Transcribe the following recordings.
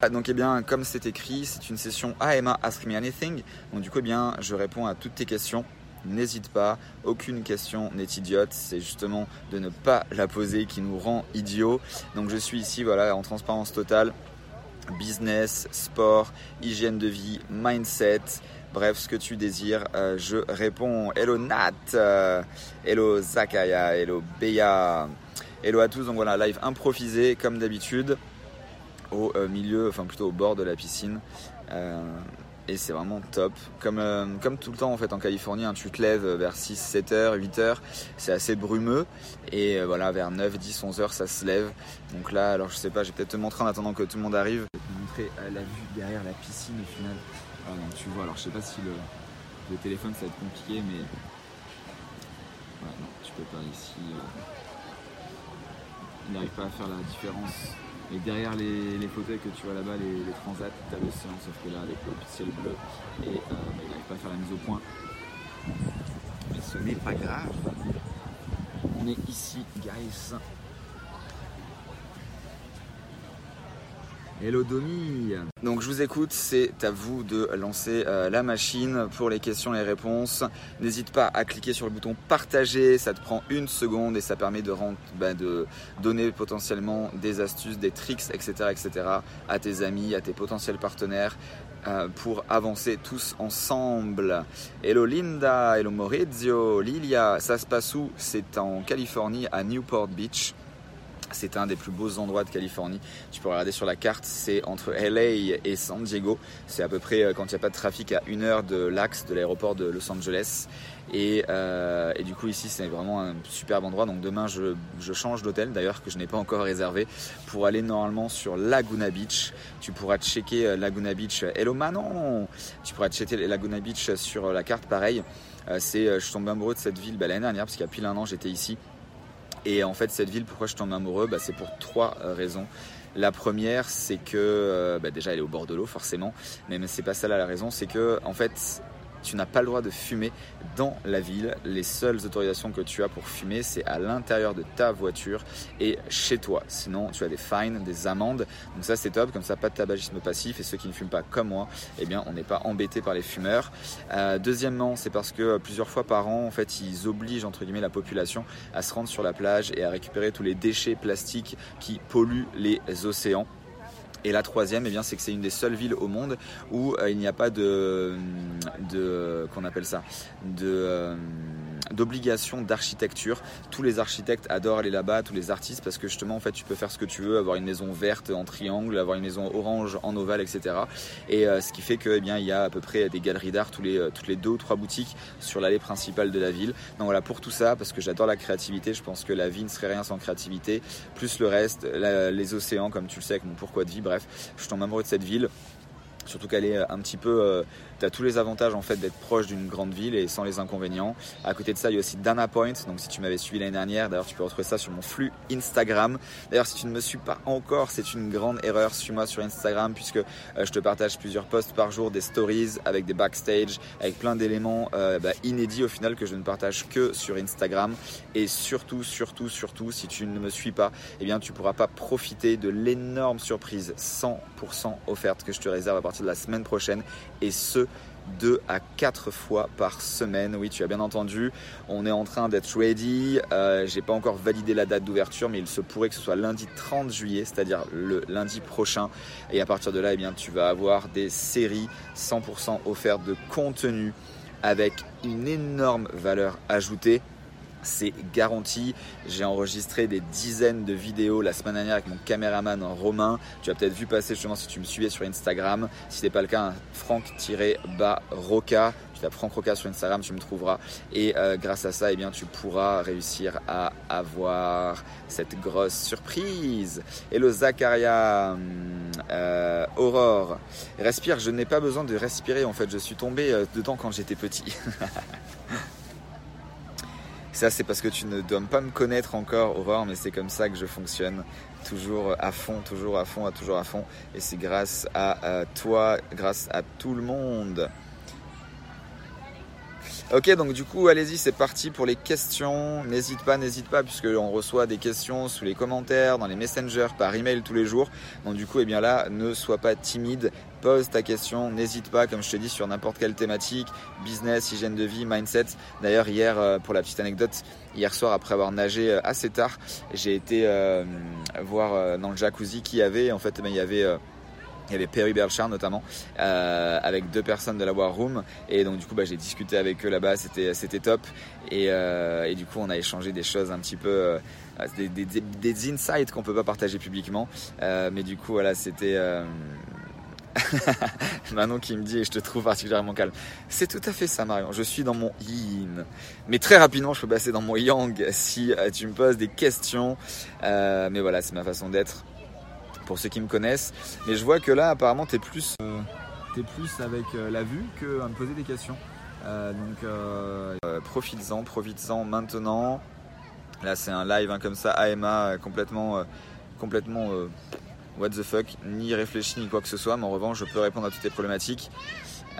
Ah, donc eh bien, comme c'est écrit, c'est une session AMA Ask Me Anything. Donc du coup, eh bien, je réponds à toutes tes questions. N'hésite pas, aucune question n'est idiote, c'est justement de ne pas la poser qui nous rend idiots. Donc je suis ici voilà en transparence totale, business, sport, hygiène de vie, mindset, bref ce que tu désires, euh, je réponds. Hello Nat, euh, hello Zakaya, hello Beya, hello à tous. Donc voilà, live improvisé comme d'habitude au euh, milieu, enfin plutôt au bord de la piscine et c'est vraiment top. Comme, euh, comme tout le temps en fait en Californie, hein, tu te lèves vers 6, 7 heures, 8 heures, c'est assez brumeux et euh, voilà vers 9, 10, 11 heures ça se lève. Donc là, alors je sais pas, je vais peut-être te montrer en attendant que tout le monde arrive. Je vais te montrer euh, la vue derrière la piscine au final. Ah, donc, tu vois, alors je sais pas si le, le, téléphone ça va être compliqué mais ouais, non, tu peux pas ici. il n'arrive pas à faire la différence et derrière les, fauteuils que tu vois là-bas, les, transats, tu as l'océan, sauf que là, avec le ciel bleu, et euh, bah, il n'arrive pas à faire la mise au point. Mais ce n'est pas grave. On est ici, guys. Hello Domi Donc je vous écoute, c'est à vous de lancer euh, la machine pour les questions et les réponses. N'hésite pas à cliquer sur le bouton partager, ça te prend une seconde et ça permet de, rendre, bah, de donner potentiellement des astuces, des tricks, etc., etc. à tes amis, à tes potentiels partenaires euh, pour avancer tous ensemble. Hello Linda, hello Maurizio, Lilia, ça se passe où? C'est en Californie à Newport Beach. C'est un des plus beaux endroits de Californie. Tu peux regarder sur la carte, c'est entre LA et San Diego. C'est à peu près euh, quand il n'y a pas de trafic à une heure de l'axe de l'aéroport de Los Angeles. Euh, et, du coup ici c'est vraiment un superbe endroit. Donc demain je, change d'hôtel d'ailleurs que je n'ai pas encore réservé pour aller normalement sur Laguna Beach. Tu pourras checker euh, Laguna Beach. Hello Manon Tu pourras checker Laguna Beach sur la carte pareil. c'est, je suis tombé amoureux de cette ville bah, l'année dernière parce qu'il y a pile un an j'étais ici et en fait, cette ville, pourquoi je tombe amoureux bah, C'est pour trois euh, raisons. La première, c'est que euh, bah, déjà, elle est au bord de l'eau, forcément, mais, mais c'est pas ça là la raison. C'est que en fait, tu n'as pas le droit de fumer dans la ville. Les seules autorisations que tu as pour fumer, c'est à l'intérieur de ta voiture et chez toi. Sinon, tu as des fines, des amendes. Donc ça, c'est top. Comme ça, pas de tabagisme passif. Et ceux qui ne fument pas comme moi, eh bien, on n'est pas embêté par les fumeurs. Euh, deuxièmement, c'est parce que plusieurs fois par an, en fait, ils obligent entre guillemets la population à se rendre sur la plage et à récupérer tous les déchets plastiques qui polluent les océans. Et la troisième, eh bien, c'est que c'est une des seules villes au monde où euh, il n'y a pas de, de qu'on appelle ça, de euh, d'obligation d'architecture. Tous les architectes adorent aller là-bas, tous les artistes, parce que justement, en fait, tu peux faire ce que tu veux, avoir une maison verte en triangle, avoir une maison orange en ovale, etc. Et euh, ce qui fait que, eh bien, il y a à peu près des galeries d'art tous les, toutes les deux ou trois boutiques sur l'allée principale de la ville. Donc voilà, pour tout ça, parce que j'adore la créativité, je pense que la vie ne serait rien sans créativité, plus le reste, les océans, comme tu le sais, avec mon pourquoi de vie, bref, je tombe amoureux de cette ville. Surtout qu'elle est un petit peu euh, tu as tous les avantages en fait d'être proche d'une grande ville et sans les inconvénients. À côté de ça, il y a aussi Dana Point. Donc si tu m'avais suivi l'année dernière, d'ailleurs tu peux retrouver ça sur mon flux Instagram. D'ailleurs si tu ne me suis pas encore, c'est une grande erreur. Suis-moi sur Instagram puisque euh, je te partage plusieurs posts par jour, des stories avec des backstage, avec plein d'éléments euh, bah, inédits au final que je ne partage que sur Instagram. Et surtout, surtout, surtout, si tu ne me suis pas, eh bien tu pourras pas profiter de l'énorme surprise 100% offerte que je te réserve partir de la semaine prochaine et ce 2 à 4 fois par semaine. Oui, tu as bien entendu. On est en train d'être ready. Euh, J'ai pas encore validé la date d'ouverture, mais il se pourrait que ce soit lundi 30 juillet, c'est-à-dire le lundi prochain. Et à partir de là, eh bien, tu vas avoir des séries 100% offertes de contenu avec une énorme valeur ajoutée c'est garanti. J'ai enregistré des dizaines de vidéos la semaine dernière avec mon caméraman Romain. Tu as peut-être vu passer justement si tu me suivais sur Instagram. Si ce n'est pas le cas, Franck-Roca. Tu tapes Franck Roca sur Instagram, tu me trouveras. Et euh, grâce à ça, eh bien, tu pourras réussir à avoir cette grosse surprise. Hello Zacharia, euh, Aurore. Respire, je n'ai pas besoin de respirer en fait. Je suis tombé euh, dedans quand j'étais petit. Ça, c'est parce que tu ne dois pas me connaître encore, Aurore, mais c'est comme ça que je fonctionne. Toujours à fond, toujours à fond, toujours à fond. Et c'est grâce à, toi, grâce à tout le monde. Ok, donc du coup, allez-y, c'est parti pour les questions. N'hésite pas, n'hésite pas, puisque on reçoit des questions sous les commentaires, dans les messengers, par email tous les jours. Donc du coup, eh bien là, ne sois pas timide, pose ta question, n'hésite pas, comme je te dis, sur n'importe quelle thématique, business, hygiène de vie, mindset. D'ailleurs, hier, euh, pour la petite anecdote, hier soir, après avoir nagé euh, assez tard, j'ai été euh, voir dans le jacuzzi qui avait. En fait, il y avait il y avait Perry Berchard notamment, avec deux personnes de la War Room. Et donc du coup, bah, j'ai discuté avec eux là-bas, c'était, top. Et, du coup, on a échangé des choses un petit peu... Des, des, insights qu'on peut pas partager publiquement. Mais du coup, voilà, c'était... Euh, Manon qui me dit et je te trouve particulièrement calme. C'est tout à fait ça Marion, je suis dans mon yin. Mais très rapidement je peux passer dans mon yang si tu me poses des questions. Euh, mais voilà, c'est ma façon d'être pour ceux qui me connaissent. Mais je vois que là, apparemment, tu es plus, euh, plus avec euh, la vue que à me poser des questions. Euh, donc, profites-en, profites-en maintenant. Là, c'est un live hein, comme ça, AMA, complètement, complètement what the fuck, ni réfléchi ni quoi que ce soit. Mais en revanche, je peux répondre à toutes tes problématiques.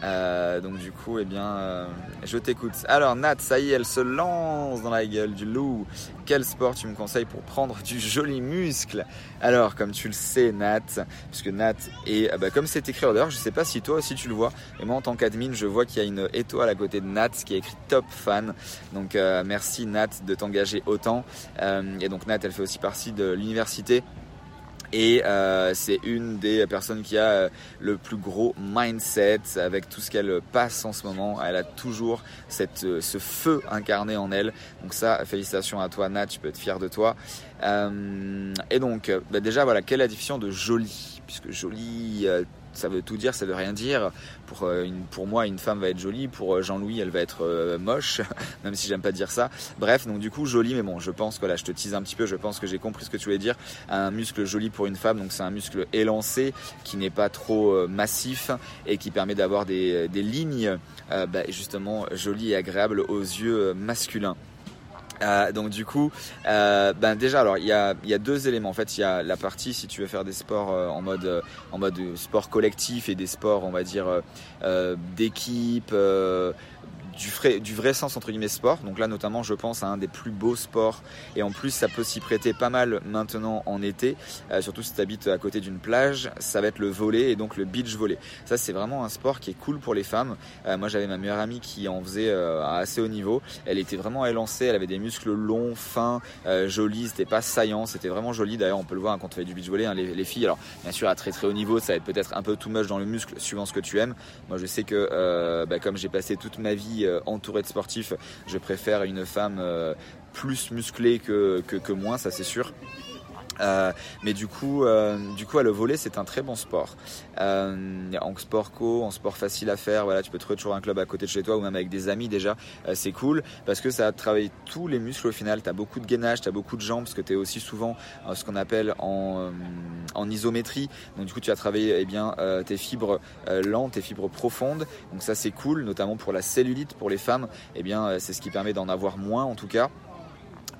Euh, donc du coup, eh bien, euh, je t'écoute. Alors Nat, ça y est, elle se lance dans la gueule du loup. Quel sport tu me conseilles pour prendre du joli muscle? Alors, comme tu le sais, Nat, puisque Nat est, ah bah, comme c'est écrit d'ailleurs, je sais pas si toi aussi tu le vois. Et moi, en tant qu'admin, je vois qu'il y a une étoile à côté de Nat qui est écrit Top Fan. Donc euh, merci Nat de t'engager autant. et donc Nat, elle fait aussi partie de l'université et euh, c'est une des personnes qui a euh, le plus gros mindset avec tout ce qu'elle passe en ce moment. Elle a toujours cette, euh, ce feu incarné en elle. Donc ça, félicitations à toi Nat, tu peux être fier de toi. Et donc, bah déjà voilà, quelle est de joli Puisque joli, ça veut tout dire, ça veut rien dire. Pour, euh, pour moi, une femme va être jolie, pour euh, Jean-Louis, elle va être euh, moche, même si j'aime pas dire ça. Bref, donc du coup, jolie, mais bon, je pense que là, je te tease un petit peu, je pense que j'ai compris ce que tu voulais dire. Un muscle joli pour une femme, donc c'est un muscle élancé, qui n'est pas trop massif et qui permet d'avoir des, des lignes bah, justement jolies et agréables aux yeux masculins. Euh, donc du coup, euh, ben déjà alors il y a, y a, deux éléments en fait. Il y a la partie si tu veux faire des sports euh, en mode euh, en mode sport collectif et des sports on va dire d'équipe du vrai, du vrai sens entre guillemets sport. Donc là notamment je pense à un des plus beaux sports et en plus ça peut s'y prêter pas mal maintenant en été, euh, surtout si tu habites à côté d'une plage, ça va être le volet et donc le beach volley. Ça c'est vraiment un sport qui est cool pour les femmes. Euh, moi j'avais ma meilleure amie qui en faisait euh, à assez haut niveau. Elle était vraiment élancée, elle avait des muscles longs, fins, jolis, c'était pas saillant, c'était vraiment joli. D'ailleurs on peut le voir hein, quand on fait du beach volley, hein, les, les, filles. Alors bien sûr à très très haut niveau ça va être peut-être un peu too much dans le muscle suivant ce que tu aimes. Moi je sais que bah, comme j'ai passé toute ma vie entouré de sportifs, je préfère une femme euh, plus musclée que, que, que moins, ça c'est sûr. Euh, mais du coup, euh, du coup, à le voler, c'est un très bon sport. Euh, en sport co, en sport facile à faire, voilà, tu peux trouver toujours un club à côté de chez toi ou même avec des amis déjà. Euh, c'est cool parce que ça travaille tous les muscles au final. Tu as beaucoup de gainage, tu as beaucoup de jambes parce que tu es aussi souvent ce qu'on appelle en, en isométrie. Donc du coup, tu as travaillé eh bien tes fibres lentes, tes fibres profondes. Donc ça, c'est cool, notamment pour la cellulite pour les femmes. Eh bien, c'est ce qui permet d'en avoir moins en tout cas.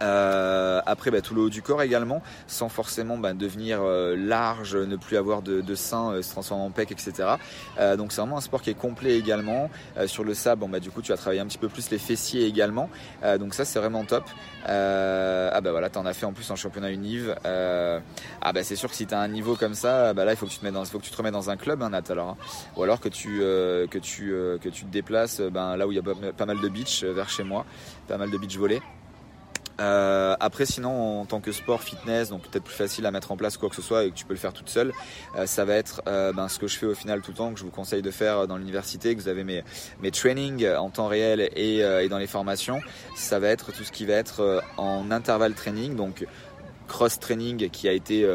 Euh, après, bah, tout le haut du corps également, sans forcément bah, devenir euh, large, ne plus avoir de, de sein, euh, se transformer en pec, etc. Euh, donc c'est vraiment un sport qui est complet également. sur le sable, bon, bah, du coup, tu as travaillé un petit peu plus les fessiers également. donc ça, c'est vraiment top. ah bah voilà, t'en as fait en plus en championnat univ. ah bah c'est sûr que si t'as un niveau comme ça, bah là, il faut que tu te mettes dans, faut que tu te remettes dans un club, hein, Nat, alors. Hein. Ou alors que tu que tu que tu te déplaces, ben là où il y a pas, pas mal de beach vers chez moi, pas mal de beach volley. Euh, après, sinon, en tant que sport fitness, donc peut-être plus facile à mettre en place quoi que ce soit et que tu peux le faire toute seule, euh, ça va être euh, ben, ce que je fais au final tout le temps, que je vous conseille de faire dans l'université, que vous avez mes, mes trainings en temps réel et, et dans les formations. Ça va être tout ce qui va être en intervalle training, donc cross training qui a été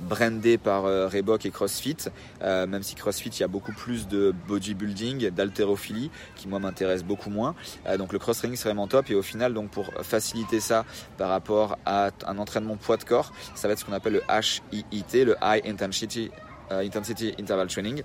brandé par euh, Reebok et CrossFit, euh, même si CrossFit il y a beaucoup plus de bodybuilding, d'haltérophilie, qui moi m'intéresse beaucoup moins. Euh, donc le cross training c'est vraiment top et au final donc pour faciliter ça par rapport à un entraînement poids de corps, ça va être ce qu'on appelle le HIIT, le High Intensity, Intensity Interval Training.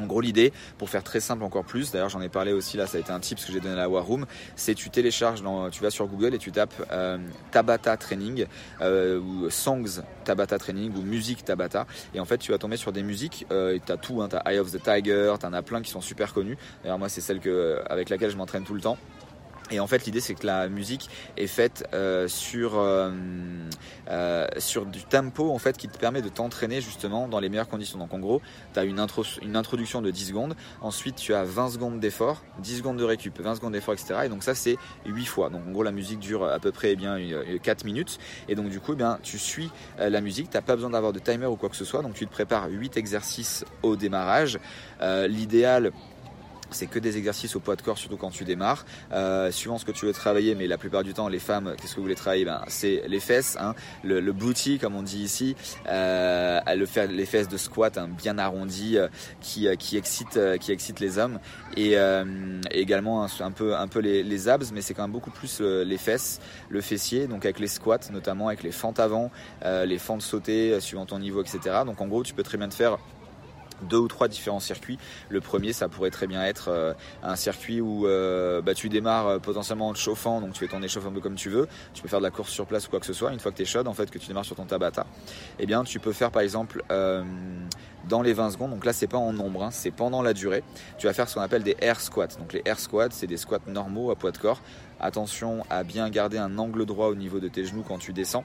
En gros, l'idée, pour faire très simple encore plus, d'ailleurs j'en ai parlé aussi là, ça a été un tip que j'ai donné à la War Room, c'est tu télécharges, dans, tu vas sur Google et tu tapes euh, Tabata Training euh, ou Songs Tabata Training ou musique Tabata et en fait tu vas tomber sur des musiques, euh, tu as tout, hein, tu as Eye of the Tiger, tu en as plein qui sont super connus. D'ailleurs moi c'est celle que, avec laquelle je m'entraîne tout le temps. Et en fait, l'idée, c'est que la musique est faite euh, sur, euh, euh, sur du tempo en fait, qui te permet de t'entraîner justement dans les meilleures conditions. Donc en gros, tu as une, intro, une introduction de 10 secondes, ensuite tu as 20 secondes d'effort, 10 secondes de récup, 20 secondes d'effort, etc. Et donc ça, c'est 8 fois. Donc en gros, la musique dure à peu près eh bien, 4 minutes. Et donc du coup, eh bien, tu suis la musique, tu n'as pas besoin d'avoir de timer ou quoi que ce soit. Donc tu te prépares 8 exercices au démarrage. L'idéal, c'est que des exercices au poids de corps, surtout quand tu démarres. Euh, suivant ce que tu veux travailler, mais la plupart du temps, les femmes, qu'est-ce que vous voulez travailler? Ben, C'est les fesses, hein, le, le, booty, comme on dit ici, euh, le faire, les fesses de squat hein, bien arrondies, euh, qui, euh, qui, excite, euh, qui excite les hommes. Et, également un, peu, un peu les, les abs, mais c'est quand même beaucoup plus les fesses, le fessier, donc avec les squats, notamment avec les fentes avant, les fentes sautées, suivant ton niveau, etc. Donc en gros, tu peux très bien te faire deux ou trois différents circuits. Le premier, ça pourrait très bien être euh, un circuit où euh, bah, tu démarres euh, potentiellement en te chauffant, donc tu fais ton échauffe un peu comme tu veux. Tu peux faire de la course sur place ou quoi que ce soit. Une fois que tu es chaude, en fait, que tu démarres sur ton Tabata, eh bien, tu peux faire par exemple dans les 20 secondes. Donc là, c'est pas en nombre, hein, c'est pendant la durée. Tu vas faire ce qu'on appelle des air squats. Donc les air squats, c'est des squats normaux à poids de corps. Attention à bien garder un angle droit au niveau de tes genoux quand tu descends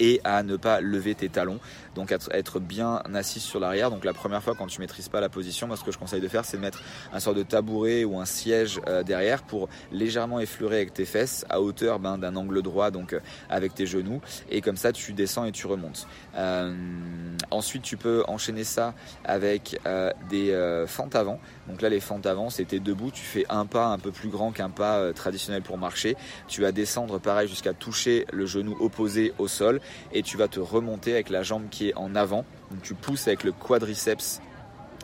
et à ne pas lever tes talons. Donc être bien assis sur l'arrière. Donc la première fois quand tu maîtrises pas la position, moi ce que je conseille de faire c'est de mettre un sort de tabouret ou un siège euh, derrière pour légèrement effleurer avec tes fesses à hauteur ben, d'un angle droit donc euh, avec tes genoux et comme ça tu descends et tu remontes. Euh, ensuite tu peux enchaîner ça avec des fentes avant. Donc là les fentes avant c'était debout, tu fais un pas un peu plus grand qu'un pas traditionnel pour marcher. Tu vas descendre pareil jusqu'à toucher le genou opposé au sol et tu vas te remonter avec la jambe qui est en avant. Donc tu pousses avec le quadriceps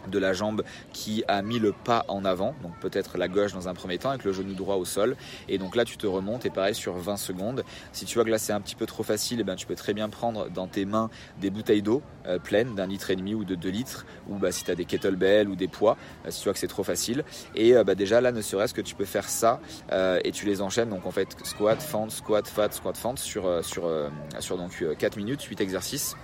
de la jambe qui a mis le pas en avant, donc peut-être la gauche dans un premier temps avec le genou droit au sol. Et donc là tu te remontes et pareil sur 20 secondes. Si tu vois que là c'est un petit peu trop facile, et eh bien tu peux très bien prendre dans tes mains des bouteilles d'eau euh, pleines d'un litre et demi ou de 2 litres, ou bah, si tu as des kettlebells ou des poids, euh, si tu vois que c'est trop facile. Et euh, bah, déjà là ne serait-ce que tu peux faire ça et tu les enchaînes, donc en fait squat, fente, squat, fat, squat, fente sur, sur, sur donc 4 minutes, 8 exercices.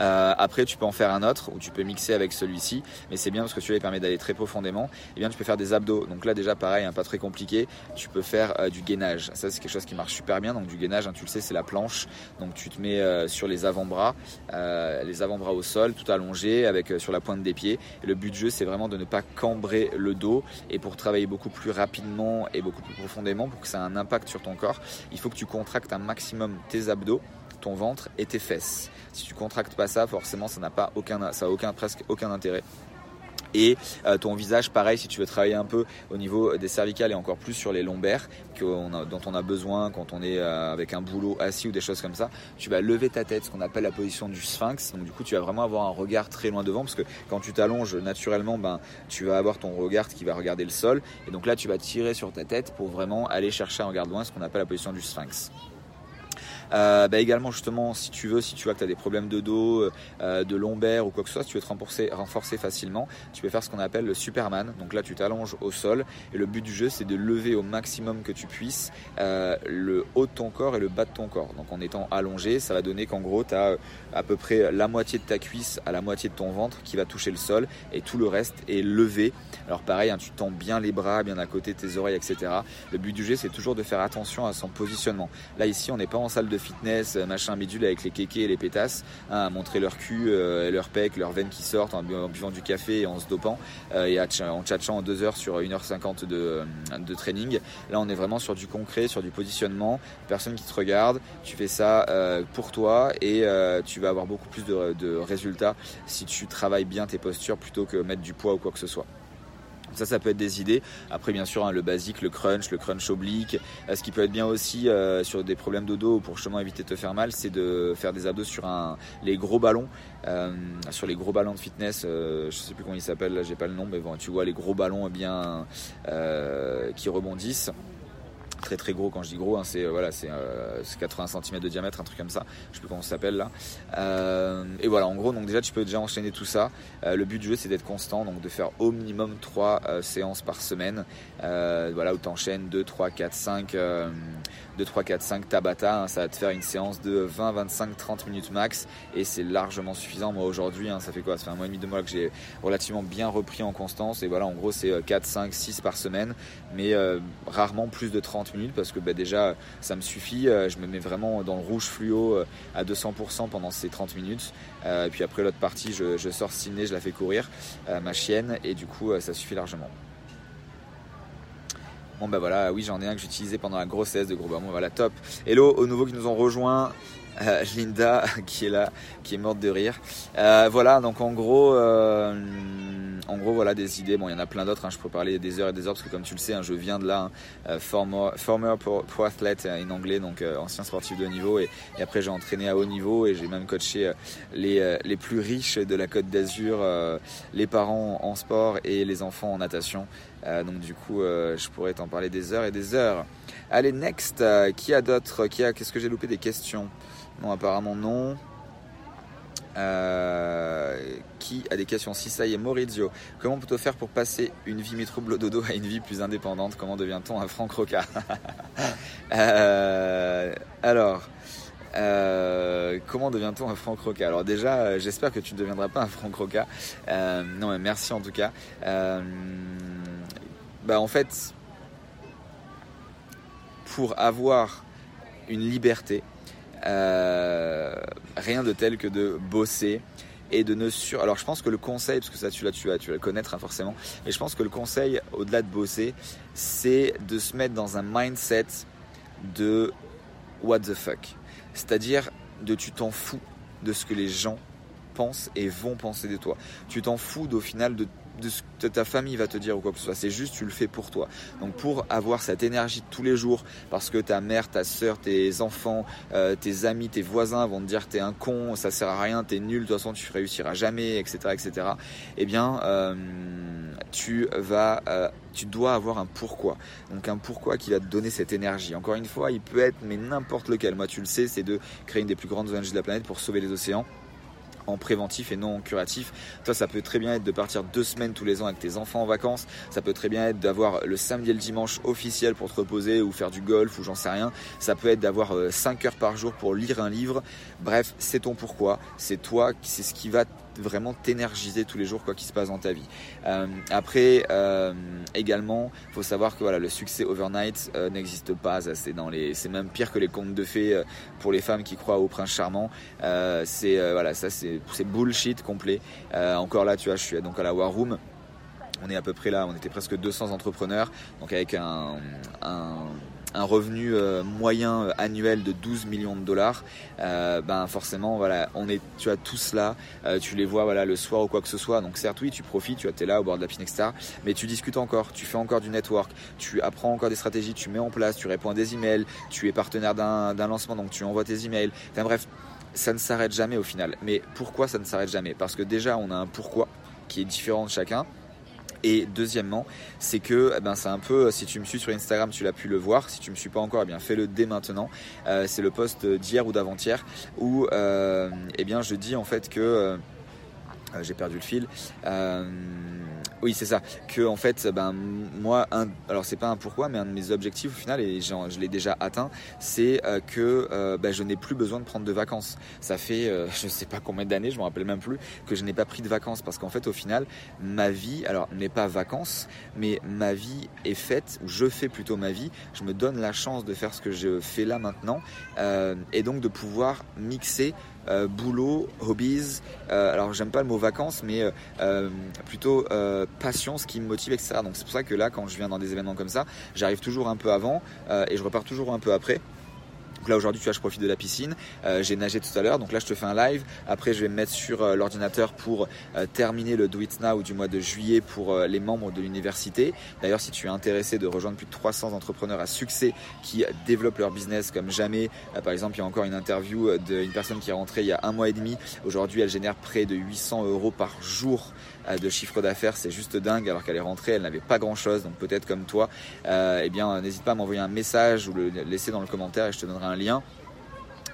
Euh, après, tu peux en faire un autre ou tu peux mixer avec celui-ci, mais c'est bien parce que celui-là permet d'aller très profondément. Et bien, tu peux faire des abdos. Donc là, déjà, pareil, hein, pas très compliqué. Tu peux faire euh, du gainage. Ça, c'est quelque chose qui marche super bien. Donc du gainage, hein, tu le sais, c'est la planche. Donc tu te mets euh, sur les avant-bras, les avant-bras au sol, tout allongé, avec sur la pointe des pieds. Et le but du jeu, c'est vraiment de ne pas cambrer le dos. Et pour travailler beaucoup plus rapidement et beaucoup plus profondément, pour que ça ait un impact sur ton corps, il faut que tu contractes un maximum tes abdos ton ventre et tes fesses. Si tu contractes pas ça, forcément, ça n'a pas aucun, ça a aucun, presque aucun intérêt. Et euh, ton visage pareil si tu veux travailler un peu au niveau des cervicales et encore plus sur les lombaires dont on a besoin quand on est euh, avec un boulot assis ou des choses comme ça tu vas lever ta tête ce qu'on appelle la position du sphinx. Donc du coup tu vas vraiment avoir un regard très loin devant parce que quand tu t'allonges naturellement ben tu vas avoir ton regard qui va regarder le sol. Et donc là tu vas tirer sur ta tête pour vraiment aller chercher un regard loin ce qu'on appelle la position du sphinx euh, bah également justement si tu veux, si tu vois que tu as des problèmes de dos, euh, de lombaire ou quoi que ce soit, si tu veux te renforcer, renforcer facilement, tu peux faire ce qu'on appelle le Superman. Donc là tu t'allonges au sol et le but du jeu c'est de lever au maximum que tu puisses euh, le haut de ton corps et le bas de ton corps. Donc en étant allongé, ça va donner qu'en gros tu as à peu près la moitié de ta cuisse à la moitié de ton ventre qui va toucher le sol et tout le reste est levé. Alors pareil, hein, tu tends bien les bras, bien à côté de tes oreilles, etc. Le but du jeu c'est toujours de faire attention à son positionnement. Là ici on n'est pas en salle de fitness, euh, machin bidule avec les kékés et les pétasses, hein, à montrer leur cul, euh, leur pec, leurs veines qui sortent en, buvant du café et en se dopant euh, et en tchatchant en 2 heures sur 1h50 de, de, training. Là, on est vraiment sur du concret, sur du positionnement, personne qui te regarde, tu fais ça pour toi et tu vas avoir beaucoup plus de, de résultats si tu travailles bien tes postures plutôt que mettre du poids ou quoi que ce soit. Ça, ça peut être des idées. Après, bien sûr, hein, le basique, le crunch, le crunch oblique. Euh, ce qui peut être bien aussi euh, sur des problèmes de dos pour justement éviter de te faire mal, c'est de faire des abdos sur les gros ballons. Euh, sur les gros ballons de fitness, je sais plus comment ils s'appellent, là j'ai pas le nom, mais bon, tu vois les gros ballons bien qui rebondissent. Très très gros quand je dis gros, hein, c'est voilà, c'est 80 cm de diamètre, un truc comme ça. Je sais plus comment ça s'appelle là. et voilà, en gros, donc déjà tu peux déjà enchaîner tout ça. le but du jeu c'est d'être constant, donc de faire au minimum 3 séances par semaine. voilà, où tu enchaînes 2, 3, 4, 5 2, 3, 4, 5 Tabata. Hein, ça va te faire une séance de 20, 25, 30 minutes max et c'est largement suffisant. Moi aujourd'hui, hein, ça fait quoi? Ça fait un mois et demi, deux mois que j'ai relativement bien repris en constance et voilà, en gros, c'est 4, 5, 6 par semaine, mais euh, rarement plus de 30 minutes parce que bah, déjà, ça me suffit. Euh, je me mets vraiment dans le rouge fluo euh, à 200% pendant ces 30 minutes. et puis après, l'autre partie, je, sors ciné, je la fais courir, ma chienne, et du coup, ça suffit largement. Bon bah voilà, oui j'en ai un que j'utilisais pendant la grossesse de gros bon voilà top. Hello aux nouveaux qui nous ont rejoints. Euh, Linda qui est là, qui est morte de rire. Euh, voilà, donc en gros, euh, en gros, voilà des idées. Bon, il y en a plein d'autres. Hein. je peux parler des heures et des heures parce que, comme tu le sais, hein, je viens de là, hein, former, former pro, athlete en anglais, donc ancien sportif de haut niveau. Et, après, j'ai entraîné à haut niveau et j'ai même coaché les, les plus riches de la Côte d'Azur, les parents en sport et les enfants en natation. Donc, du coup, je pourrais t'en parler des heures et des heures. Allez, next. qui a d'autres Qui a Qu'est-ce que j'ai loupé des questions? Non, apparemment non. Euh, qui a des questions? Si ça y est, Maurizio, comment peut-on faire pour passer une vie troubles dodo à une vie plus indépendante? Comment devient-on un franc croca euh, Alors, euh, comment devient-on un franc croca Alors déjà, j'espère que tu ne deviendras pas un franc croca. non, mais merci en tout cas. Bah en fait, pour avoir une liberté, euh, rien de tel que de bosser et de ne sur. Alors je pense que le conseil, parce que ça tu l'as, tu vas, le connaître hein, forcément, mais je pense que le conseil, au-delà de bosser, c'est de se mettre dans un mindset de what the fuck. C'est-à-dire de tu t'en fous de ce que les gens pensent et vont penser de toi. Tu t'en fous d'au final de de ce que ta famille va te dire ou quoi que ce soit. C'est juste, tu le fais pour toi. Donc pour avoir cette énergie de tous les jours, parce que ta mère, ta soeur, tes enfants, euh, tes amis, tes voisins vont te dire t'es un con, ça sert à rien, t'es nul, de toute façon tu réussiras jamais, etc., etc. Eh bien, euh, tu vas, euh, tu dois avoir un pourquoi. Donc un pourquoi qui va te donner cette énergie. Encore une fois, il peut être mais n'importe lequel. Moi, tu le sais, c'est de créer une des plus grandes ONG de la planète pour sauver les océans en préventif et non curatif. Toi, ça peut très bien être de partir deux semaines tous les ans avec tes enfants en vacances. Ça peut très bien être d'avoir le samedi et le dimanche officiel pour te reposer ou faire du golf ou j'en sais rien. Ça peut être d'avoir 5 euh, heures par jour pour lire un livre. Bref, c'est ton pourquoi. C'est toi, c'est ce qui va vraiment t'énergiser tous les jours quoi qu'il se passe dans ta vie. Euh, après, euh, également, faut savoir que voilà, le succès overnight euh, n'existe pas. C'est dans les, c'est même pire que les contes de fées pour les femmes qui croient au prince charmant. c'est voilà, ça c'est, bullshit complet. encore là, tu vois, je suis donc à la War Room on est à peu près là, on était presque 200 entrepreneurs, donc avec un un revenu euh, moyen euh, annuel de 12 millions de dollars, euh, ben forcément voilà, on est, tu as tous là, tu les vois voilà le soir ou quoi que ce soit. Donc certes oui, tu profites, tu es là au bord de la etc. Mais tu discutes encore, tu fais encore du network, tu apprends encore des stratégies, tu mets en place, tu réponds à des emails, tu es partenaire d'un lancement donc tu envoies tes emails. Bref, ça ne s'arrête jamais au final. Mais pourquoi ça ne s'arrête jamais? Parce que déjà on a un pourquoi qui est différent de chacun. Et deuxièmement, c'est que eh ben, c'est un peu, si tu me suis sur Instagram, tu l'as pu le voir. Si tu me suis pas encore, eh bien fais-le dès maintenant. Euh, c'est le post d'hier ou d'avant-hier où euh, eh bien, je dis en fait que euh, j'ai perdu le fil. Oui, c'est ça. Que en fait, ben moi, un, alors c'est pas un pourquoi, mais un de mes objectifs au final, et je l'ai déjà atteint, c'est euh, que euh, ben, je n'ai plus besoin de prendre de vacances. Ça fait, euh, je sais pas combien d'années, je me rappelle même plus, que je n'ai pas pris de vacances parce qu'en fait, au final, ma vie, alors n'est pas vacances, mais ma vie est faite, ou je fais plutôt ma vie. Je me donne la chance de faire ce que je fais là maintenant, et donc de pouvoir mixer euh, boulot, hobbies, euh, alors j'aime pas le mot vacances, mais euh, plutôt passion, ce qui me motive, etc. Donc c'est pour ça que là, quand je viens dans des événements comme ça, j'arrive toujours un peu avant et je repars toujours un peu après là aujourd'hui, tu vois, je profite de la piscine. Euh, j'ai nagé tout à l'heure, donc là je te fais un live. Après, je vais me mettre sur euh, l'ordinateur pour euh, terminer le Do It Now du mois de juillet pour les membres de l'université. D'ailleurs, si tu es intéressé de rejoindre plus de 300 entrepreneurs à succès qui développent leur business comme jamais, par exemple, il y a encore une interview d'une personne qui est rentrée il y a un mois et demi. Aujourd'hui, elle génère près de 800 euros par jour de chiffre d'affaires, c'est juste dingue. Alors qu'elle est rentrée, elle n'avait pas grand chose. Donc peut-être comme toi, eh bien, n'hésite pas à m'envoyer un message ou le laisser dans le commentaire et je te donnerai un lien.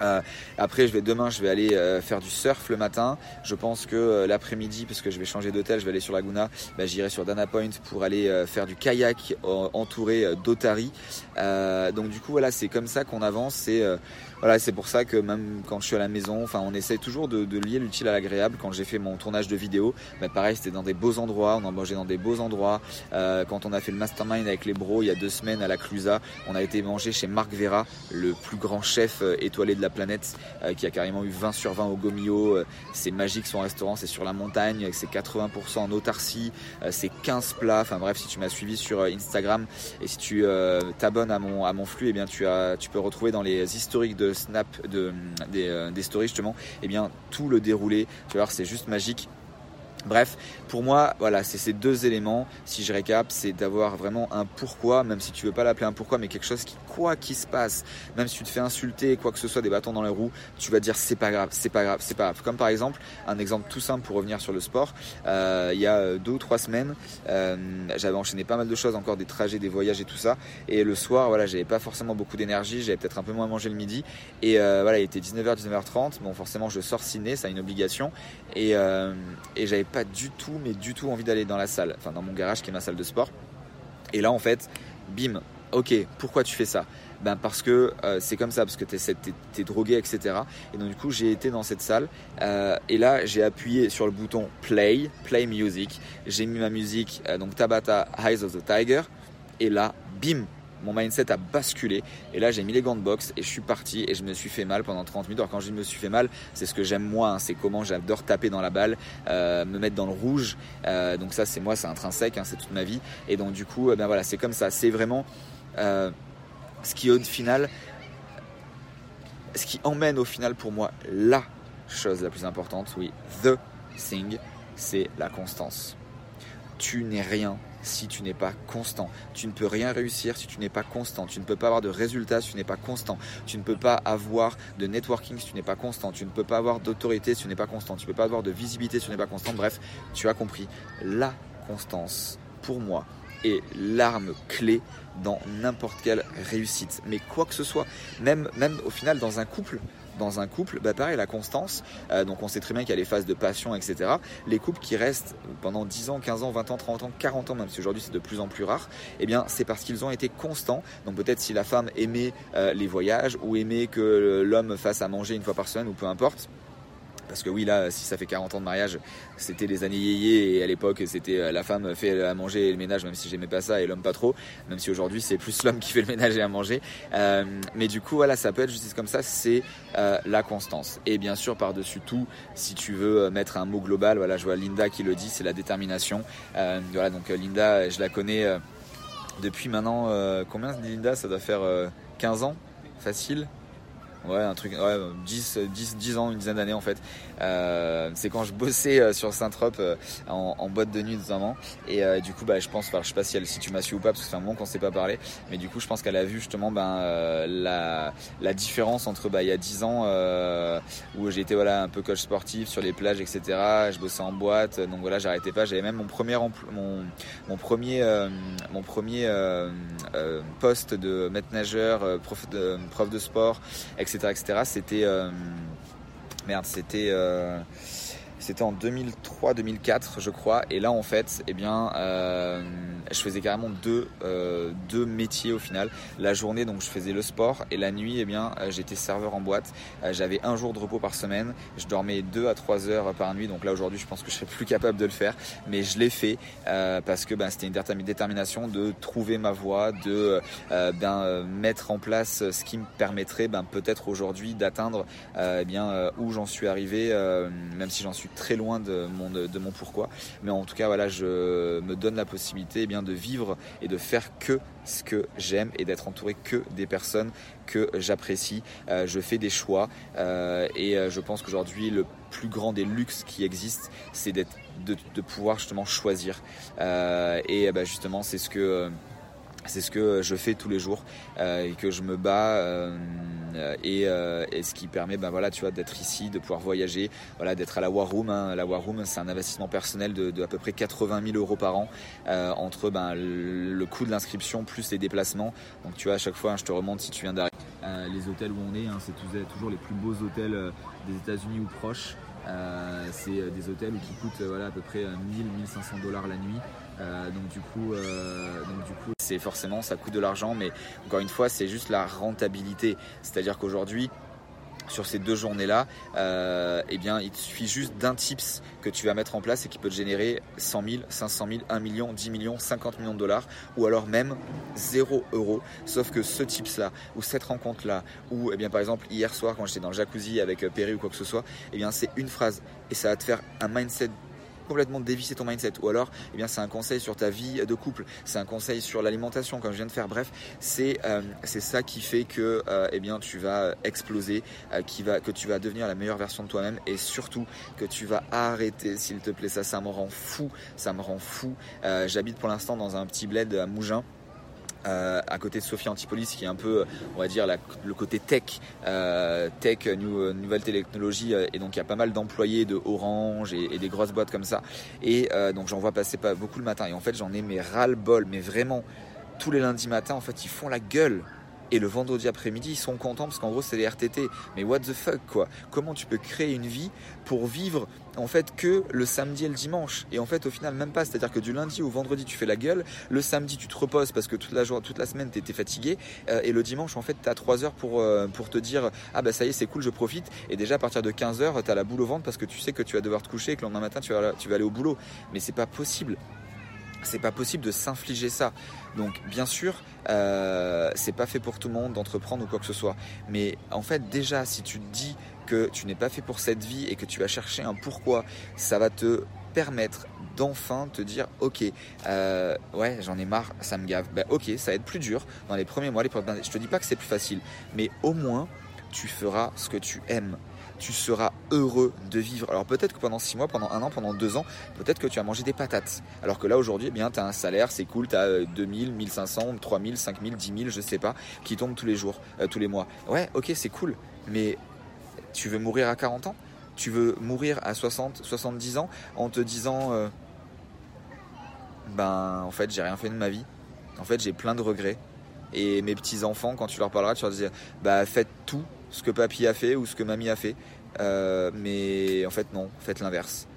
Euh, après, je vais demain, je vais aller euh, faire du surf le matin. Je pense que euh, l'après-midi, parce que je vais changer d'hôtel, je vais aller sur Laguna, bah, j'irai sur Dana Point pour aller faire du kayak entouré d'Otari. donc du coup, voilà, c'est comme ça qu'on avance. C'est voilà, c'est pour ça que même quand je suis à la maison, enfin, on essaie toujours de, lier l'utile à l'agréable. Quand j'ai fait mon tournage de vidéo, bah, pareil, c'était dans des beaux endroits, on a mangé dans des beaux endroits. quand on a fait le mastermind avec les bros il y a deux semaines à la Clusa, on a été manger chez Marc Vera, le plus grand chef étoilé de la planète euh, qui a carrément eu 20 sur 20 au Gomio. Euh, c'est magique son restaurant, c'est sur la montagne, ses 80% en autarcie, euh, c'est 15 plats. Enfin bref, si tu m'as suivi sur Instagram et si tu t'abonnes à mon, à mon flux, eh bien tu, as, tu peux retrouver dans les historiques de Snap de, des, des stories justement, et eh bien tout le déroulé. Tu vas voir, c'est juste magique. Bref, pour moi, voilà, c'est ces deux éléments. Si je récap, c'est d'avoir vraiment un pourquoi, même si tu veux pas l'appeler un pourquoi, mais quelque chose qui, quoi qu'il se passe, même si tu te fais insulter, quoi que ce soit, des bâtons dans les roues, tu vas dire c'est pas grave, c'est pas grave, c'est pas grave. Comme par exemple, un exemple tout simple pour revenir sur le sport. Euh, il y a deux ou trois semaines, euh, j'avais enchaîné pas mal de choses, encore des trajets, des voyages et tout ça. Et le soir, voilà, j'avais pas forcément beaucoup d'énergie, j'avais peut-être un peu moins mangé le midi. Et euh, voilà, il était 19h, 19h30. Bon, forcément, je sors ciné, ça a une obligation. Et, et j'avais pas du tout, mais du tout envie d'aller dans la salle, enfin dans mon garage qui est ma salle de sport. Et là, en fait, bim, ok, pourquoi tu fais ça? Ben parce que euh, c'est comme ça, parce que tu es, drogué, etc. Et donc du coup j'ai été dans cette salle euh, et là j'ai appuyé sur le bouton play, play music. J'ai mis ma musique, euh, donc Tabata Eyes of the Tiger. Et là, bim, mon mindset a basculé. Et là, j'ai mis les gants de boxe et je suis parti et je me suis fait mal pendant 30 minutes. Alors, quand je me suis fait mal, c'est ce que j'aime moi. Hein. c'est comment j'adore taper dans la balle, euh, me mettre dans le rouge. Euh, donc, ça, c'est moi, c'est intrinsèque, hein, c'est toute ma vie. Et donc, du coup, eh ben voilà, c'est comme ça. C'est vraiment euh, ce qui, au final, ce qui emmène au final pour moi la chose la plus importante, oui, the thing, c'est la constance. Tu n'es rien si tu n'es pas constant. Tu ne peux rien réussir si tu n'es pas constant. Tu ne peux pas avoir de résultats si tu n'es pas constant. Tu ne peux pas avoir de networking si tu n'es pas constant. Tu ne peux pas avoir d'autorité si tu n'es pas constant. Tu ne peux pas avoir de visibilité si tu n'es pas constant. Bref, tu as compris. La constance, pour moi, est l'arme clé dans n'importe quelle réussite. Mais quoi que ce soit, même, même au final dans un couple, dans un couple, bah pareil, la constance, euh, donc on sait très bien qu'il y a les phases de passion, etc. Les couples qui restent pendant 10 ans, 15 ans, 20 ans, 30 ans, 40 ans, même si aujourd'hui c'est de plus en plus rare, eh c'est parce qu'ils ont été constants. Donc peut-être si la femme aimait euh, les voyages ou aimait que l'homme fasse à manger une fois par semaine ou peu importe, parce que oui, là, si ça fait 40 ans de mariage, c'était les années yéyé et à l'époque, c'était euh, la femme fait à manger et le ménage, même si j'aimais pas ça, et l'homme pas trop. Même si aujourd'hui, c'est plus l'homme qui fait le ménage et à manger. Euh, mais du coup, voilà, ça peut être justice comme ça, c'est euh, la constance. Et bien sûr, par-dessus tout, si tu veux mettre un mot global, voilà, je vois Linda qui le dit, c'est la détermination. voilà, donc Linda, je la connais depuis maintenant, combien Linda? Ça doit faire 15 ans, facile? Ouais, un truc, ouais, 10, 10, 10 ans, une dizaine d'années en fait. Euh, c'est quand je bossais euh, sur Saint-Trope euh, en, en, boîte de nuit notamment. Et euh, du coup, bah, je pense, enfin, je sais pas si, elle, si tu m'as su ou pas, parce que c'est un moment qu'on s'est pas parlé. Mais du coup, je pense qu'elle a vu justement ben, la, la différence entre bah, il y a 10 ans où j'étais voilà, un peu coach sportif sur les plages, etc. Je bossais en boîte, donc voilà, j'arrêtais pas. J'avais même mon premier, mon, mon premier, mon premier poste de maître nageur, prof de, prof de sport, etc etc., C'était euh, merde, c'était euh, c'était en 2003-2004, je crois. Et là, en fait, eh bien, euh, je faisais carrément deux, euh, deux métiers au final. La journée, donc, je faisais le sport. Et la nuit, eh bien, euh, j'étais serveur en boîte. J'avais un jour de repos par semaine. Je dormais deux à trois heures par nuit. Donc là, aujourd'hui, je pense que je serais plus capable de le faire. Mais je l'ai fait parce que ben, c'était une détermination de trouver ma voie, de ben, mettre en place ce qui me permettrait ben, peut-être aujourd'hui d'atteindre eh bien où j'en suis arrivé, même si j'en suis très loin de mon, de mon pourquoi. Mais en tout cas, voilà, je me donne la possibilité eh bien, de vivre et de faire que ce que j'aime et d'être entouré que des personnes que j'apprécie. Euh, je fais des choix euh, et euh, je pense qu'aujourd'hui le plus grand des luxes qui existent, c'est d'être, de, pouvoir justement choisir. et bah, justement, c'est ce que c'est ce que je fais tous les jours euh, et que je me bats euh, et, euh, et, ce qui permet ben voilà tu vois d'être ici de pouvoir voyager voilà d'être à la War Room hein. la War Room c'est un investissement personnel de, à peu près 80 000 euros par an entre ben le coût de l'inscription plus les déplacements. Donc tu vois à chaque fois hein, je te remonte si tu viens d'arriver les hôtels où on est hein, c'est toujours les plus beaux hôtels des États-Unis ou proches. C'est des hôtels qui coûtent voilà à peu près 1000 1500 dollars la nuit euh, donc du coup, euh, donc du coup, c'est forcément ça coûte de l'argent, mais encore une fois, c'est juste la rentabilité. C'est-à-dire qu'aujourd'hui, sur ces deux journées-là, euh, eh bien, il suffit juste d'un tips que tu vas mettre en place et qui peut te générer 100 000, 500 000, 1 million, 10 millions, 50 millions de dollars, ou alors même 0 euros. Sauf que ce tips-là, ou cette rencontre-là, ou eh bien, par exemple hier soir quand j'étais dans le jacuzzi avec euh, Perry ou quoi que ce soit, eh bien, c'est une phrase et ça va te faire un mindset complètement dévisser ton mindset. Ou alors, eh bien, c'est un conseil sur ta vie de couple, c'est un conseil sur l'alimentation, comme je viens de faire. Bref, c'est euh, ça qui fait que euh, eh bien, tu vas exploser, euh, qui va, que tu vas devenir la meilleure version de toi-même et surtout que tu vas arrêter, s'il te plaît. Ça, ça me rend fou. Ça me rend fou. J'habite pour l'instant dans un petit bled à Mougins. Euh, à côté de Sophie Antipolis qui est un peu on va dire le côté tech euh, tech new, nouvelle technologie euh, et donc il y a pas mal d'employés de Orange et, des grosses boîtes comme ça. Et donc j'en vois passer pas beaucoup le matin. Et en fait j'en ai mes ras le bol mais vraiment tous les lundis matins en fait ils font la gueule et le vendredi après-midi, ils sont contents parce qu'en gros, c'est les RTT. Mais what the fuck, quoi? Comment tu peux créer une vie pour vivre en fait que le samedi et le dimanche? Et en fait, au final, même pas. C'est-à-dire que du lundi au vendredi, tu fais la gueule. Le samedi, tu te reposes parce que toute la, semaine, tu étais fatigué. Euh, et le dimanche, en fait, tu as 3 heures pour, euh, pour te dire Ah bah ça y est, c'est cool, je profite. Et déjà, à partir de 15 heures, tu as la boule au ventre parce que tu sais que tu vas devoir te coucher et que le lendemain matin, tu vas, tu vas aller au boulot. Mais c'est pas possible c'est pas possible de s'infliger ça. Donc bien sûr, euh, c'est pas fait pour tout le monde d'entreprendre ou quoi que ce soit. Mais en fait, déjà, si tu te dis que tu n'es pas fait pour cette vie et que tu vas chercher un pourquoi, ça va te permettre d'enfin te dire ok euh, ouais j'en ai marre ça me gave ben, ok ça va être plus dur dans les premiers mois les premiers... je te dis pas que c'est plus facile mais au moins tu feras ce que tu aimes tu seras heureux de vivre. Alors peut-être que pendant 6 mois, pendant un an, pendant 2 ans, peut-être que tu as mangé des patates. Alors que là aujourd'hui, eh bien, tu as un salaire, c'est cool, tu as 2000, 1500, 3000, 5000, 10 000, je sais pas, qui tombent tous les jours, euh, tous les mois. Ouais, ok, c'est cool, mais tu veux mourir à 40 ans? Tu veux mourir à 60, 70 ans en te disant, euh, ben en fait, j'ai rien fait de ma vie. En fait, j'ai plein de regrets. Et mes petits enfants, quand tu leur parleras, tu leur diras, bah faites tout ce que papy a fait ou ce que mamie a fait. Euh, mais en fait, non, faites l'inverse.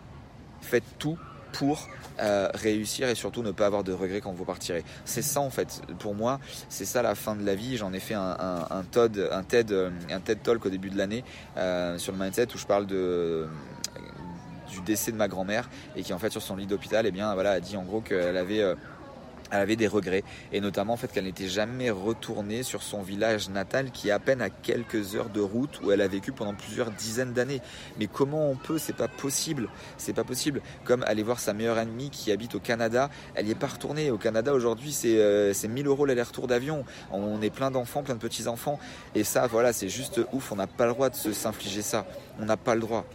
Faites tout pour euh, réussir et surtout ne pas avoir de regrets quand vous partirez. C'est ça en fait, pour moi, c'est ça la fin de la vie. J'en ai fait un, TED, TED, un TED Talk au début de l'année euh, sur le mindset où je parle du décès de ma grand-mère et qui en fait sur son lit d'hôpital, et eh bien voilà, a dit en gros qu'elle avait elle avait des regrets et notamment en fait qu'elle n'était jamais retournée sur son village natal qui est à peine à quelques heures de route où elle a vécu pendant plusieurs dizaines d'années. Mais comment on peut C'est pas possible. C'est pas possible. Comme aller voir sa meilleure amie qui habite au Canada, elle n'y est pas retournée. Au Canada aujourd'hui c'est euh, 1000 euros l'aller-retour d'avion. On est plein d'enfants, plein de petits enfants et ça voilà c'est juste ouf. On n'a pas le droit de s'infliger ça. On n'a pas le droit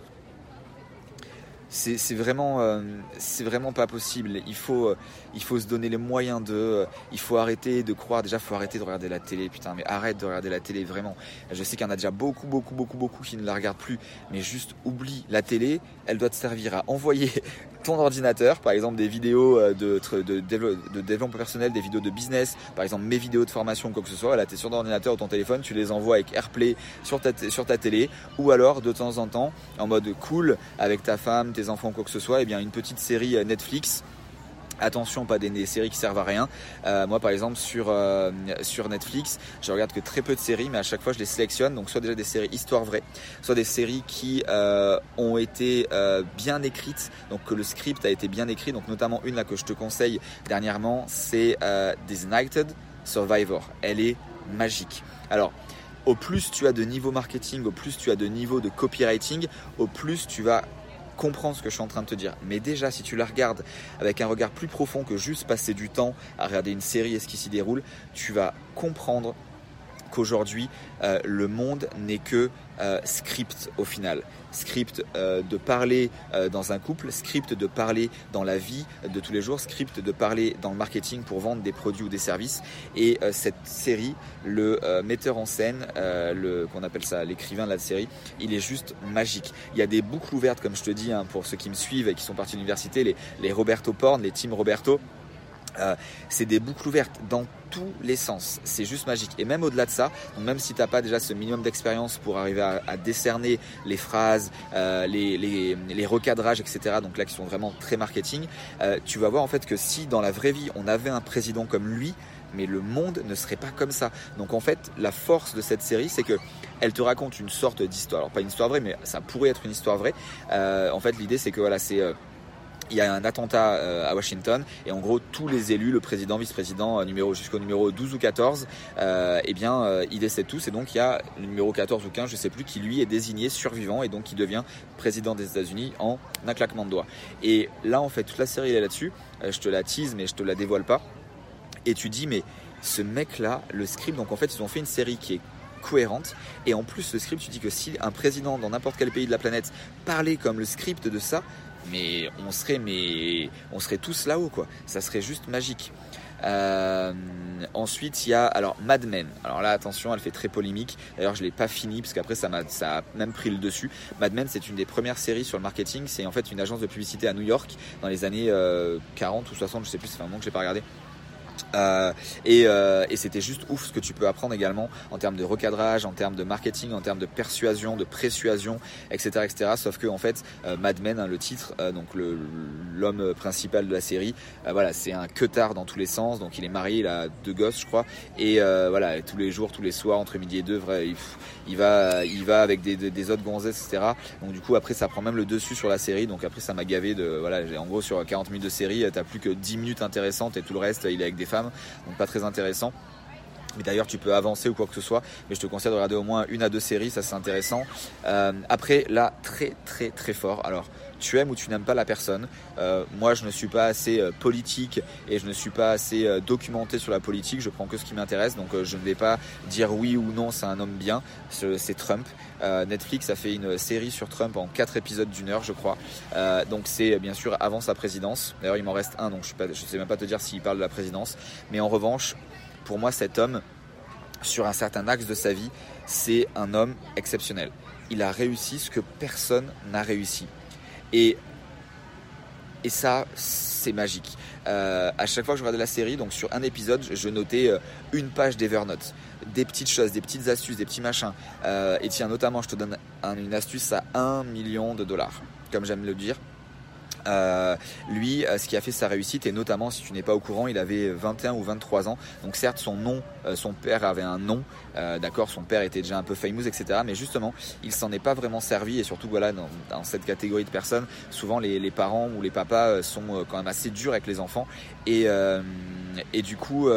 c'est vraiment euh, c'est vraiment pas possible. Il faut euh, il faut se donner les moyens de euh, il faut arrêter de croire. Déjà faut arrêter de regarder la télé. Putain mais arrête de regarder la télé vraiment. Je sais qu'il y en a déjà beaucoup beaucoup beaucoup beaucoup qui ne la regardent plus. Mais juste oublie la télé. Elle doit te servir à envoyer ton ordinateur, par exemple des vidéos euh, de, de, de, développement personnel, des vidéos de business, par exemple mes vidéos de formation, quoi que ce soit, là tu es sur ton ordinateur ou ton téléphone, tu les envoies avec AirPlay sur ta, sur ta télé, ou alors de temps en temps, en mode cool, avec ta femme, tes enfants, quoi que ce soit, et eh bien une petite série euh, Netflix Attention, pas des, séries qui servent à rien. Euh, moi, par exemple, sur, euh, sur Netflix, je regarde que très peu de séries, mais à chaque fois, je les sélectionne. Donc, soit déjà des séries histoire vraie, soit des séries qui ont été bien écrites, donc que le script a été bien écrit. Donc, notamment une là que je te conseille dernièrement, c'est Designated Survivor. Elle est magique. Alors, au plus tu as de niveau marketing, au plus tu as de niveau de copywriting, au plus tu vas comprendre ce que je suis en train de te dire. Mais déjà, si tu la regardes avec un regard plus profond que juste passer du temps à regarder une série et ce qui s'y déroule, tu vas comprendre qu'aujourd'hui, euh, le monde n'est que euh, script au final. Script euh, de parler dans un couple, script de parler dans la vie de tous les jours, script de parler dans le marketing pour vendre des produits ou des services. Et cette série, le metteur en scène, le qu'on appelle ça l'écrivain de la série, il est juste magique. Il y a des boucles ouvertes, comme je te dis, hein, pour ceux qui me suivent et qui sont partis de l'université, les, les Roberto Porn, les Team Roberto. Euh, c'est des boucles ouvertes dans tous les sens. C'est juste magique. Et même au-delà de ça, même si tu n'as pas déjà ce minimum d'expérience pour arriver à, décerner les phrases, euh, les, recadrages, etc., donc là qui sont vraiment très marketing, euh, tu vas voir en fait que si dans la vraie vie on avait un président comme lui, mais le monde ne serait pas comme ça. Donc en fait, la force de cette série, c'est que elle te raconte une sorte d'histoire. Alors pas une histoire vraie, mais ça pourrait être une histoire vraie. en fait, l'idée c'est que voilà, c'est il y a un attentat euh, à Washington et en gros tous les élus, le président, vice-président, euh, jusqu'au numéro 12 ou 14, euh, eh bien ils décèdent tous et donc il y a le numéro 14 ou 15, je sais plus, qui lui est désigné survivant et donc qui devient président des États-Unis en un claquement de doigts. Et là en fait toute la série est là-dessus. je te la tease mais je te la dévoile pas. Et tu dis mais ce mec-là, le script, donc en fait ils ont fait une série qui est cohérente. Et en plus, le script, tu dis que si un président dans n'importe quel pays de la planète parlait comme le script de ça, mais on serait, mais on serait tous là-haut, quoi. Ça serait juste magique. Euh, ensuite, il y a alors Mad Men. Alors là, attention, elle fait très polémique. D'ailleurs, je l'ai pas fini parce qu'après ça m'a ça a même pris le dessus. Mad Men, c'est une des premières séries sur le marketing. C'est en fait une agence de publicité à New York dans les années 40 euh, ou 60, je sais plus. C'est un moment que j'ai pas regardé. Euh, euh, et, c'était juste ouf ce que tu peux apprendre également en termes de recadrage, en termes de marketing, en termes de persuasion, de persuasion, etc., etc. Sauf que en fait, euh, Mad Men, hein, le titre, donc l'homme principal de la série, voilà, c'est un queutard dans tous les sens. Donc il est marié, il a deux gosses, je crois, et voilà, tous les jours, tous les soirs, entre midi et deux, vrai, il, va, il va avec des, des, autres gonzesses, etc. Donc du coup, après, ça prend même le dessus sur la série. Donc après, ça m'a gavé de, voilà, en gros, sur 40 minutes de série, t'as plus que 10 minutes intéressantes et tout le reste, il est avec des femmes donc pas très intéressant. Mais d'ailleurs, tu peux avancer ou quoi que ce soit. Mais je te conseille de regarder au moins une à deux séries, ça c'est intéressant. Euh, après, là, très très très fort. Alors, tu aimes ou tu n'aimes pas la personne. Euh, moi, je ne suis pas assez euh, politique et je ne suis pas assez documenté sur la politique. Je prends que ce qui m'intéresse. Donc, je ne vais pas dire oui ou non, c'est un homme bien. C'est Trump. Netflix a fait une série sur Trump en quatre épisodes d'une heure, je crois. donc, c'est bien sûr avant sa présidence. D'ailleurs, il m'en reste un, donc je ne sais même pas te dire s'il parle de la présidence. Mais en revanche, pour moi, cet homme, sur un certain axe de sa vie, c'est un homme exceptionnel. Il a réussi ce que personne n'a réussi. Et, ça, c'est magique. Euh, à chaque fois que je regardais la série, donc sur un épisode, je notais euh, une page d'Evernote, des petites choses, des petites astuces, des petits machins. Euh, et tiens, notamment, je te donne une astuce à 1 million de dollars, comme j'aime le dire. Euh, lui, euh, ce qui a fait sa réussite, et notamment si tu n'es pas au courant, il avait 21 ou 23 ans. Donc certes, son nom, euh, son père avait un nom, d'accord, son père était déjà un peu famous, etc. Mais justement, il s'en est pas vraiment servi, et surtout voilà, dans, cette catégorie de personnes, souvent les, parents ou les papas sont quand même assez durs avec les enfants, et du coup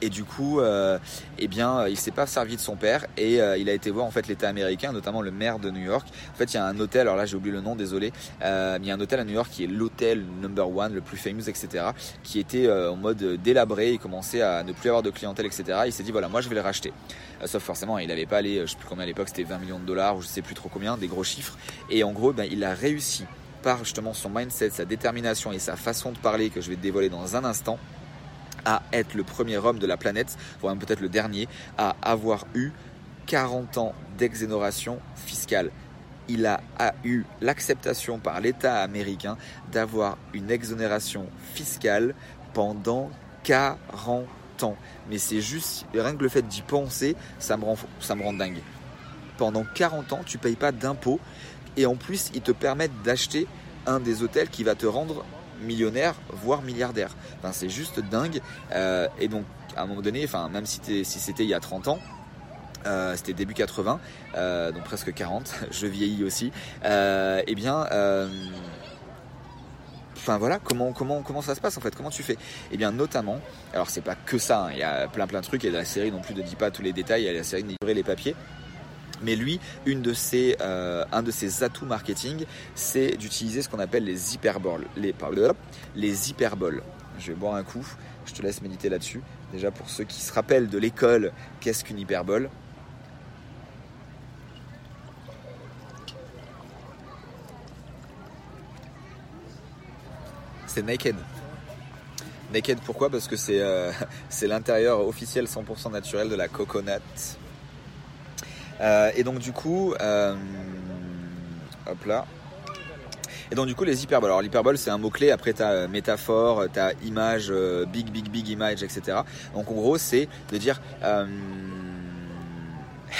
et du coup, euh, eh bien, il s'est pas servi de son père et euh, il a été voir en fait l'État américain, notamment le maire de New York. En fait, il y a un hôtel. Alors là, j'ai oublié le nom, désolé. Euh, il y a un hôtel à New York qui est l'hôtel number one, le plus famous, etc. Qui était en mode délabré. Il commençait à ne plus avoir de clientèle, etc. Il s'est dit voilà, moi, je vais le racheter. sauf forcément, il n'allait pas aller, je sais plus combien à l'époque, c'était 20 millions de dollars ou je sais plus trop combien, des gros chiffres. Et en gros, ben, il a réussi par justement son mindset, sa détermination et sa façon de parler que je vais te dévoiler dans un instant à être le premier homme de la planète, voire peut-être le dernier, à avoir eu 40 ans d'exonération fiscale. Il a, eu l'acceptation par l'État américain d'avoir une exonération fiscale pendant 40 ans. Mais c'est juste, rien que le fait d'y penser, ça me, rend, ça me rend dingue. Pendant 40 ans, tu payes pas d'impôts et en plus, ils te permettent d'acheter un des hôtels qui va te rendre millionnaire, voire milliardaire. Enfin, c'est juste dingue. Euh, et donc, à un moment donné, enfin, même si, si c'était il y a 30 ans, euh, c'était début 80, euh, donc presque 40, je vieillis aussi, eh bien, enfin voilà, comment, comment, comment ça se passe en fait, comment tu fais? Eh bien, notamment, alors c'est pas que ça, hein, il y a plein plein de trucs, et la série non plus ne dit pas tous les détails, il y a la série de livrer les papiers, Mais lui, euh, un de ses atouts marketing, c'est d'utiliser ce qu'on appelle les hyperboles. Les, les hyperboles. Je vais boire un coup, je te laisse méditer là-dessus. Déjà pour ceux qui se rappellent de l'école, qu'est-ce qu'une hyperbole? C'est naked. Naked pourquoi? Parce que c'est euh, l'intérieur officiel 100% naturel de la coconut. Euh, et donc du coup, euh, hop là. Et donc du coup les hyperboles. Alors l'hyperbole c'est un mot clé. Après t'as métaphore, t'as image, big big big image, etc. Donc en gros c'est de dire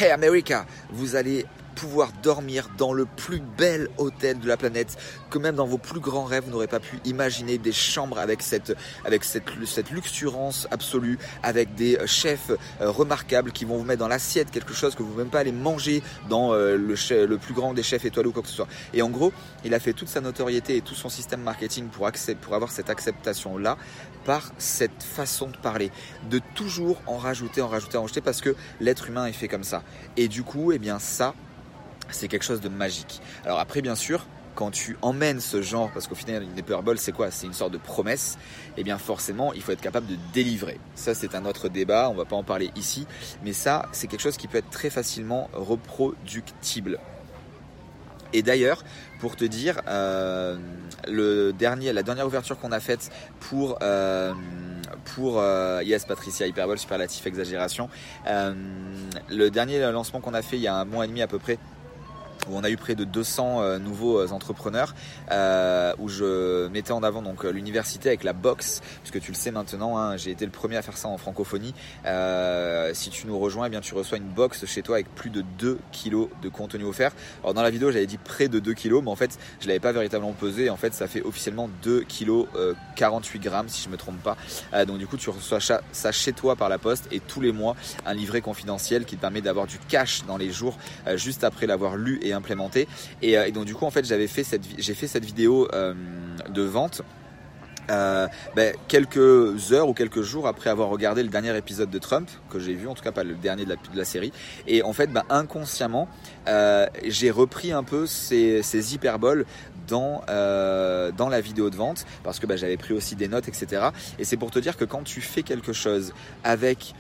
Hey America, vous allez pouvoir dormir dans le plus bel hôtel de la planète, que même dans vos plus grands rêves, vous n'aurez pas pu imaginer des chambres avec cette, avec cette, cette luxurance absolue, avec des euh, chefs euh, remarquables qui vont vous mettre dans l'assiette quelque chose que vous ne pouvez même pas aller manger dans euh, le, le plus grand des chefs étoilés ou quoi que ce soit. Et en gros, il a fait toute sa notoriété et tout son système marketing pour, pour avoir cette acceptation-là par cette façon de parler, de toujours en rajouter, en rajouter, en rajouter, parce que l'être humain est fait comme ça. Et du coup, eh bien ça, c'est quelque chose de magique. Alors après, bien sûr, quand tu emmènes ce genre, parce qu'au final, une hyperbole, c'est quoi? C'est une sorte de promesse. Et eh bien, forcément, il faut être capable de délivrer. Ça, c'est un autre débat. On va pas en parler ici, mais ça, c'est quelque chose qui peut être très facilement reproductible. Et d'ailleurs, pour te dire, euh, le dernier, la dernière ouverture qu'on a faite pour euh, pour euh, yes Patricia hyperbole superlatif exagération, le dernier lancement qu'on a fait il y a un mois et demi à peu près où on a eu près de 200 euh, nouveaux euh, entrepreneurs, euh, où je mettais en avant donc l'université avec la box, puisque tu le sais maintenant, hein, j'ai été le premier à faire ça en francophonie. si tu nous rejoins, eh bien tu reçois une box chez toi avec plus de 2 kilos de contenu offert. Alors dans la vidéo, j'avais dit près de 2 kilos, mais en fait, je l'avais pas véritablement pesé. En fait, ça fait officiellement 2 kilos 48 grammes, si je me trompe pas. donc du coup, tu reçois ça chez toi par la poste et tous les mois un livret confidentiel qui te permet d'avoir du cash dans les jours juste après l'avoir lu et implémenté. Euh, et, donc du coup en fait j'avais fait cette j'ai fait cette vidéo euh, de vente. Euh, ben, quelques heures ou quelques jours après avoir regardé le dernier épisode de Trump que j'ai vu en tout cas pas le dernier de la, série et en fait ben, inconsciemment j'ai repris un peu ces, hyperboles dans, dans la vidéo de vente parce que ben, j'avais pris aussi des notes etc et c'est pour te dire que quand tu fais quelque chose avec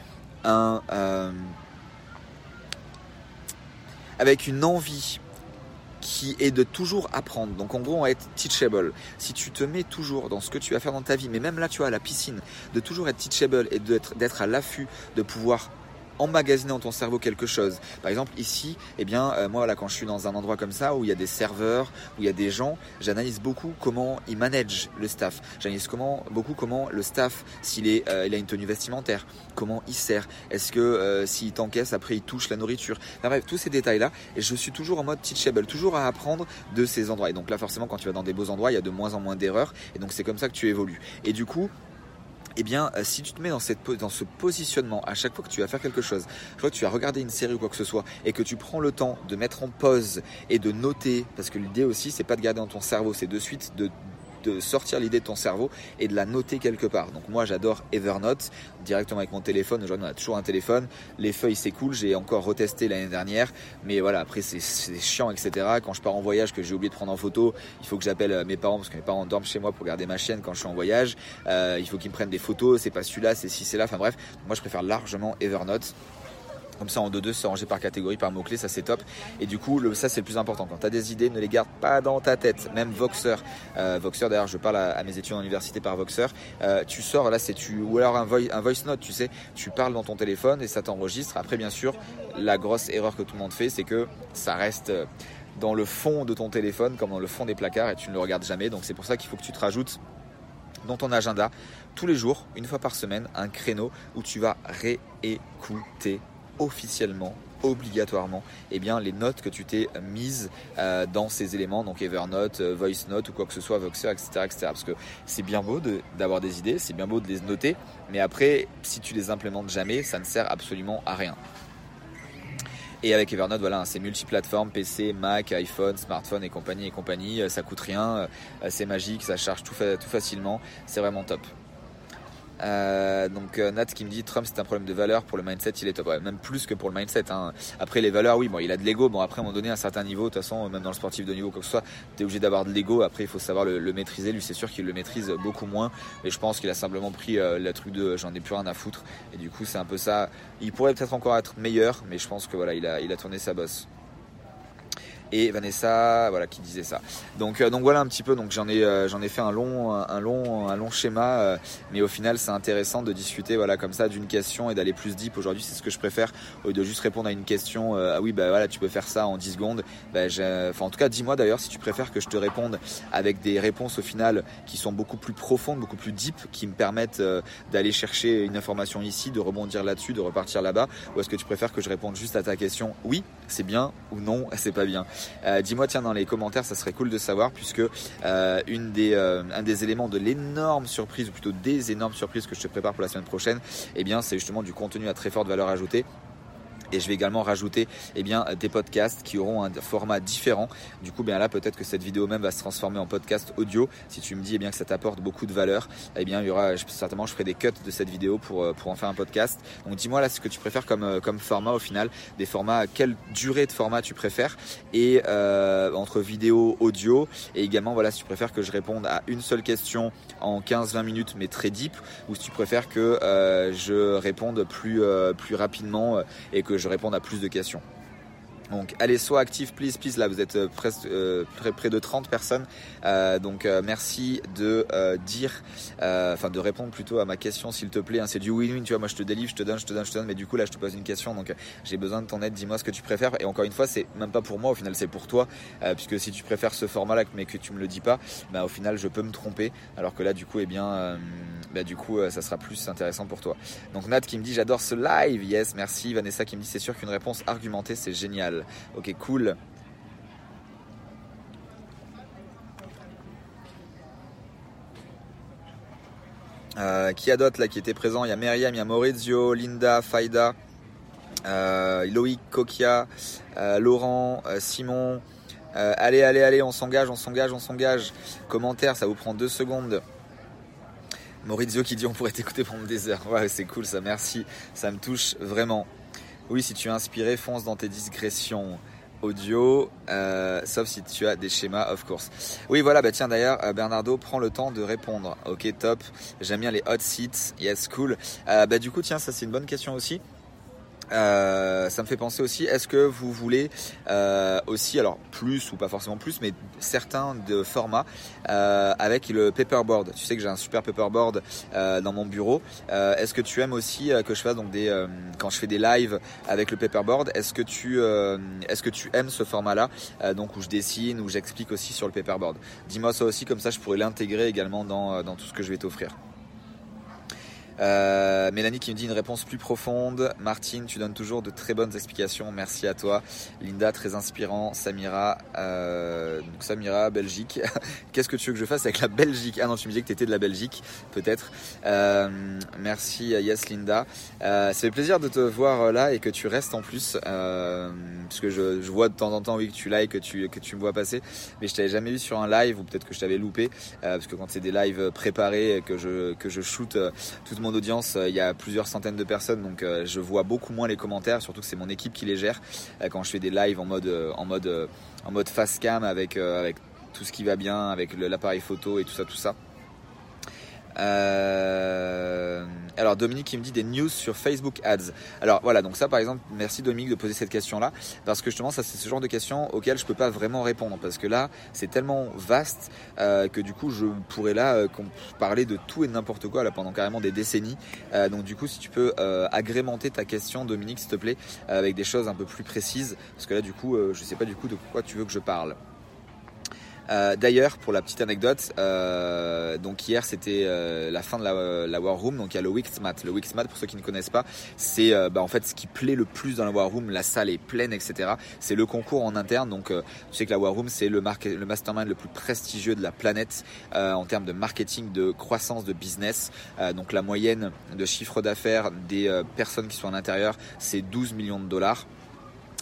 un avec une envie qui est de toujours apprendre. Donc en gros, on va être teachable. Si tu te mets toujours dans ce que tu vas faire dans ta vie, mais même là, tu vois, à la piscine, de toujours être teachable et d'être à l'affût, de pouvoir emmagasiner dans ton cerveau quelque chose. Par exemple, ici, eh bien, euh, moi, là, quand je suis dans un endroit comme ça, où il y a des serveurs, où il y a des gens, j'analyse beaucoup comment ils managent le staff. J'analyse beaucoup comment le staff, s'il est, euh, il a une tenue vestimentaire, comment il sert, est-ce que euh, s'il t'encaisse, après il touche la nourriture. Enfin, bref, tous ces détails-là, et je suis toujours en mode teachable, toujours à apprendre de ces endroits. Et donc là, forcément, quand tu vas dans des beaux endroits, il y a de moins en moins d'erreurs, et donc c'est comme ça que tu évolues. Et du coup, eh bien, euh, si tu te mets dans, cette, dans ce positionnement à chaque fois que tu vas faire quelque chose, je vois que tu vas regarder une série ou quoi que ce soit, et que tu prends le temps de mettre en pause et de noter, parce que l'idée aussi, c'est pas de garder dans ton cerveau, c'est de suite de de sortir l'idée de ton cerveau et de la noter quelque part. Donc moi j'adore Evernote directement avec mon téléphone. Aujourd'hui on a toujours un téléphone. Les feuilles c'est cool. J'ai encore retesté l'année dernière, mais voilà après c'est chiant etc. Quand je pars en voyage que j'ai oublié de prendre en photo, il faut que j'appelle euh, mes parents parce que mes parents dorment chez moi pour garder ma chienne quand je suis en voyage. Euh, il faut qu'ils me prennent des photos. C'est pas celui-là, c'est si c'est là. Enfin bref, moi je préfère largement Evernote. Comme ça, en 2-2, c'est rangé par catégorie, par mot-clé, ça c'est top. Et du coup, ça c'est le plus important. Quand tu as des idées, ne les garde pas dans ta tête. Même Voxer, euh, Voxer d'ailleurs, je parle à, mes études en université par Voxer. Euh, tu sors, là c'est tu, ou alors un, un voice note, tu sais, tu parles dans ton téléphone et ça t'enregistre. Après, bien sûr, la grosse erreur que tout le monde fait, c'est que ça reste euh, dans le fond de ton téléphone, comme dans le fond des placards, et tu ne le regardes jamais. Donc c'est pour ça qu'il faut que tu te rajoutes dans ton agenda tous les jours, une fois par semaine, un créneau où tu vas réécouter officiellement obligatoirement eh bien, les notes que tu t'es mises euh, dans ces éléments, donc Evernote, euh, VoiceNote ou quoi que ce soit, Voxer, etc. etc. parce que c'est bien beau d'avoir des idées, c'est bien beau de les noter, mais après, si tu les implémentes jamais, ça ne sert absolument à rien. Et avec Evernote, voilà, c'est multiplateforme, PC, Mac, iPhone, smartphone et compagnie et compagnie. Ça coûte rien, euh, c'est magique, ça charge tout facilement, c'est vraiment top. Euh, donc euh, Nat qui me dit Trump c'est un problème de valeur pour le mindset il est top. Même plus que pour le mindset hein. après les valeurs oui bon il a de l'ego. Bon après à un moment donné à un certain niveau de toute façon même dans le sportif de niveau quoi que ce soit tu es obligé d'avoir de l'ego. Après il faut savoir le, maîtriser. Lui c'est sûr qu'il le maîtrise beaucoup moins. Mais je pense qu'il a simplement pris euh, le truc de j'en ai plus rien à foutre. Et du coup c'est un peu ça. Il pourrait peut-être encore être meilleur mais je pense que voilà il a, il a tourné sa bosse et Vanessa voilà qui disait ça. Donc euh, donc voilà un petit peu donc j'en ai euh, j'en ai fait un long un long un long schéma euh, mais au final c'est intéressant de discuter voilà comme ça d'une question et d'aller plus deep. Aujourd'hui c'est ce que je préfère au lieu de juste répondre à une question ah oui bah voilà tu peux faire ça en 10 secondes. Bah, enfin en tout cas dis-moi d'ailleurs si tu préfères que je te réponde avec des réponses au final qui sont beaucoup plus profondes beaucoup plus deep qui me permettent d'aller chercher une information ici de rebondir là-dessus de repartir là-bas ou est-ce que tu préfères que je réponde juste à ta question oui c'est bien ou non c'est pas bien? Euh, dis-moi, tiens, dans les commentaires, ça serait cool de savoir, puisque euh, une des, euh, un des éléments de l'énorme surprise, ou plutôt des énormes surprises que je te prépare pour la semaine prochaine, eh bien, c'est justement du contenu à très forte valeur ajoutée. Et je vais également rajouter eh bien, des podcasts qui auront un format différent. Du coup, bien là, peut-être que cette vidéo même va se transformer en podcast audio. Si tu me dis eh bien, que ça t'apporte beaucoup de valeur, eh bien, il y aura certainement, je ferai des cuts de cette vidéo pour, euh, pour en faire un podcast. Donc, dis-moi là ce que tu préfères comme, euh, comme format au final, des formats, quelle durée de format tu préfères, et euh, entre vidéo, audio, et également, voilà, si tu préfères que je réponde à une seule question en 15-20 minutes, mais très deep, ou si tu préfères que je réponde plus, plus rapidement et que je réponde à plus de questions. Donc allez, sois actif, please, please. Là, vous êtes euh, presque euh, près, près, de 30 personnes. Euh, donc merci de dire, enfin de répondre plutôt à ma question, s'il te plaît. Hein. c'est du win-win, tu vois. Moi, je te délivre, je te donne, je te donne, je te donne. Mais du coup, là, je te pose une question. Donc j'ai besoin de ton aide. Dis-moi ce que tu préfères. Et encore une fois, c'est même pas pour moi. Au final, c'est pour toi, puisque si tu préfères ce format-là, mais que tu me le dis pas, bah, au final, je peux me tromper. Alors que là, du coup, eh bien, bah, du coup, ça sera plus intéressant pour toi. Donc Nat qui me dit, j'adore ce live. Yes, merci. Vanessa qui me dit, c'est sûr qu'une réponse argumentée, c'est génial. Ok, cool. Euh, qui a d'autres là qui étaient présents Il y a Myriam, il y a Maurizio, Linda, Faida, euh, Loïc, Kokia, euh, Laurent, Simon. allez, allez, allez, on s'engage, on s'engage, on s'engage. Commentaire, ça vous prend deux secondes. Maurizio qui dit on pourrait t'écouter pendant des heures. Ouais, c'est cool ça, merci. Ça me touche vraiment. Oui, si tu es inspiré, fonce dans tes digressions audio, euh, sauf si tu as des schémas, of course. Oui, voilà, bah tiens, d'ailleurs, euh, Bernardo prend le temps de répondre. Ok, top. J'aime bien les hot seats. Yes, cool. Euh, bah, du coup, tiens, ça, c'est une bonne question aussi. Euh, ça me fait penser aussi, est-ce que vous voulez euh, aussi, alors plus ou pas forcément plus, mais certains de formats euh, avec le paperboard. Tu sais que j'ai un super paperboard dans mon bureau. est-ce que tu aimes aussi que je fasse donc des quand je fais des lives avec le paperboard Est-ce que tu est-ce que tu aimes ce format-là donc où je dessine, où j'explique aussi sur le paperboard? Dis-moi ça aussi, comme ça je pourrais l'intégrer également dans, dans tout ce que je vais t'offrir. Euh, Mélanie qui me dit une réponse plus profonde. Martine, tu donnes toujours de très bonnes explications. Merci à toi. Linda, très inspirant. Samira, euh, donc Samira, Belgique. Qu'est-ce que tu veux que je fasse avec la Belgique? Ah non, tu me disais que tu étais de la Belgique, peut-être. Euh, merci, yes Linda. Euh, ça fait plaisir de te voir là et que tu restes en plus. Euh, parce que je, je, vois de temps en temps, oui, que tu likes, que tu, que tu me vois passer. Mais je t'avais jamais vu sur un live ou peut-être que je t'avais loupé. Euh, parce que quand c'est des lives préparés, que je, que je shoot toute mon audience, euh, il y a plusieurs centaines de personnes, donc euh, je vois beaucoup moins les commentaires, surtout que c'est mon équipe qui les gère. Euh, quand je fais des lives en mode, en mode, en mode face cam avec, avec tout ce qui va bien, avec l'appareil photo et tout ça, tout ça. Euh, alors Dominique qui me dit des news sur Facebook Ads. Alors voilà, donc ça par exemple, merci Dominique de poser cette question-là, parce que justement ça c'est ce genre de questions auxquelles je peux pas vraiment répondre, parce que là c'est tellement vaste euh, que du coup je pourrais là euh, parler de tout et n'importe quoi là pendant carrément des décennies. Euh, donc du coup si tu peux euh, agrémenter ta question Dominique s'il te plaît avec des choses un peu plus précises, parce que là du coup je sais pas du coup de quoi tu veux que je parle. Euh, d'ailleurs, pour la petite anecdote, euh, donc hier c'était euh, la fin de la, War Room, donc il y a le Wixmat. Le Wixmat, pour ceux qui ne connaissent pas, c'est bah, en fait ce qui plaît le plus dans la War Room. La salle est pleine, etc. C'est le concours en interne, donc tu sais que la War Room c'est le, le mastermind le plus prestigieux de la planète en termes de marketing, de croissance, de business. donc la moyenne de chiffre d'affaires des personnes qui sont à l'intérieur, c'est 12 millions de dollars.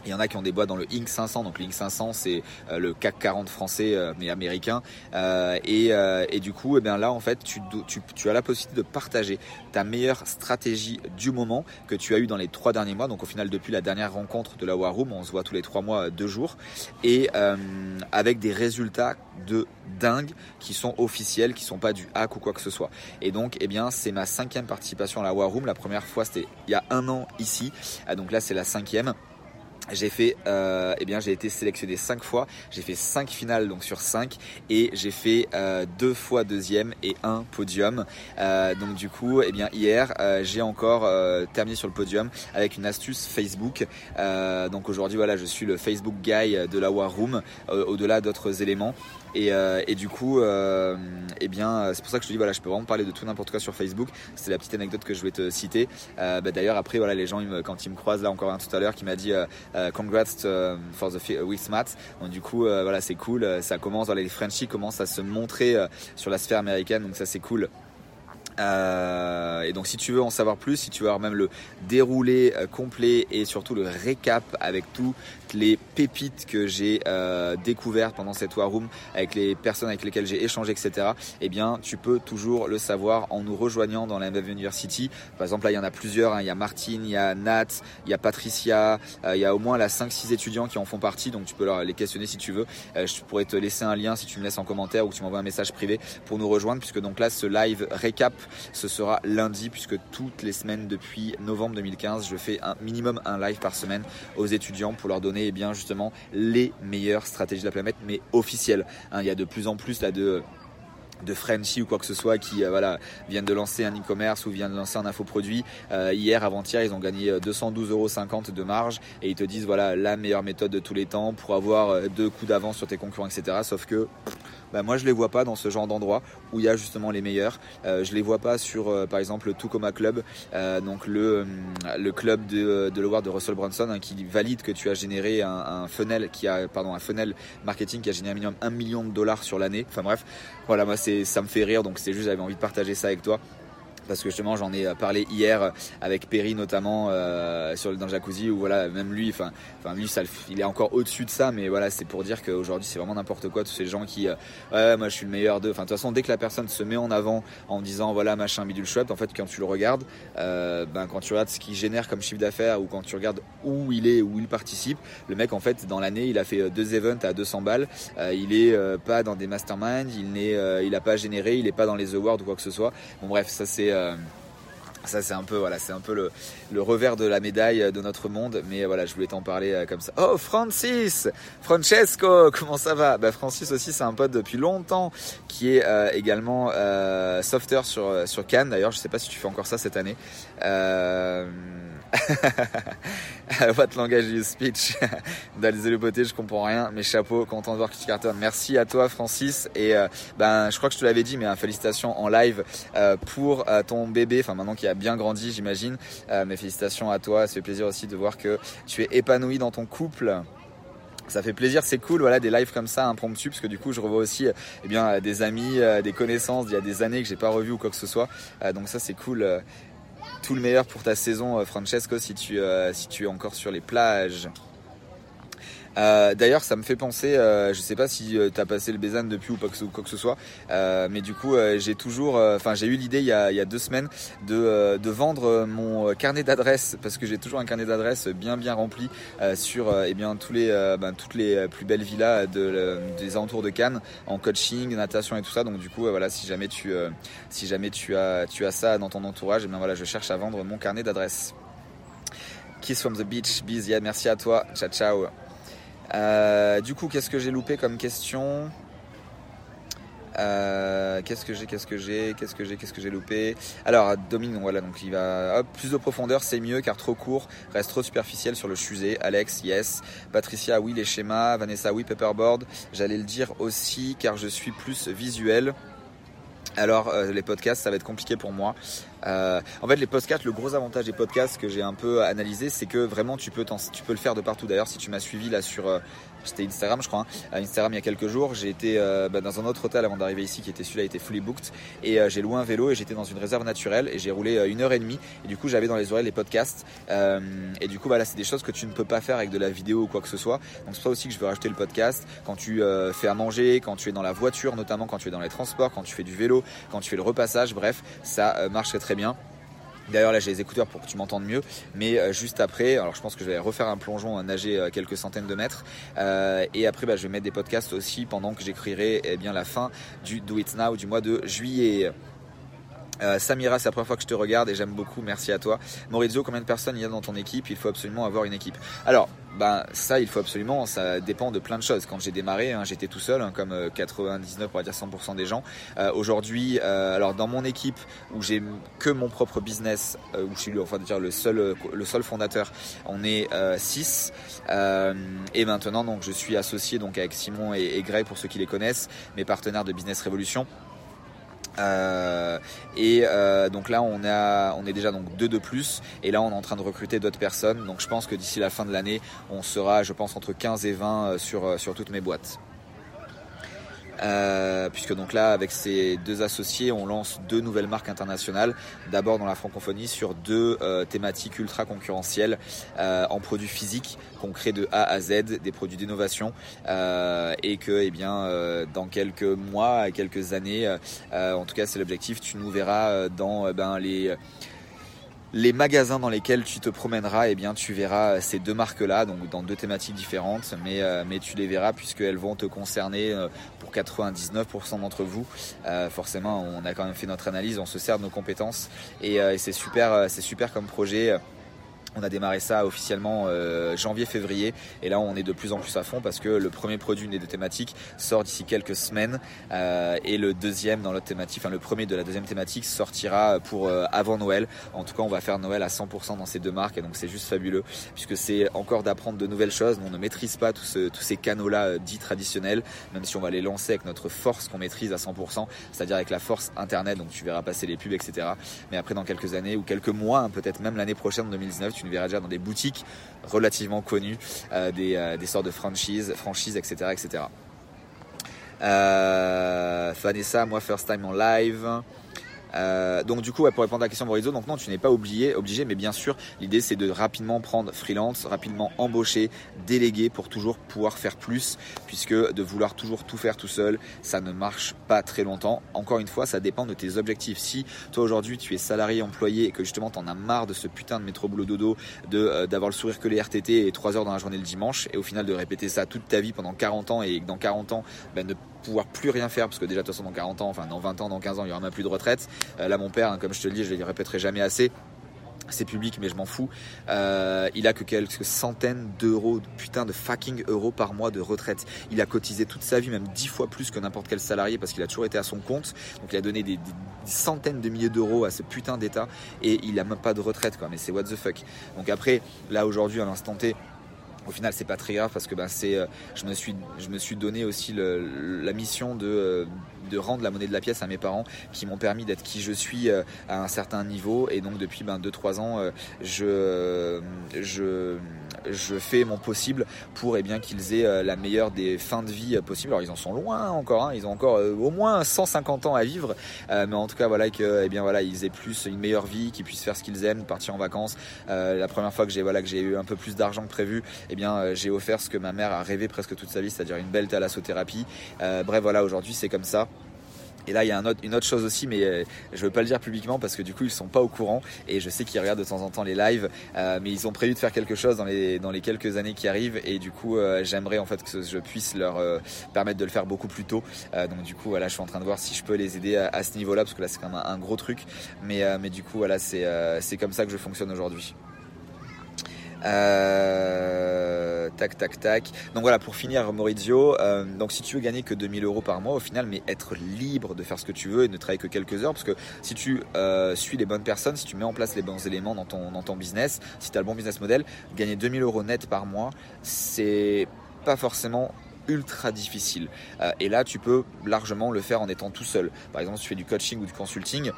Il y en a qui ont des boîtes dans le Inc 500, donc le Inc 500 c'est euh, le CAC 40 français euh, mais américain. Euh, et, et, du coup, eh bien là en fait, tu, tu, tu, as la possibilité de partager ta meilleure stratégie du moment que tu as eu dans les trois derniers mois. Donc au final, depuis la dernière rencontre de la War Room, on se voit tous les trois mois, deux jours, et avec des résultats de dingue qui sont officiels, qui sont pas du hack ou quoi que ce soit. Et donc, eh bien, c'est ma cinquième participation à la War Room. La première fois, c'était il y a un an ici. Donc là, c'est la cinquième j'ai fait euh, eh bien j'ai été sélectionné cinq fois. J'ai fait cinq finales donc sur cinq et j'ai fait euh, deux fois deuxième et un podium. Euh, donc du coup eh bien hier euh, j'ai encore euh, terminé sur le podium avec une astuce Facebook. Donc aujourd'hui voilà je suis le Facebook guy de la War Room au-delà d'autres éléments et, euh, et, du coup, euh, eh bien, c'est pour ça que je te dis, voilà, je peux vraiment parler de tout n'importe quoi sur Facebook. C'est la petite anecdote que je voulais te citer. Euh, bah, D'ailleurs, après, voilà, les gens, ils me, quand ils me croisent là encore un tout à l'heure, qui m'a dit, euh, euh, congrats for the with Matt. Donc du coup, voilà, c'est cool. Ça commence, voilà, les Frenchies commencent à se montrer sur la sphère américaine, donc ça c'est cool. Euh, et donc si tu veux en savoir plus, si tu veux avoir même le déroulé euh, complet et surtout le récap avec toutes les pépites que j'ai euh, découvertes pendant cette War Room, avec les personnes avec lesquelles j'ai échangé, etc. Eh bien, tu peux toujours le savoir en nous rejoignant dans la MF University. Par exemple, là, il y en a plusieurs. Hein. Il y a Martine, il y a Nat, il y a Patricia, il y a au moins la 5-6 étudiants qui en font partie. Donc tu peux leur les questionner si tu veux. je pourrais te laisser un lien si tu me laisses en commentaire ou que tu m'envoies un message privé pour nous rejoindre, puisque donc là, ce live récap ce sera lundi puisque toutes les semaines depuis novembre 2015, je fais un minimum un live par semaine aux étudiants pour leur donner eh bien justement les meilleures stratégies de la planète, mais officielles. Hein, il y a de plus en plus là de de Frenchy ou quoi que ce soit qui euh, voilà viennent de lancer un e-commerce ou viennent de lancer un infoproduit euh, hier avant-hier ils ont gagné 212,50 euros de marge et ils te disent voilà la meilleure méthode de tous les temps pour avoir euh, deux coups d'avance sur tes concurrents etc sauf que bah, moi je les vois pas dans ce genre d'endroit où il y a justement les meilleurs. Euh, je les vois pas sur euh, par exemple le Tucoma Club, euh, donc le, le club de, de l'award de Russell Brunson hein, qui valide que tu as généré un, un, funnel qui a pardon un funnel marketing qui a généré un minimum 1 million de dollars sur l'année. Enfin bref, voilà moi c'est ça me fait rire donc c'est juste j'avais envie de partager ça avec toi parce que justement j'en ai parlé hier avec Perry notamment euh, sur dans le jacuzzi où voilà même lui enfin lui il est encore au-dessus de ça mais voilà c'est pour dire qu'aujourd'hui c'est vraiment n'importe quoi tous ces gens qui euh, ouais moi je suis le meilleur d'eux. Enfin de toute façon dès que la personne se met en avant en disant voilà machin bidule shop en fait quand tu le regardes euh, ben quand tu regardes ce qu'il génère comme chiffre d'affaires ou quand tu regardes où il est où il participe le mec en fait dans l'année il a fait deux events à 200 balles. Euh, il est euh, pas dans des masterminds il n'est il a pas généré il est pas dans les awards ou quoi que ce soit. Bon bref ça c'est euh, ça c'est un peu voilà, c'est un peu le, le, revers de la médaille de notre monde, mais voilà, je voulais t'en parler euh, comme ça. Oh Francis, Francesco, comment ça va? Bah Francis aussi, c'est un pote depuis longtemps qui est euh, également euh, softer sur sur Cannes. D'ailleurs, je sais pas si tu fais encore ça cette année. Euh, What langage you speech le beauté, je comprends rien, mais chapeau, content de voir que tu. Merci à toi Francis et euh, ben je crois que je te l'avais dit, mais hein, félicitations en live euh, pour euh, ton bébé, enfin maintenant qu'il a bien grandi j'imagine, mais félicitations à toi, ça fait plaisir aussi de voir que tu es épanoui dans ton couple ça fait plaisir, c'est cool, voilà, des lives comme ça, impromptu, parce que du coup, je revois aussi, eh bien, des amis, des connaissances d'il y a des années que j'ai pas revu ou quoi que ce soit. donc ça, c'est cool tout le meilleur pour ta saison, euh, Francesco, si tu, euh, si tu es encore sur les plages. Euh, d'ailleurs, ça me fait penser, euh, je sais pas si euh, tu as passé le Bézane depuis ou quoi que, ce soit, mais du coup, j'ai toujours, enfin, j'ai eu l'idée il, y a deux semaines de, vendre mon carnet d'adresses parce que j'ai toujours un carnet d'adresses bien bien rempli sur eh bien tous les, ben, toutes les plus belles villas de, des alentours de Cannes en coaching, natation et tout ça. Donc du coup, voilà, si jamais tu, si jamais tu as, tu as ça dans ton entourage, eh voilà, je cherche à vendre mon carnet d'adresses. Kiss from the beach, biz, merci à toi, ciao ciao. Euh, du coup, qu'est-ce que j'ai loupé comme question euh, qu'est-ce que j'ai, qu'est-ce que j'ai, qu'est-ce que j'ai, qu'est-ce que j'ai loupé Alors, Dominique, voilà, donc il va, plus de profondeur, c'est mieux, car trop court, reste trop superficiel sur le sujet. Alex, yes. Patricia, oui, les schémas. Vanessa, oui, paperboard. J'allais le dire aussi, car je suis plus visuel. Alors, euh, les podcasts, ça va être compliqué pour moi en fait, les podcasts, le gros avantage des podcasts que j'ai un peu analysé, c'est que vraiment tu peux, tu peux le faire de partout. D'ailleurs, si tu m'as suivi là sur c'était Instagram je crois, hein. Instagram il y a quelques jours, j'ai été euh, bah, dans un autre hôtel avant d'arriver ici qui était celui-là était fully booked et euh, j'ai loué un vélo et j'étais dans une réserve naturelle et j'ai roulé euh, une heure et demie et du coup j'avais dans les oreilles les podcasts et du coup voilà c'est des choses que tu ne peux pas faire avec de la vidéo ou quoi que ce soit donc c'est pour ça aussi que je veux rajouter le podcast quand tu fais à manger, quand tu es dans la voiture notamment, quand tu es dans les transports, quand tu fais du vélo, quand tu fais le repassage, bref ça marche très bien. D'ailleurs là j'ai les écouteurs pour que tu m'entendes mieux, mais euh, juste après, alors je pense que je vais refaire un plongeon, à nager euh, quelques centaines de mètres, euh, et après bah, je vais mettre des podcasts aussi pendant que j'écrirai eh bien la fin du Do It Now du mois de juillet. Euh, Samira, c'est la première fois que je te regarde et j'aime beaucoup, merci à toi. Maurizio, combien de personnes il y a dans ton équipe? Il faut absolument avoir une équipe. Alors, ben ça, il faut absolument, ça dépend de plein de choses. Quand j'ai démarré, hein, j'étais tout seul, hein, comme 99, pour dire 100% des gens. Euh, aujourd'hui, euh, alors dans mon équipe où j'ai que mon propre business, où je suis enfin dire le seul, le seul fondateur, on est 6. et maintenant, donc je suis associé donc avec Simon et, et pour ceux qui les connaissent, mes partenaires de Business Révolution. Euh, et euh, donc là on a on est déjà donc deux de plus et là on est en train de recruter d'autres personnes donc je pense que d'ici la fin de l'année on sera je pense entre 15 et 20 euh, sur, sur toutes mes boîtes. Euh, puisque donc là, avec ces deux associés, on lance deux nouvelles marques internationales. D'abord dans la francophonie sur deux euh, thématiques ultra concurrentielles euh, en produits physiques qu'on crée de A à Z, des produits d'innovation, et que, eh bien, dans quelques mois, quelques années, en tout cas c'est l'objectif, tu nous verras dans ben, les les magasins dans lesquels tu te promèneras, eh bien, tu verras ces deux marques-là, donc dans deux thématiques différentes, mais, euh, mais tu les verras puisqu'elles vont te concerner euh, pour 99% d'entre vous. Euh, forcément, on a quand même fait notre analyse, on se sert de nos compétences et, et c'est super, c'est super comme projet. On a démarré ça officiellement euh, janvier-février et là on est de plus en plus à fond parce que le premier produit des deux thématiques sort d'ici quelques semaines euh, et le deuxième dans l'autre thématique, enfin le premier de la deuxième thématique sortira pour euh, avant Noël. En tout cas on va faire Noël à 100% dans ces deux marques et donc c'est juste fabuleux puisque c'est encore d'apprendre de nouvelles choses. on ne maîtrise pas tous, ces canaux-là dits traditionnels, même si on va les lancer avec notre force qu'on maîtrise à 100%, c'est-à-dire avec la force internet, donc tu verras passer les pubs, etc. Mais après dans quelques années ou quelques mois, hein, peut-être même l'année prochaine, en 2019, tu nous verras déjà dans des boutiques relativement connues, euh, des, euh, des, sortes de franchises, franchises etc. etc. Euh, Vanessa, moi first time en live. Euh, donc du coup, pour répondre à la question Maurizio, donc non, tu n'es pas obligé, obligé, mais bien sûr, l'idée c'est de rapidement prendre freelance, rapidement embaucher, déléguer pour toujours pouvoir faire plus, puisque de vouloir toujours tout faire tout seul, ça ne marche pas très longtemps. Encore une fois, ça dépend de tes objectifs. Si toi aujourd'hui tu es salarié, employé et que justement t'en as marre de ce putain de métro boulot dodo, de euh, d'avoir le sourire que les RTT et 3 heures dans la journée le dimanche, et au final de répéter ça toute ta vie pendant 40 ans et dans 40 ans, ben, ne pouvoir plus rien faire parce que déjà de toute façon dans 40 ans, enfin dans 20 ans, dans 15 ans, il y aura même plus de retraite. Euh, là mon père, hein, comme je te le dis, je le répéterai jamais assez c'est public mais je m'en fous. Euh, il a que quelques centaines d'euros, putain de fucking euros par mois de retraite. Il a cotisé toute sa vie, même dix fois plus que n'importe quel salarié parce qu'il a toujours été à son compte. Donc il a donné des, centaines de milliers d'euros à ce putain d'état et il a même pas de retraite quoi. Mais c'est what the fuck. Donc après, là aujourd'hui à l'instant T, au final c'est pas très grave parce que ben c'est euh, je me suis je me suis donné aussi le, la mission de euh, de rendre la monnaie de la pièce à mes parents qui m'ont permis d'être qui je suis euh, à un certain niveau. Et donc depuis ben 2 3 ans je je je fais mon possible pour eh bien qu'ils aient la meilleure des fins de vie possibles. Alors ils en sont loin encore, hein, ils ont encore au moins 150 ans à vivre, mais en tout cas voilà que eh bien voilà ils aient plus une meilleure vie, qu'ils puissent faire ce qu'ils aiment, partir en vacances. la première fois que j'ai voilà que j'ai eu un peu plus d'argent que prévu, eh bien, euh, j'ai offert ce que ma mère a rêvé presque toute sa vie, c'est-à-dire une belle thalassothérapie. Euh, bref, voilà, aujourd'hui, c'est comme ça. Et là, il y a une autre chose aussi, mais euh, je veux pas le dire publiquement parce que du coup, ils sont pas au courant. Et je sais qu'ils regardent de temps en temps les lives, mais ils ont prévu de faire quelque chose dans les dans les quelques années qui arrivent. Et du coup, j'aimerais en fait que je puisse leur permettre de le faire beaucoup plus tôt. donc du coup, voilà, je suis en train de voir si je peux les aider à, ce niveau-là parce que là, c'est quand même un, gros truc. Mais mais du coup, voilà, c'est c'est comme ça que je fonctionne aujourd'hui. Euh, tac, tac, tac. Donc voilà, pour finir, Maurizio, euh, donc si tu veux gagner que 2000 euros par mois au final, mais être libre de faire ce que tu veux et ne travailler que quelques heures, parce que si tu euh, suis les bonnes personnes, si tu mets en place les bons éléments dans ton, dans ton business, si tu le bon business model, gagner 2000 euros net par mois, c'est pas forcément ultra difficile. et là, tu peux largement le faire en étant tout seul. Par exemple, si tu fais du coaching ou du consulting,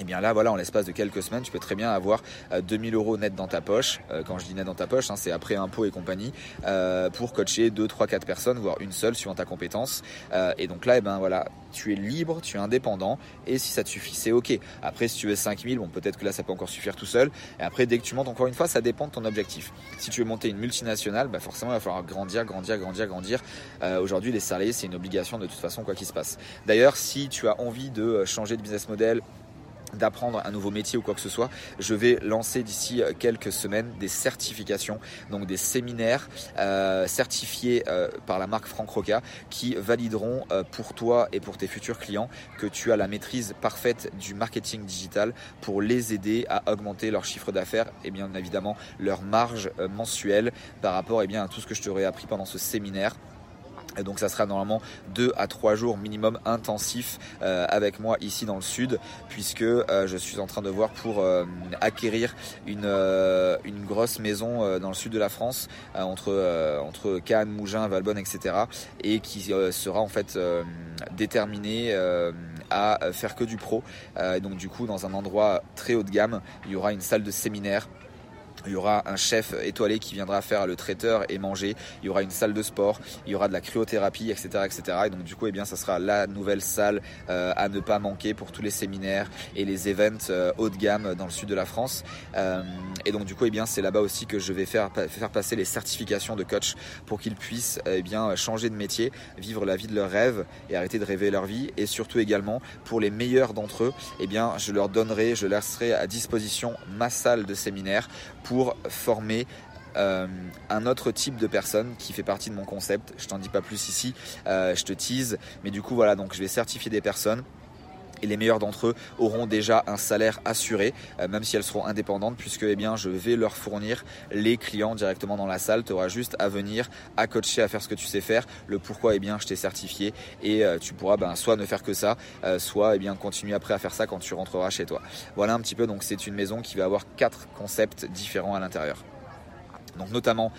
et eh bien là, voilà, en l'espace de quelques semaines, tu peux très bien avoir 2000 euros net dans ta poche. quand je dis net dans ta poche, hein, c'est après impôts et compagnie, pour coacher 2, 3, 4 personnes, voire une seule suivant ta compétence. et donc là, eh ben voilà, tu es libre, tu es indépendant, et si ça te suffit, c'est ok. Après, si tu veux 5000, bon, peut-être que là, ça peut encore suffire tout seul. Et après, dès que tu montes, encore une fois, ça dépend de ton objectif. Si tu veux monter une multinationale, bah forcément, il va falloir grandir, grandir, grandir, grandir. Aujourd'hui, les salariés, c'est une obligation de toute façon, quoi qu'il se passe. D'ailleurs, si tu as envie de changer de business model, d'apprendre un nouveau métier ou quoi que ce soit, je vais lancer d'ici euh, quelques semaines des certifications, donc des séminaires euh, certifiés euh, par la marque Franck Roca qui valideront pour toi et pour tes futurs clients que tu as la maîtrise parfaite du marketing digital pour les aider à augmenter leur chiffre d'affaires et bien évidemment leur marge mensuelle par rapport eh bien, à tout ce que je t'aurais appris pendant ce séminaire. Et donc ça sera normalement 2 à 3 jours minimum intensifs euh, avec moi ici dans le sud puisque euh, je suis en train de voir pour euh, acquérir une, une grosse maison dans le sud de la France entre, entre Cannes, Mougins, Valbonne, etc. et qui sera en fait déterminée à faire que du pro. donc du coup dans un endroit très haut de gamme, il y aura une salle de séminaire il y aura un chef étoilé qui viendra faire le traiteur et manger. Il y aura une salle de sport. Il y aura de la cryothérapie, etc., etc. Et donc du coup, eh bien, ça sera la nouvelle salle euh, à ne pas manquer pour tous les séminaires et les events euh, haut de gamme dans le sud de la France. Euh, et donc du coup, eh bien, c'est là-bas aussi que je vais faire faire passer les certifications de coach pour qu'ils puissent eh bien changer de métier, vivre la vie de leurs rêves et arrêter de rêver leur vie. Et surtout également pour les meilleurs d'entre eux, eh bien, je leur donnerai, je laisserai à disposition ma salle de séminaire former euh, un autre type de personne qui fait partie de mon concept. Je t'en dis pas plus ici, euh, je te tease, mais du coup voilà, donc je vais certifier des personnes et les meilleurs d'entre eux auront déjà un salaire assuré, euh, même si elles seront indépendantes, puisque eh je vais leur fournir les clients directement dans la salle. Tu auras juste à venir, à coacher, à faire ce que tu sais faire. Le pourquoi, eh bien, je t'ai certifié et euh, tu pourras ben, soit ne faire que ça, euh, soit eh continuer après à faire ça quand tu rentreras chez toi. Voilà un petit peu, donc c'est une maison qui va avoir quatre concepts différents à l'intérieur. Donc notamment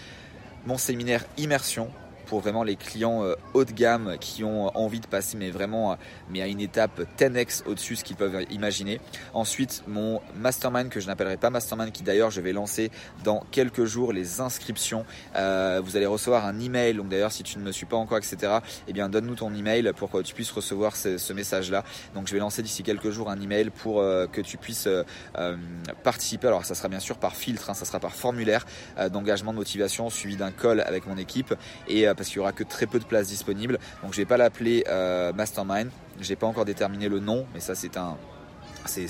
mon séminaire immersion pour vraiment les clients euh, haut de gamme qui ont envie de passer mais vraiment euh, mais à une étape 10x au-dessus ce qu'ils peuvent imaginer. Ensuite, mon mastermind que je n'appellerai pas mastermind qui d'ailleurs je vais lancer dans quelques jours les inscriptions. Euh, vous allez recevoir un email. Donc d'ailleurs si tu ne me suis pas encore etc. Eh bien donne-nous ton email pour que tu puisses recevoir ce, message-là. Donc je vais lancer d'ici quelques jours un email pour que tu puisses participer. Alors ça sera bien sûr par filtre, hein, ça sera par formulaire d'engagement de motivation suivi d'un call avec mon équipe et parce qu'il y aura que très peu de places disponibles. Donc je vais pas l'appeler euh, Mastermind. J'ai pas encore déterminé le nom, mais ça c'est un c'est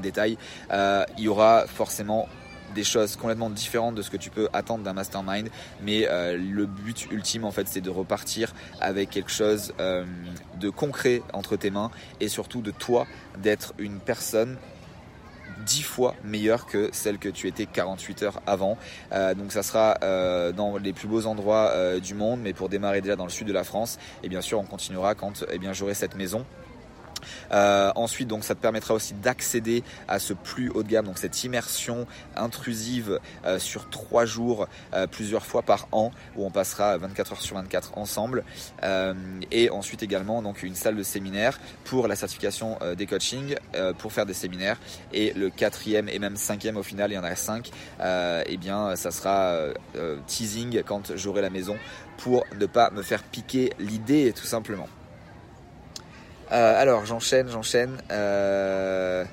détail. Euh, il y aura forcément des choses complètement différentes de ce que tu peux attendre d'un mastermind, mais euh, le but ultime en fait c'est de repartir avec quelque chose de concret entre tes mains et surtout de toi d'être une personne 10 fois meilleure que celle que tu étais 48 heures avant. Euh, donc ça sera euh, dans les plus beaux endroits euh, du monde, mais pour démarrer déjà dans le sud de la France. Et bien sûr, on continuera quand eh bien j'aurai cette maison euh, ensuite, donc, ça te permettra aussi d'accéder à ce plus haut de gamme, donc cette immersion intrusive euh, sur trois jours, euh, plusieurs fois par an, où on passera 24 heures sur 24 ensemble. et ensuite également donc une salle de séminaire pour la certification des coachings, pour faire des séminaires. Et le quatrième et même cinquième au final, il y en a cinq. eh bien, ça sera teasing quand j'aurai la maison pour ne pas me faire piquer l'idée tout simplement. Euh, alors j'enchaîne, j'enchaîne. Euh,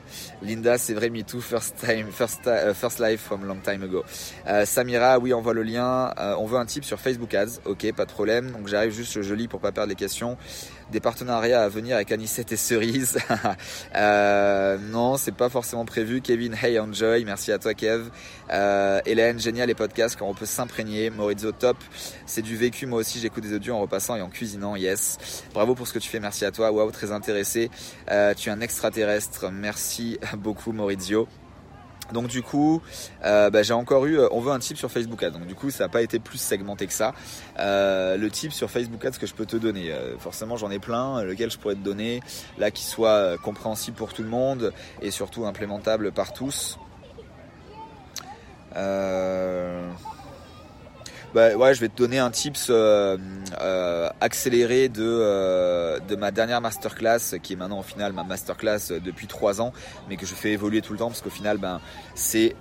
Linda, c'est vrai, me too, first time, first, uh, first life from long time ago. Euh, Samira, oui, on voit le lien. Euh, on veut un type sur Facebook Ads, ok, pas de problème. Donc j'arrive juste, je lis pour pas perdre les questions des partenariats à venir avec Anisette et Cerise. euh, non, c'est pas forcément prévu. Kevin, hey, enjoy. Merci à toi, Kev. Euh, Hélène, génial les podcasts quand on peut s'imprégner. Maurizio, top. C'est du vécu. Moi aussi, j'écoute des audios en repassant et en cuisinant. Yes. Bravo pour ce que tu fais. Merci à toi. Waouh, très intéressé. Euh, tu es un extraterrestre. Merci beaucoup, Maurizio. Donc du coup, euh, bah, j'ai encore eu, euh, on veut un type sur Facebook Ads. Donc du coup, ça n'a pas été plus segmenté que ça. Le type sur Facebook Ads que je peux te donner, forcément j'en ai plein, lequel je pourrais te donner, là qui soit compréhensible pour tout le monde et surtout implémentable par tous. Bah, ouais, je vais te donner un tips euh, euh, accéléré de, euh, de ma dernière masterclass, qui est maintenant au final ma masterclass depuis trois ans, mais que je fais évoluer tout le temps parce qu'au final, ben, c'est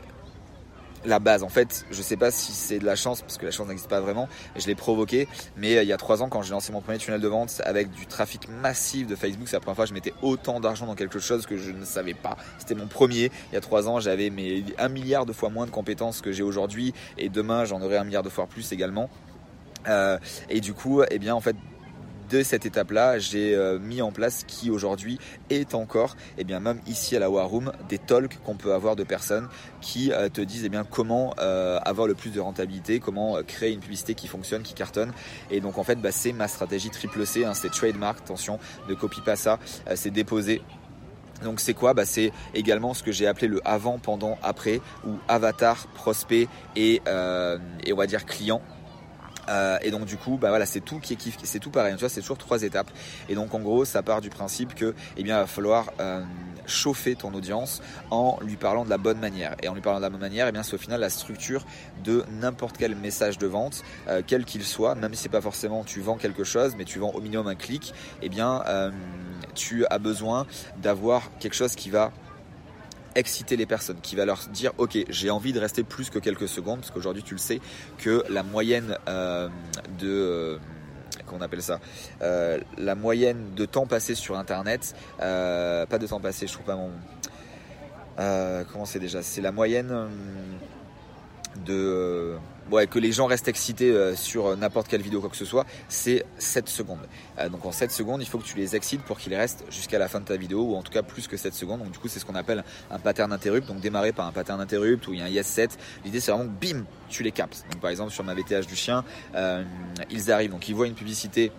la base. En fait, je sais pas si c'est de la chance, parce que la chance n'existe pas vraiment, je l'ai provoqué, mais il y a trois ans, quand j'ai lancé mon premier tunnel de vente avec du trafic massif de Facebook, c'est la première fois que je mettais autant d'argent dans quelque chose que je ne savais pas. C'était mon premier. Il y a trois ans, j'avais mes un milliard de fois moins de compétences que j'ai aujourd'hui, et demain, j'en aurai un milliard de fois plus également. Euh, et du coup, eh bien, en fait, de cette étape-là, j'ai euh, mis en place qui aujourd'hui est encore, et eh bien même ici à la War Room, des talks qu'on peut avoir de personnes qui euh, te disent eh bien comment avoir le plus de rentabilité, comment créer une publicité qui fonctionne, qui cartonne. Et donc en fait, bah, c'est ma stratégie triple C, hein, c'est trademark, attention, ne copie pas ça, c'est déposer donc c'est quoi? Bah, C'est également ce que j'ai appelé le avant, pendant, après, ou avatar, prospect et, et on va dire client. Euh, et donc du coup, bah voilà, c'est tout qui est c'est tout pareil. Tu vois, c'est toujours trois étapes. Et donc en gros, ça part du principe que, eh bien, il va falloir euh, chauffer ton audience en lui parlant de la bonne manière. Et en lui parlant de la bonne manière, eh bien, c'est au final la structure de n'importe quel message de vente, euh, quel qu'il soit, même si c'est pas forcément tu vends quelque chose, mais tu vends au minimum un clic. Eh bien, tu as besoin d'avoir quelque chose qui va exciter les personnes, qui va leur dire ok j'ai envie de rester plus que quelques secondes, parce qu'aujourd'hui tu le sais que la moyenne euh, de euh, qu'on appelle ça euh, la moyenne de temps passé sur internet pas de temps passé je trouve pas mon comment c'est déjà c'est la moyenne de que les gens restent excités euh, sur n'importe quelle vidéo, quoi que ce soit, c'est 7 secondes. Euh, donc en 7 secondes, il faut que tu les excites pour qu'ils restent jusqu'à la fin de ta vidéo, ou en tout cas plus que 7 secondes. Donc du coup, c'est ce qu'on appelle un pattern interrupt. Donc démarrer par un pattern interrupt où il y a un yes set. L'idée, c'est vraiment bim, tu les captes. Donc par exemple, sur ma VTH du chien, euh, ils arrivent, donc ils voient une publicité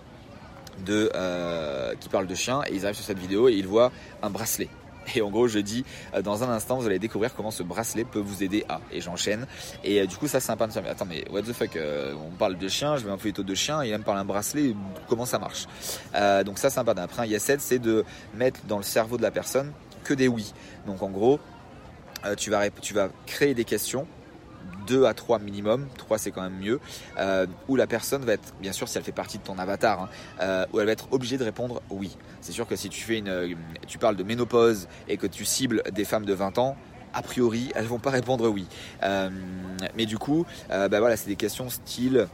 qui parle de chien, et ils arrivent sur cette vidéo et ils voient un bracelet. Et en gros, je dis, euh, dans un instant, vous allez découvrir comment ce bracelet peut vous aider à. Et j'enchaîne. Et euh, du coup, ça, c'est un pas de Mais attends, mais what the fuck euh, On parle de chien, je vais un photo de chien, et il me parle d'un bracelet, comment ça marche? Donc ça, c'est un pas Après, un yes c'est de mettre dans le cerveau de la personne que des oui. Donc en gros, tu vas créer des questions 2 à 3 minimum, 3 c'est quand même mieux, euh, où la personne va être, bien sûr si elle fait partie de ton avatar, hein, euh, où elle va être obligée de répondre oui. C'est sûr que si tu fais une, euh, tu parles de ménopause et que tu cibles des femmes de 20 ans, a priori, elles vont pas répondre oui. mais du coup, bah c'est des questions style.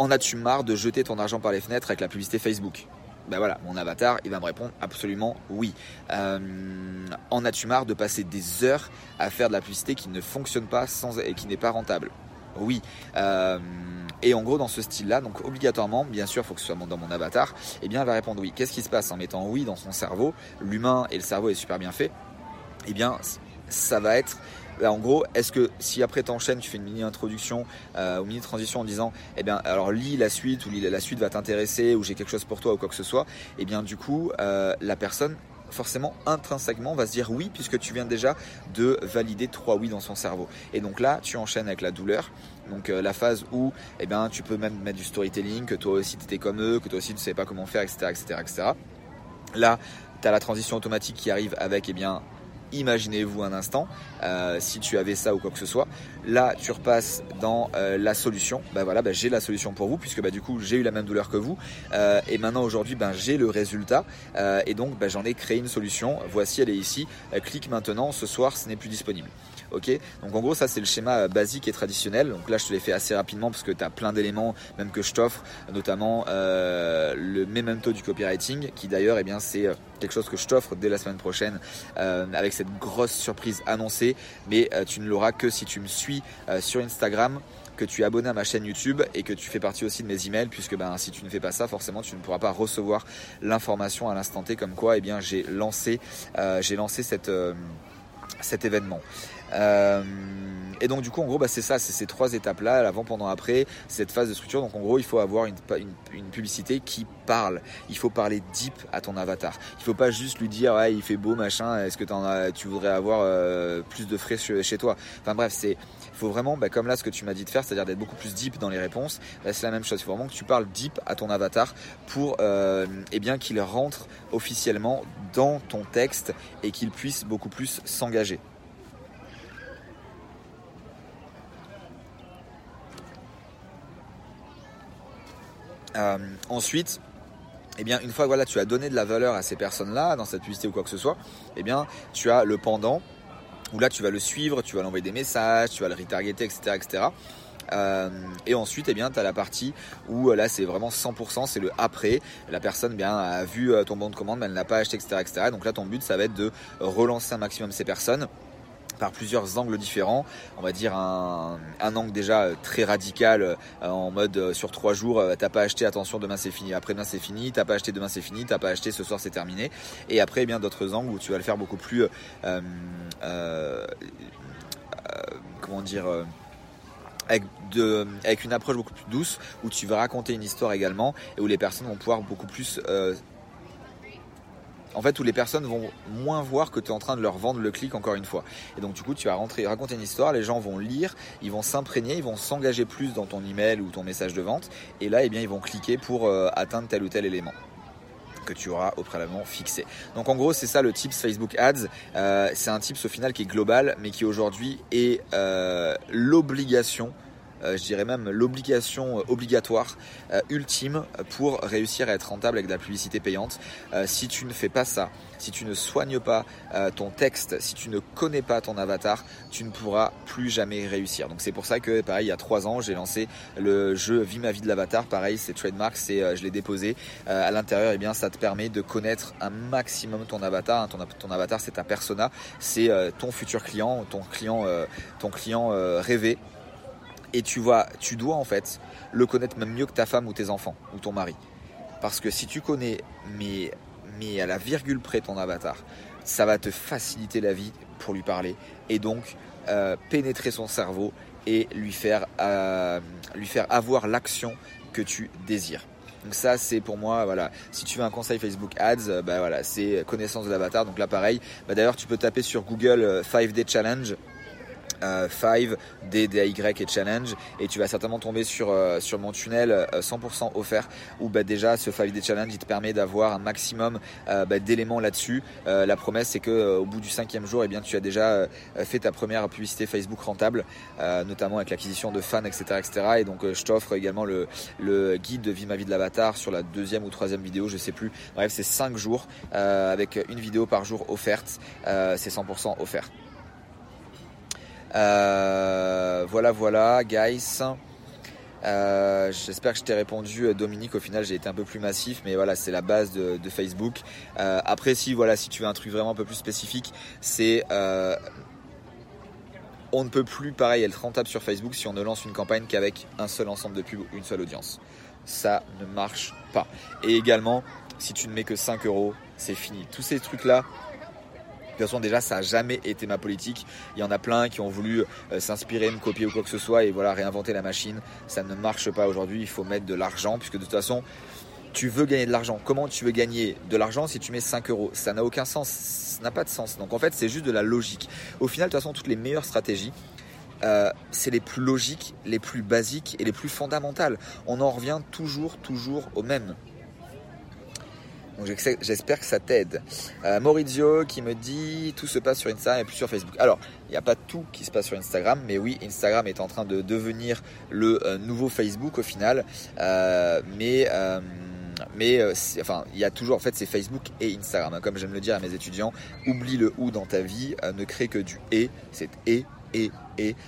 en as-tu marre de jeter ton argent par les fenêtres avec la publicité Facebook? Ben voilà, mon avatar, il va me répondre absolument oui. Euh, en as-tu marre de passer des heures à faire de la publicité qui ne fonctionne pas sans, et qui n'est pas rentable? Oui. Euh, et en gros, dans ce style-là, donc obligatoirement, bien sûr, il faut que ce soit dans mon avatar, eh bien, elle va répondre oui. Qu'est-ce qui se passe en mettant oui dans son cerveau? L'humain et le cerveau est super bien fait. Eh bien, ça va être en gros, est-ce que si après t'enchaînes, tu fais une mini introduction euh, ou mini transition en disant, eh bien, alors lis la suite ou la suite va t'intéresser ou j'ai quelque chose pour toi ou quoi que ce soit, eh bien, du coup, euh, la personne forcément intrinsèquement va se dire oui puisque tu viens déjà de valider trois oui dans son cerveau. Et donc là, tu enchaînes avec la douleur. Donc euh, la phase où eh bien, tu peux même mettre du storytelling, que toi aussi tu étais comme eux, que toi aussi tu ne sais pas comment faire, etc. etc., etc. Là, tu as la transition automatique qui arrive avec eh bien, imaginez-vous un instant, euh, si tu avais ça ou quoi que ce soit. Là, tu repasses dans euh, la solution. Bah voilà, bah, j'ai la solution pour vous puisque bah, du coup j'ai eu la même douleur que vous. Euh, et maintenant aujourd'hui, ben j'ai le résultat et donc j'en ai créé une solution. Voici, elle est ici. clique maintenant. Ce soir, ce n'est plus disponible. Ok Donc en gros, ça c'est le schéma basique et traditionnel. Donc là, je te l'ai fait assez rapidement parce que tu as plein d'éléments, même que je t'offre, notamment le memento du copywriting, qui d'ailleurs, eh bien, c'est quelque chose que je t'offre dès la semaine prochaine avec cette grosse surprise annoncée, mais euh, tu ne l'auras que si tu me suis euh, sur Instagram que tu es abonné à ma chaîne YouTube et que tu fais partie aussi de mes emails puisque ben, si tu ne fais pas ça forcément tu ne pourras pas recevoir l'information à l'instant T comme quoi eh bien j'ai lancé euh, j'ai lancé cette, cet événement. Et donc du coup en gros bah, c'est ça, c'est ces trois étapes là, l'avant, pendant, après, cette phase de structure. Donc en gros il faut avoir une, une, publicité qui parle. Il faut parler deep à ton avatar. Il faut pas juste lui dire ouais il fait beau machin, est-ce que en as, tu voudrais avoir euh, plus de frais chez, toi? Enfin bref c'est faut vraiment, bah, comme là ce que tu m'as dit de faire, c'est-à-dire d'être beaucoup plus deep dans les réponses, bah, c'est la même chose. Il faut vraiment que tu parles deep à ton avatar pour euh, eh bien qu'il rentre officiellement dans ton texte et qu'il puisse beaucoup plus s'engager. Ensuite, eh bien, une fois que voilà, tu as donné de la valeur à ces personnes-là, dans cette publicité ou quoi que ce soit, eh bien, tu as le pendant où là, tu vas le suivre, tu vas l'envoyer des messages, tu vas le retargeter, etc., etc. Euh, et ensuite, eh bien, tu as la partie où euh, là, c'est vraiment 100%, c'est le après. La personne bien a vu euh, ton bon de commande, mais elle n'a pas acheté, etc., etc. Donc là, ton but, ça va être de relancer un maximum ces personnes par plusieurs angles différents. On va dire un, angle déjà très radical en mode sur trois jours, t'as pas acheté, attention, demain c'est fini. Après demain c'est fini, t'as pas acheté, demain c'est fini, t'as pas acheté, ce soir c'est terminé. Et après, eh bien d'autres angles où tu vas le faire beaucoup plus, comment dire avec, de, avec une approche beaucoup plus douce, où tu vas raconter une histoire également, et où les personnes vont pouvoir beaucoup plus... Euh, en fait, où les personnes vont moins voir que tu es en train de leur vendre le clic encore une fois. Et donc, du coup, tu vas rentrer, raconter une histoire, les gens vont lire, ils vont s'imprégner, ils vont s'engager plus dans ton email ou ton message de vente. Et là, eh bien, ils vont cliquer pour euh, atteindre tel ou tel élément que tu auras au préalablement fixé. Donc en gros c'est ça le tips Facebook Ads. Euh, c'est un tips au final qui est global mais qui aujourd'hui est euh, l'obligation je dirais même l'obligation euh, obligatoire euh, ultime pour réussir à être rentable avec de la publicité payante. si tu ne fais pas ça, si tu ne soignes pas ton texte, si tu ne connais pas ton avatar, tu ne pourras plus jamais réussir. Donc c'est pour ça que pareil il y a trois ans j'ai lancé le jeu Vie ma vie de l'avatar. Pareil c'est trademark, c'est je l'ai déposé à l'intérieur. Et eh bien ça te permet de connaître un maximum ton avatar. Ton, ton avatar c'est ta persona, c'est ton futur client, ton client, ton client rêvé et tu vois, tu dois en fait le connaître même mieux que ta femme ou tes enfants ou ton mari. Parce que si tu connais, mais, mais à la virgule près ton avatar, ça va te faciliter la vie pour lui parler et donc euh, pénétrer son cerveau et lui faire, euh, lui faire avoir l'action que tu désires. Donc ça c'est pour moi voilà si tu veux un conseil Facebook Ads euh, bah voilà c'est connaissance de l'avatar donc là pareil bah d'ailleurs tu peux taper sur Google 5 Day Challenge 5, D, DAY et Challenge et tu vas certainement tomber sur, euh, sur mon tunnel 100% euh, offert où bah, déjà ce 5D Challenge il te permet d'avoir un maximum euh, bah, d'éléments là-dessus. la promesse c'est que au bout du cinquième jour eh bien, tu as déjà fait ta première publicité Facebook rentable notamment avec l'acquisition de fans etc. etc. et donc je t'offre également le, le guide de vie ma vie de l'avatar sur la deuxième ou troisième vidéo je sais plus. Bref c'est 5 jours avec une vidéo par jour offerte. c'est 100% offert. Euh, voilà, voilà, guys. Euh, j'espère que je t'ai répondu, euh, Dominique. Au final, j'ai été un peu plus massif, mais voilà, c'est la base de, Facebook. après, si voilà, si tu veux un truc vraiment un peu plus spécifique, c'est on ne peut plus, pareil, être rentable sur Facebook si on ne lance une campagne qu'avec un seul ensemble de pubs une seule audience. Ça ne marche pas. Et également, si tu ne mets que 5 euros, c'est fini. Tous ces trucs-là, toute façon, déjà, ça n'a jamais été ma politique. Il y en a plein qui ont voulu euh, s'inspirer, me copier ou quoi que ce soit et voilà, réinventer la machine. Ça ne marche pas aujourd'hui. Il faut mettre de l'argent puisque de toute façon, tu veux gagner de l'argent. Comment tu veux gagner de l'argent si tu mets 5 euros? Ça n'a aucun sens. Ça n'a pas de sens. Donc en fait, c'est juste de la logique. Au final, de toute façon, toutes les meilleures stratégies, euh, c'est les plus logiques, les plus basiques et les plus fondamentales. On en revient toujours, toujours au même. Donc j'espère que ça t'aide. Euh, Maurizio qui me dit tout se passe sur Instagram et plus sur Facebook. Alors, il n'y a pas tout qui se passe sur Instagram, mais oui, Instagram est en train de devenir le euh, nouveau Facebook au final. Euh, mais mais enfin, il y a toujours en fait c'est Facebook et Instagram. Comme j'aime le dire à mes étudiants, oublie le ou dans ta vie, ne crée que du et, c'est et et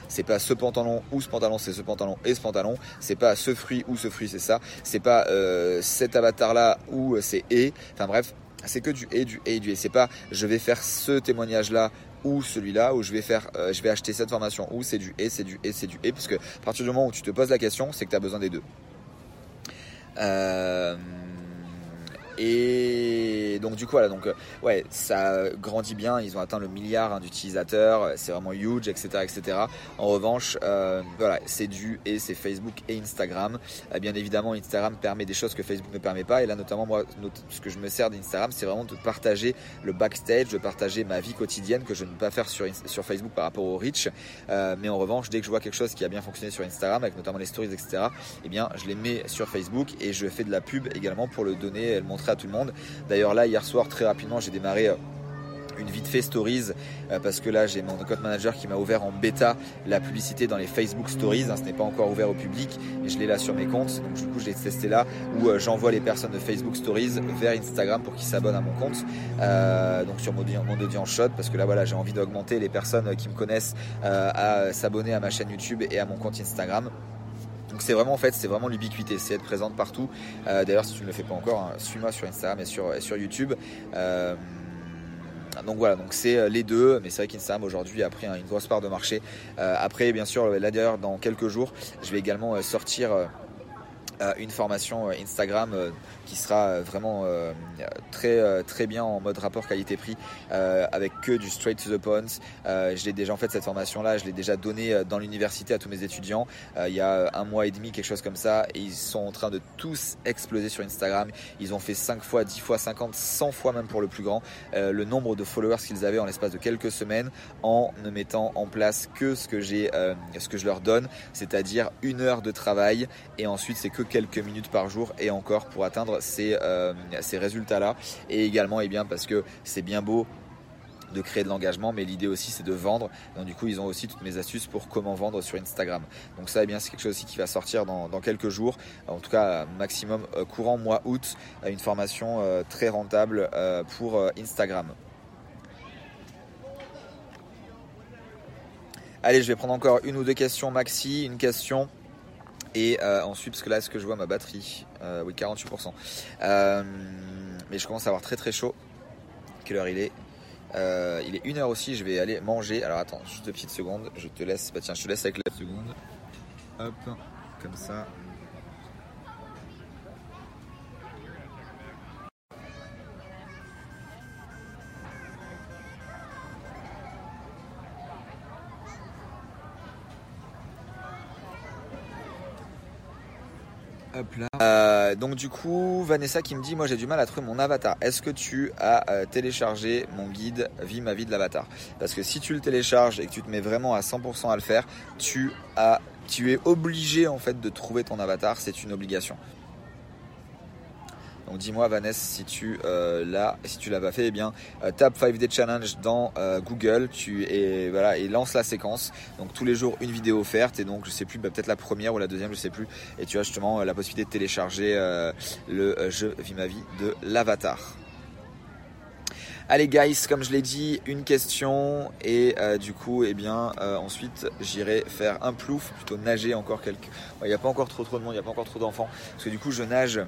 c'est pas ce pantalon ou ce pantalon c'est ce pantalon et ce pantalon. C'est pas ce fruit ou ce fruit c'est ça. C'est pas euh, cet avatar là ou c'est et. Enfin bref c'est que du et du et du et. C'est pas je vais faire ce témoignage là ou celui-là où je vais faire euh, je vais acheter cette formation ou c'est du et c'est du et c'est du et. Parce que à partir du moment où tu te poses la question c'est que tu as besoin des deux. Euh, et donc du coup voilà donc euh, ouais ça grandit bien. Ils ont atteint le milliard hein, d'utilisateurs. C'est vraiment huge etc etc en revanche euh, voilà c'est du et c'est Facebook et Instagram. Euh, bien évidemment Instagram permet des choses que Facebook ne permet pas. Et là notamment moi ce que je me sers d'Instagram c'est vraiment de partager le backstage de partager ma vie quotidienne que je ne peux pas faire sur, sur Facebook par rapport au reach. Mais en revanche dès que je vois quelque chose qui a bien fonctionné sur Instagram avec notamment les stories etc et eh bien je les mets sur Facebook et je fais de la pub également pour le donner et le montrer à tout le monde. D'ailleurs là, hier soir, très rapidement, j'ai démarré euh, une vite fait stories parce que là j'ai mon code manager qui m'a ouvert en bêta la publicité dans les Facebook stories. Hein, ce n'est pas encore ouvert au public, mais je l'ai là sur mes comptes. Donc du coup je l'ai testé là où j'envoie les personnes de Facebook stories vers Instagram pour qu'ils s'abonnent à mon compte. donc sur mon, mon audience shot parce que là voilà j'ai envie d'augmenter les personnes qui me connaissent à s'abonner à ma chaîne YouTube et à mon compte Instagram. C'est vraiment en fait c'est vraiment l'ubiquité, c'est être présente partout. Euh, d'ailleurs si tu ne le fais pas encore, hein, suis-moi sur Instagram et sur, sur YouTube. Euh, donc voilà, donc c'est euh, les deux, mais c'est vrai qu'Instagram aujourd'hui a pris une grosse part de marché. après, bien sûr, là d'ailleurs, dans quelques jours, je vais également sortir une formation Instagram qui sera euh, vraiment euh, très euh, très bien en mode rapport qualité-prix avec que du straight to the point. je l'ai déjà en fait cette formation là, je l'ai déjà donné dans l'université à tous mes étudiants il y a un mois et demi quelque chose comme ça et ils sont en train de tous exploser sur Instagram. Ils ont fait 5 fois, 10 fois, 50, 100 fois même pour le plus grand le nombre de followers qu'ils avaient en l'espace de quelques semaines en ne mettant en place que ce que j'ai ce que je leur donne, c'est-à-dire une heure de travail et ensuite c'est que quelques minutes par jour et encore pour atteindre euh, ces, résultats-là. Et également, et eh bien, parce que c'est bien beau de créer de l'engagement, mais l'idée aussi c'est de vendre. Donc du coup, ils ont aussi toutes mes astuces pour comment vendre sur Instagram. Donc ça, eh bien, c'est quelque chose aussi qui va sortir dans, quelques jours. En tout cas, maximum euh, courant mois août, euh, une formation très rentable pour Instagram. Allez, je vais prendre encore une ou deux questions maxi. Une question et euh, ensuite, parce que là, est-ce que je vois ma batterie euh, Oui, 48%. Euh, mais je commence à avoir très très chaud. Quelle heure il est? Il est 1h aussi, je vais aller manger. Alors attends, juste deux petites secondes. Je te laisse. Bah tiens, je te laisse avec la seconde. Hop, comme ça. Euh, donc du coup, Vanessa qui me dit, moi j'ai du mal à trouver mon avatar. Est-ce que tu as euh, téléchargé mon guide Vie ma vie de l'avatar? Parce que si tu le télécharges et que tu te mets vraiment à 100% à le faire, tu as, tu es obligé en fait de trouver ton avatar. C'est une obligation. Dis-moi Vanessa si tu euh, l'as, si tu l'as pas fait, eh bien euh, tape 5D Challenge dans euh, Google, tu et voilà et lance la séquence. Donc tous les jours une vidéo offerte et donc je sais plus, bah, peut-être la première ou la deuxième, je sais plus. Et tu as justement la possibilité de télécharger le jeu Vie ma vie de l'avatar. Allez guys, comme je l'ai dit, une question et du coup, eh bien, ensuite j'irai faire un plouf, plutôt nager encore quelques. Il n'y a pas encore trop trop de monde, il n'y a pas encore trop d'enfants, parce que du coup je nage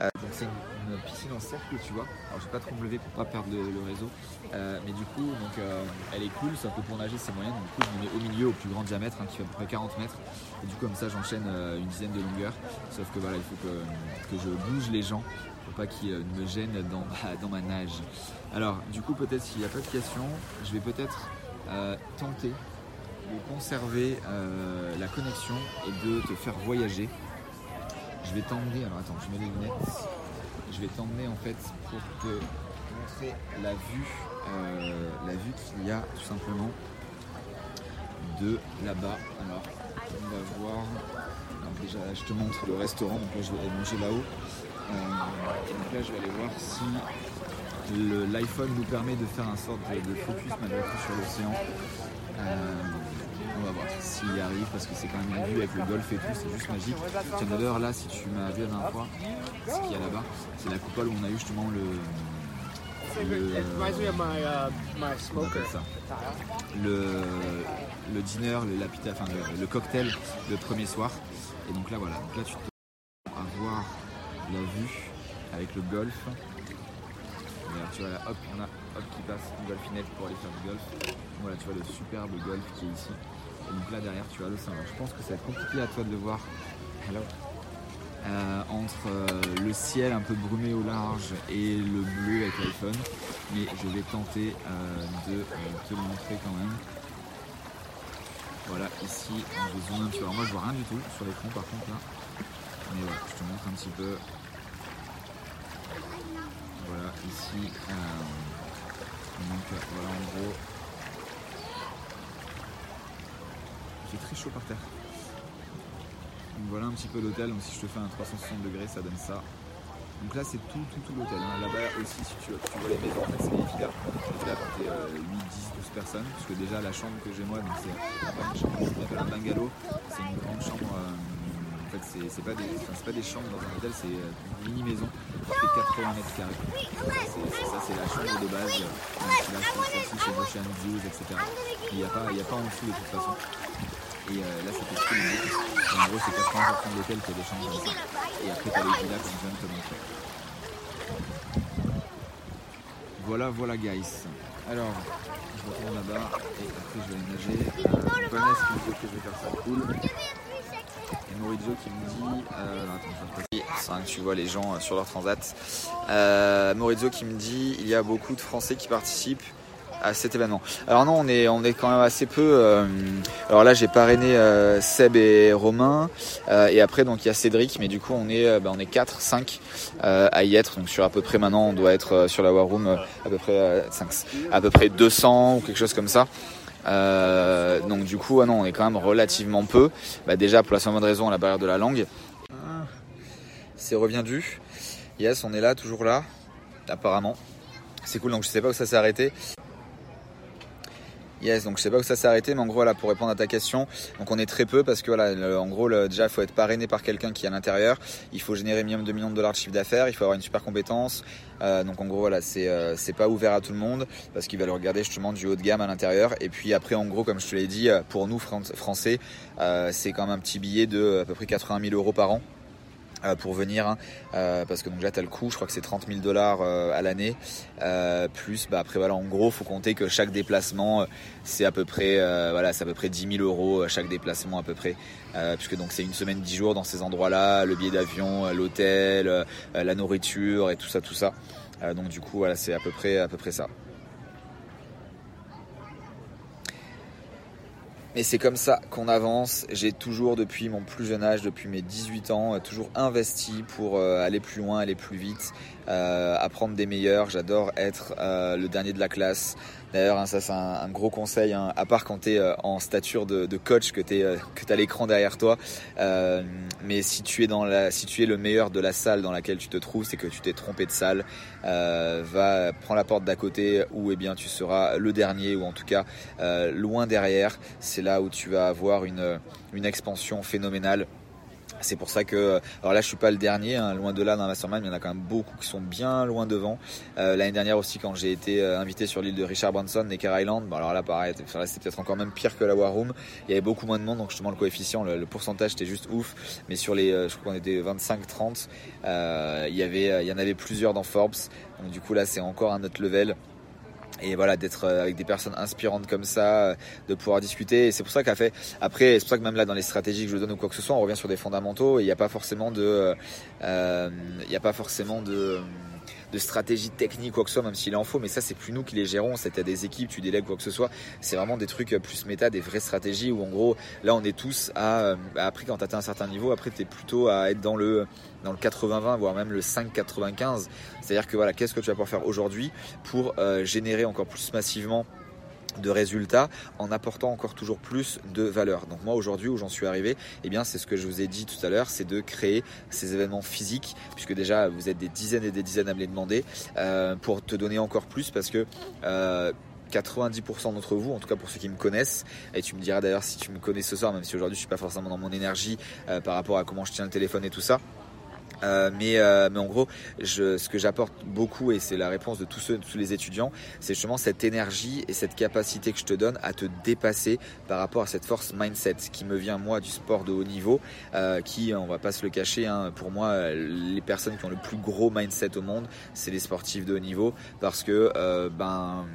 donc c'est une, piscine en cercle, tu vois. Alors je vais pas trop me lever pour pas perdre le, réseau. Euh, mais du coup, donc, euh, elle est cool, sauf que pour nager c'est moyen. Du coup, je me mets au milieu, au plus grand diamètre, hein, qui fait à peu près 40 mètres. Et du coup, comme ça, j'enchaîne une dizaine de longueurs. Sauf que voilà, il faut que, je bouge les gens pour pas qu'ils me gênent dans, dans ma nage. Alors, du coup, peut-être s'il n'y a pas de questions, je vais peut-être tenter de conserver la connexion et de te faire voyager je vais t'emmener, alors attends, je mets les lunettes. Je vais t'emmener en fait pour te montrer la vue, euh, la vue qu'il y a tout simplement de là-bas. Alors, on va voir. déjà, je te montre le restaurant. Donc là, je vais aller manger là-haut. Euh, donc là, je vais aller voir si l'iPhone nous permet de faire un sorte de, focus malgré tout sur l'océan. Euh, on va voir s'il y arrive parce que c'est quand même une vue avec le golf et tout, c'est juste magique. Tiens d'ailleurs là si tu m'as vu la dernière fois, ce qu'il y a là-bas, c'est la coupole où on a eu justement le. Le, ça. le, le dinner, le enfin le, cocktail le premier soir. Et donc là voilà, donc là tu peux avoir la vue avec le golf. tu vois là hop on a hop qui passe une golfinette pour aller faire du golf. Voilà tu vois le superbe golf qui est ici. Donc là derrière tu as l'océan. Je pense que ça va être compliqué à toi de le voir. Euh, entre euh, le ciel un peu brumé au large et le bleu avec l'iPhone. Mais je vais tenter euh, de te le montrer quand même. Voilà, ici, je zoome un petit peu. Alors moi je vois rien du tout sur l'écran par contre là. Mais voilà, je te montre un petit peu. Voilà, ici. donc voilà en gros J'ai très chaud par terre. Donc voilà un petit peu l'hôtel. Donc si je te fais un 360 degrés, ça donne ça. Donc là, c'est tout, tout, tout l'hôtel. Hein. Là-bas aussi, si tu, vois les maisons, c'est magnifique. Là, là porter 8, 10, 12 personnes. Parce que déjà, la chambre que j'ai moi, c'est une chambre, un bungalow. C'est une grande chambre. Euh, en fait, c'est pas, des, pas des chambres dans un hôtel, c'est une mini maison qui fait 80 mètres carrés. Ça, c'est la chambre de base. Chambre aussi chez Ocean etc. Il n'y a, a, pas en dessous de toute façon. Et euh, là, c'est tout le En gros, c'est 80% de l'hôtel qui a des chambres comme ça. Et après, tu as les villas comme je viens de te montrer. Voilà, voilà, guys. Alors, je retourne là-bas et après, je vais aller nager. Euh, Vanessa qui me dit que je vais ça cool. Maurizio qui me dit. Euh, que tu vois les gens euh, sur leur transat. Euh, Maurizio qui me dit il y a beaucoup de Français qui participent à cet événement. Alors non, on est, on est quand même assez peu. Euh, alors là, j'ai parrainé euh, Seb et Romain, et après donc il y a Cédric, mais du coup on est, bah, on est 4, 5 à y être. Donc sur à peu près maintenant, on doit être sur la War Room à peu près 5, à peu près 200 ou quelque chose comme ça. Donc du coup, ah non, on est quand même relativement peu. Bah, déjà pour la simple raison, la barrière de la langue. C'est revient du. Yes, on est là, toujours là, apparemment. C'est cool, donc je sais pas où ça s'est arrêté. Yes, donc je sais pas où ça s'est arrêté, mais en gros, là, pour répondre à ta question, donc on est très peu parce que voilà, en gros, déjà, il faut être parrainé par quelqu'un qui est à l'intérieur. Il faut générer minimum 2 millions de dollars de chiffre d'affaires. Il faut avoir une super compétence. Euh, donc en gros, voilà, c'est euh, pas ouvert à tout le monde parce qu'il va le regarder justement du haut de gamme à l'intérieur. Et puis après, en gros, comme je te l'ai dit, euh, pour nous français, c'est quand même un petit billet de à peu près 80 000 euros par an. Euh, pour venir hein. euh, parce que donc déjà tu as le coût je crois que c'est 30 000 dollars euh, à l'année plus bah après voilà en gros faut compter que chaque déplacement c'est à peu près voilà c'est à peu près 10 000 euros chaque déplacement à peu près. Puisque donc c'est une semaine 10 jours dans ces endroits là le billet d'avion l'hôtel la nourriture et tout ça tout ça. Donc du coup voilà c'est à peu près à peu près ça Et c'est comme ça qu'on avance. J'ai toujours, depuis mon plus jeune âge, depuis mes 18 ans, euh, toujours investi pour euh, aller plus loin, aller plus vite, euh, apprendre des meilleurs. J'adore être le dernier de la classe. D'ailleurs, hein, ça c'est un, gros conseil, hein, à part quand tu es en stature de, coach, que tu as l'écran derrière toi. mais si tu, es dans la, si tu es le meilleur de la salle dans laquelle tu te trouves, c'est que tu t'es trompé de salle. va, prends la porte d'à côté où eh bien, tu seras le dernier ou en tout cas loin derrière. C'est là où tu vas avoir une, une expansion phénoménale. C'est pour ça que, alors là je suis pas le dernier, hein, loin de là dans la Mastermind, il y en a quand même beaucoup qui sont bien loin devant. Euh, l'année dernière aussi quand j'ai été euh, invité sur l'île de Richard Branson, Necker Island, bon alors là pareil, c'est peut-être encore même pire que la War Room. Il y avait beaucoup moins de monde, donc justement le coefficient, le, pourcentage était juste ouf. Mais sur les, euh, je crois qu'on était 25-30, il y avait, il y en avait plusieurs dans Forbes. Donc du coup là c'est encore un autre level et voilà d'être euh, avec des personnes inspirantes comme ça euh, de pouvoir discuter. Et c'est pour ça qu'a fait après c'est pour ça que même là dans les stratégies que je donne ou quoi que ce soit on revient sur des fondamentaux. Et il n'y a pas forcément de euh, il n'y a pas forcément de de stratégie technique quoi que ce soit, même s'il en faut, mais ça c'est plus nous qui les gérons, c'était des équipes, tu délègues quoi que ce soit, c'est vraiment des trucs plus méta, des vraies stratégies où en gros là on est tous à, après quand tu un certain niveau, après tu plutôt à être dans le dans le 80-20, voire même le 5-95. C'est-à-dire que voilà, qu'est-ce que tu vas pouvoir faire aujourd'hui pour euh, générer encore plus massivement de résultats en apportant encore toujours plus de valeur. Donc moi aujourd'hui où j'en suis arrivé, eh bien c'est ce que je vous ai dit tout à l'heure, c'est de créer ces événements physiques, puisque déjà vous êtes des dizaines et des dizaines à me les demander, euh, pour te donner encore plus parce que 90% euh, d'entre vous, en tout cas pour ceux qui me connaissent, et tu me diras d'ailleurs si tu me connais ce soir, même si aujourd'hui je suis pas forcément dans mon énergie par rapport à comment je tiens le téléphone et tout ça, euh, mais, euh, mais en gros, ce que j'apporte beaucoup, et c'est la réponse de tous les étudiants, c'est justement cette énergie et cette capacité que je te donne à te dépasser par rapport à cette force mindset qui me vient moi du sport de haut niveau, euh, qui, on va pas se le cacher, hein, pour moi, les personnes qui ont le plus gros mindset au monde, c'est les sportifs de haut niveau, parce que ben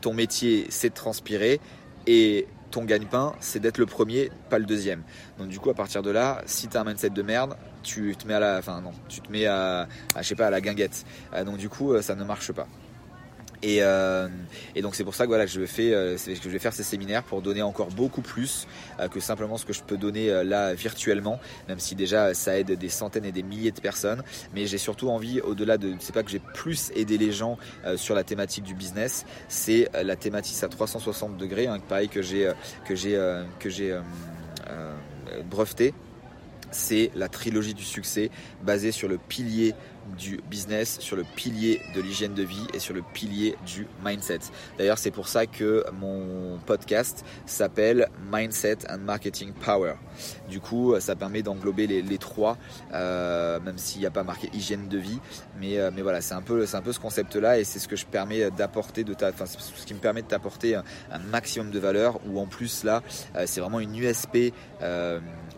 ton métier, c'est de transpirer et ton gagne-pain, c'est d'être le premier, pas le deuxième. Donc du coup, à partir de là, si tu as un mindset de merde, tu te mets à la, non, tu te mets à, je sais pas, à la guinguette. Euh, donc du coup, euh, ça ne marche pas. Et, euh, et, donc c'est pour ça que voilà, je que je vais faire ces séminaires pour donner encore beaucoup plus que simplement ce que je peux donner là virtuellement, même si déjà ça aide des centaines et des milliers de personnes. Mais j'ai surtout envie, au-delà de, c'est pas que j'ai plus aidé les gens sur la thématique du business, c'est la thématique à 360 degrés, hein, pareil que j'ai que j'ai que j'ai breveté c'est la trilogie du succès basée sur le pilier du business, sur le pilier de l'hygiène de vie et sur le pilier du mindset. D'ailleurs, c'est pour ça que mon podcast s'appelle Mindset and Marketing Power. Du coup, ça permet d'englober les, trois, euh, même s'il n'y a pas marqué hygiène de vie. Mais, euh, mais voilà, c'est un peu, c'est un peu ce concept-là et c'est ce que je permets d'apporter de ta, enfin, ce qui me permet de t'apporter un, maximum de valeur. Ou en plus là, euh, c'est vraiment une USP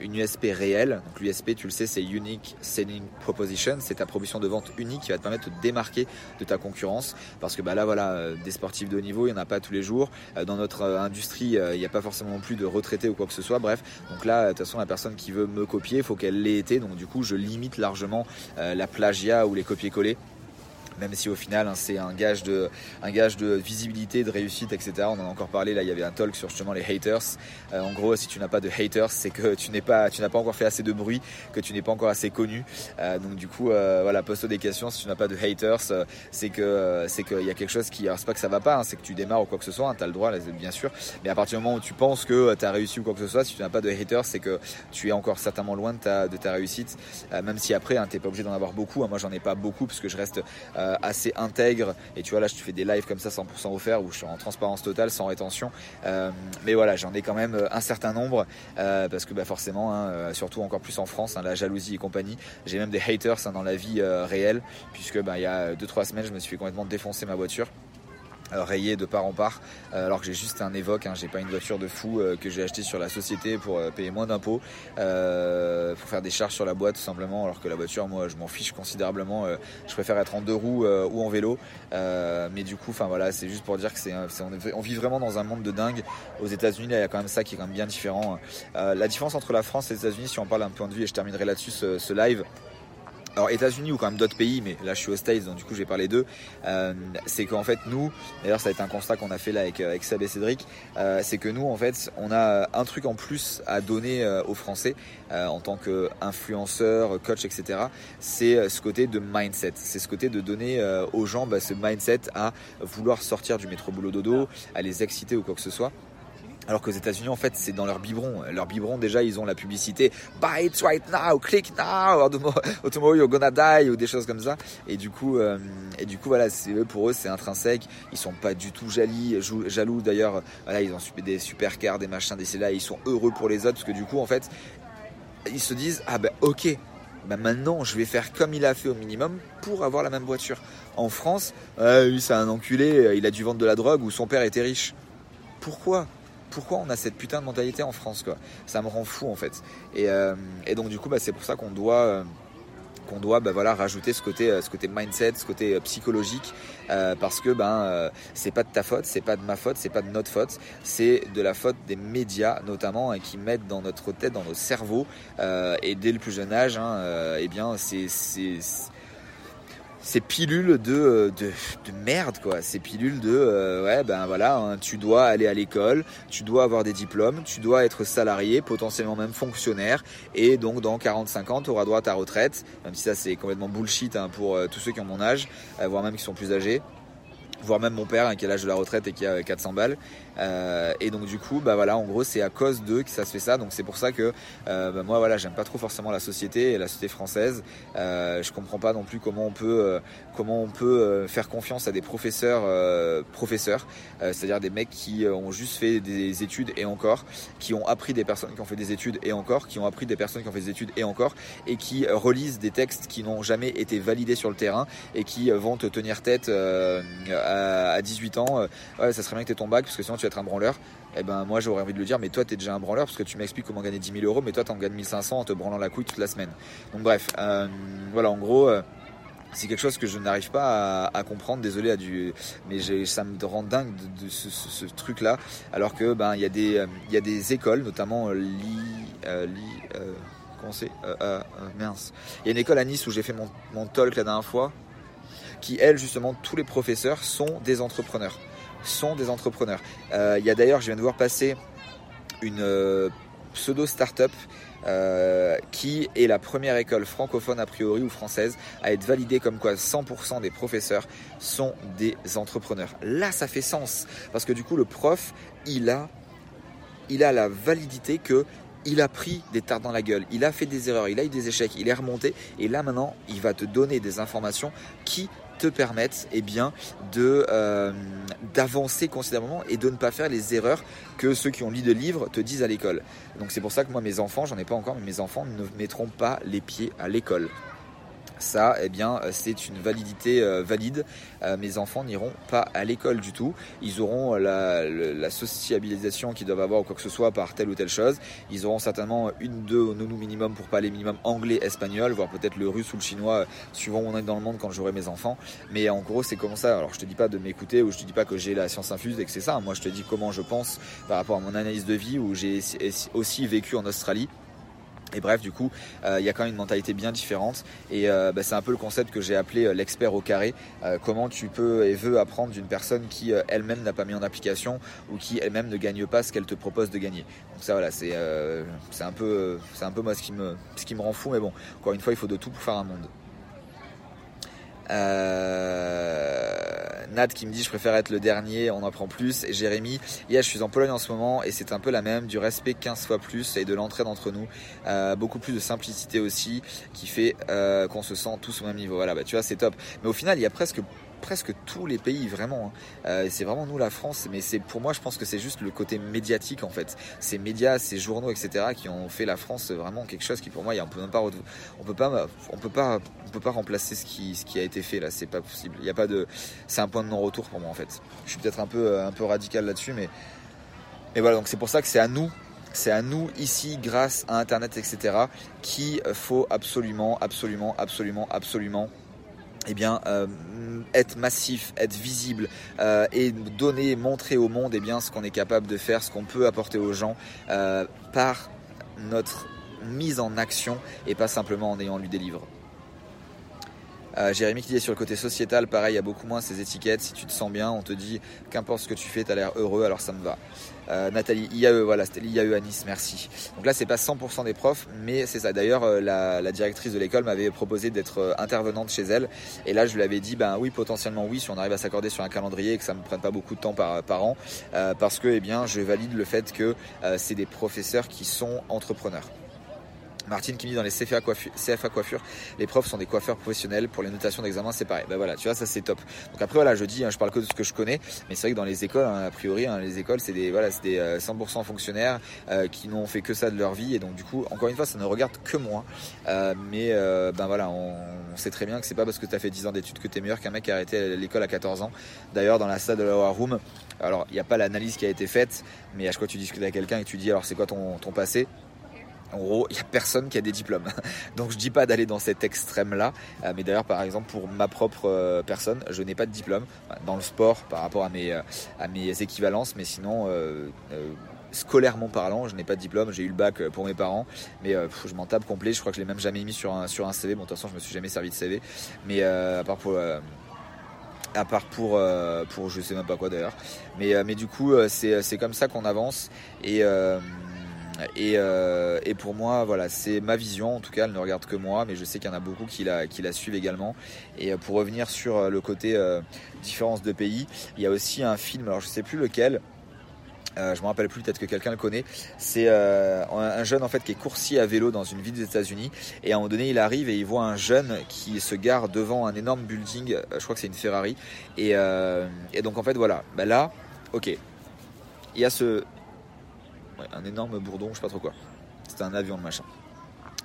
une USP réelle. Donc l'USP, tu le sais, c'est Unique Selling Proposition. C'est ta proposition de vente unique qui va te permettre de te démarquer de ta concurrence. Parce que bah là, voilà, euh, des sportifs de haut niveau, il n'y en a pas tous les jours. Euh, dans notre euh, industrie, il n'y a pas forcément plus de retraités ou quoi que ce soit. Bref, donc là, de toute façon, la personne qui veut me copier, il faut qu'elle l'ait été. Donc du coup, je limite largement la plagiat ou les copier-coller même si au final hein, c'est un gage de un gage de visibilité, de réussite, etc. On en a encore parlé. Là, il y avait un talk sur justement les haters. Euh, en gros, si tu n'as pas de haters, c'est que tu n'es pas, tu n'as pas encore fait assez de bruit, que tu n'es pas encore assez connu. Euh, donc du coup, euh, voilà, pose des questions. Si tu n'as pas de haters, c'est que c'est qu'il y a quelque chose qui, alors c'est pas que ça va pas, hein, c'est que tu démarres ou quoi que ce soit. Hein, tu as le droit, bien sûr. Mais à partir du moment où tu penses que tu as réussi ou quoi que ce soit, si tu n'as pas de haters, c'est que tu es encore certainement loin de ta de ta réussite. même si après, tu n'es pas obligé d'en avoir beaucoup. moi, j'en ai pas beaucoup parce que je reste assez intègre. Et tu vois, là, je te fais des lives comme ça 100% offerts où je suis en transparence totale, sans rétention. Euh, mais voilà, j'en ai quand même euh, un certain nombre euh, parce que bah, forcément, hein, surtout encore plus en France, hein, la jalousie et compagnie. J'ai même des haters hein, dans la vie réelle puisque bah, il y a 2-3 semaines, je me suis fait complètement défoncer ma voiture. Euh, rayé de part en part euh, alors que j'ai juste un évoque hein, j'ai pas une voiture de fou euh, que j'ai acheté sur la société pour payer moins d'impôts pour faire des charges sur la boîte tout simplement alors que la voiture moi je m'en fiche considérablement je préfère être en deux roues ou en vélo. Mais du coup enfin voilà c'est juste pour dire que c'est on, vit vraiment dans un monde de dingue. Aux États-Unis là il y a quand même ça qui est quand même bien différent la différence entre la France et les États-Unis si on parle d'un point de vue et je terminerai là-dessus ce live alors États-Unis ou quand même d'autres pays, mais là je suis aux States, donc du coup je vais parler d'eux. Euh, c'est qu'en fait nous, d'ailleurs ça a été un constat qu'on a fait là avec, euh, avec Seb et Cédric, euh, c'est que nous en fait on a un truc en plus à donner euh, aux Français en tant qu'influenceurs, coach, etc. C'est ce côté de mindset, c'est ce côté de donner aux gens bah, ce mindset à vouloir sortir du métro boulot dodo, à les exciter ou quoi que ce soit. Alors qu'aux États-Unis, en fait, c'est dans leur biberon. Leur biberon, déjà, ils ont la publicité Buy it right now, click now, or tomorrow you're gonna die, ou des choses comme ça. Et du coup, euh, et du coup, voilà, pour eux, c'est intrinsèque. Ils sont pas du tout jaloux, jaloux d'ailleurs. Voilà, ils ont des super cars, des machins, des c'est là, ils sont heureux pour les autres parce que du coup, en fait, ils se disent ah ben ok. Ben maintenant, je vais faire comme il a fait au minimum pour avoir la même voiture. En France, euh, lui, c'est un enculé, il a dû vendre de la drogue ou son père était riche. Pourquoi? Pourquoi on a cette putain de mentalité en France quoi Ça me rend fou en fait. Et, euh, donc du coup bah, c'est pour ça qu'on doit euh, qu'on doit bah, voilà rajouter ce côté euh, ce côté mindset ce côté psychologique parce que ben c'est pas de ta faute c'est pas de ma faute c'est pas de notre faute c'est de la faute des médias notamment qui mettent dans notre tête dans nos cerveaux et dès le plus jeune âge hein, eh bien c'est ces pilules de, euh, de, de, merde quoi, ces pilules de euh, ouais ben voilà, hein, tu dois aller à l'école, tu dois avoir des diplômes, tu dois être salarié, potentiellement même fonctionnaire, et donc dans 45 ans tu auras droit à ta retraite, même si ça c'est complètement bullshit hein, pour euh, tous ceux qui ont mon âge, voire même qui sont plus âgés voire même mon père hein, qui a l'âge de la retraite et qui a 400 balles euh, et donc du coup, bah voilà, en gros, c'est à cause d'eux que ça se fait ça. Donc c'est pour ça que euh, bah, moi, voilà, j'aime pas trop forcément la société et la société française. Euh, je comprends pas non plus comment on peut, euh, comment on peut euh, faire confiance à des professeurs, professeurs, c'est-à-dire des mecs qui ont juste fait des études et encore, qui ont appris des personnes qui ont fait des études et encore, qui ont appris des personnes qui ont fait des études et encore, et qui relisent des textes qui n'ont jamais été validés sur le terrain et qui vont te tenir tête à, à, 18 ans. ouais, ça serait bien que tu ton bac parce que sinon tu être un branleur, et eh ben moi j'aurais envie de le dire, mais toi tu es déjà un branleur parce que tu m'expliques comment gagner 10 000 euros, mais toi tu en gagnes 1500 en te branlant la couille toute la semaine. Donc bref, euh, voilà en gros. Euh, c'est quelque chose que je n'arrive pas à, comprendre, désolé à mais ça me rend dingue de, ce, truc-là. Alors que ben il y a des écoles, notamment li, euh, comment c'est mince. Il y a une école à Nice où j'ai fait mon, mon talk la dernière fois, qui elle justement tous les professeurs sont des entrepreneurs sont des entrepreneurs. Euh, il y a d'ailleurs, je viens de voir passer une euh, pseudo startup euh, qui est la première école francophone a priori ou française à être validée comme quoi 100% des professeurs sont des entrepreneurs. Là, ça fait sens parce que du coup, le prof, il a, il a la validité que il a pris des tartes dans la gueule, il a fait des erreurs, il a eu des échecs, il est remonté, et là maintenant, il va te donner des informations qui te permettent eh bien, de, euh, d'avancer considérablement et de ne pas faire les erreurs que ceux qui ont lu de livres te disent à l'école. Donc c'est pour ça que moi, mes enfants, j'en ai pas encore, mais mes enfants ne mettront pas les pieds à l'école ça, eh bien, euh, c'est une validité euh, valide. Euh, mes enfants n'iront pas à l'école du tout. Ils auront la, sociabilisation qu'ils doivent avoir ou quoi que ce soit par telle ou telle chose. Ils auront certainement une, deux nounous minimum pour parler minimum anglais, espagnol, voire peut-être le russe ou le chinois, suivant où on est dans le monde quand j'aurai mes enfants. Mais en gros, c'est comme ça. Alors, je te dis pas de m'écouter ou je te dis pas que j'ai la science infuse et que c'est ça. Moi, je te dis comment je pense par rapport à mon analyse de vie où j'ai aussi vécu en Australie et bref, du coup, euh, il y a quand même une mentalité bien différente. Et euh, bah, c'est un peu le concept que j'ai appelé euh, l'expert au carré. comment tu peux et veux apprendre d'une personne qui elle-même n'a pas mis en application ou qui elle-même ne gagne pas ce qu'elle te propose de gagner. Donc ça, voilà, c'est un peu un peu moi ce qui me ce qui me rend fou. Mais bon, encore une fois, il faut de tout pour faire un monde. Euh, Nat qui me dit je préfère être le dernier, on en prend plus. Et Jérémy, yeah, je suis en Pologne en ce moment et c'est un peu la même, du respect 15 fois plus et de l'entraide entre nous. Euh, beaucoup plus de simplicité aussi qui fait euh, qu'on se sent tous au même niveau. Voilà, bah tu vois, c'est top. Mais au final, il y a presque presque tous les pays vraiment. Hein. Euh, c'est vraiment nous la France, mais c'est pour moi je pense que c'est juste le côté médiatique en fait. Ces médias, ces journaux, etc. qui ont fait la France vraiment quelque chose qui pour moi on peut même pas on peut pas on peut pas on peut pas remplacer ce qui a été fait là. C'est pas possible. Il y a pas de c'est un point de non retour pour moi en fait. Je suis peut-être un peu un peu radical là-dessus, mais mais voilà donc c'est pour ça que c'est à nous c'est à nous ici, grâce à Internet, etc., qu'il faut absolument, absolument, absolument, absolument eh bien, euh, être massif, être visible euh, et donner, montrer au monde eh bien, ce qu'on est capable de faire, ce qu'on peut apporter aux gens euh, par notre mise en action et pas simplement en ayant lu des livres. Jérémy qui dit sur le côté sociétal, pareil, il y a beaucoup moins ces étiquettes. Si tu te sens bien, on te dit qu'importe ce que tu fais, tu as l'air heureux, alors ça me va. Euh, Nathalie, IAE, voilà, c'était l'IAE à Nice, merci. Donc là, c'est pas 100% des profs, mais c'est ça. D'ailleurs, euh, la, directrice de l'école m'avait proposé d'être euh, intervenante chez elle. Et là, je lui avais dit, ben oui, potentiellement oui, si on arrive à s'accorder sur un calendrier et que ça me prenne pas beaucoup de temps par, par an, parce que, eh bien, je valide le fait que c'est des professeurs qui sont entrepreneurs. Martine qui me dit dans les CFA coiffure, les profs sont des coiffeurs professionnels. Pour les notations d'examen, c'est. Ben voilà, tu vois, ça c'est top. Donc après voilà, je dis, hein, je parle que de ce que je connais, mais c'est vrai que dans les écoles, hein, a priori, hein, les écoles, c'est des voilà, c'est des 100% euh, fonctionnaires euh, qui n'ont fait que ça de leur vie, et donc du coup, encore une fois, ça ne regarde que moi. Euh, mais ben voilà, on, sait très bien que c'est pas parce que tu as fait 10 ans d'études que tu es meilleur qu'un mec qui a arrêté l'école à 14 ans. D'ailleurs, dans la salle de la War Room, alors il n'y a pas l'analyse qui a été faite, mais à chaque fois tu discutes avec quelqu'un et tu dis alors c'est quoi ton, ton passé? En gros, il n'y a personne qui a des diplômes. Donc je dis pas d'aller dans cet extrême-là. Euh, mais d'ailleurs, par exemple, pour ma propre euh, personne, je n'ai pas de diplôme dans le sport par rapport à mes, euh, équivalences. Mais sinon, scolairement parlant, je n'ai pas de diplôme. J'ai eu le bac pour mes parents. Mais je m'en tape complet. Je crois que je l'ai même jamais mis sur un, CV. Bon, de toute façon, je me suis jamais servi de CV. Mais à part pour à part pour pour je sais même pas quoi d'ailleurs mais mais du coup c'est comme ça qu'on avance et euh, et, pour moi, voilà, c'est ma vision. En tout cas, elle ne regarde que moi, mais je sais qu'il y en a beaucoup qui la, suivent également. Et euh, pour revenir sur euh, le côté différence de pays, il y a aussi un film, alors je sais plus lequel. Euh, je me rappelle plus, peut-être que quelqu'un le connaît. C'est un jeune en fait qui est coursier à vélo dans une ville des États-Unis et à un moment donné il arrive et il voit un jeune qui se gare devant un énorme building. je crois que c'est une Ferrari et, et, donc en fait voilà. Bah là, ok, il y a ce, un énorme bourdon, je sais pas trop quoi. C'était un avion de machin.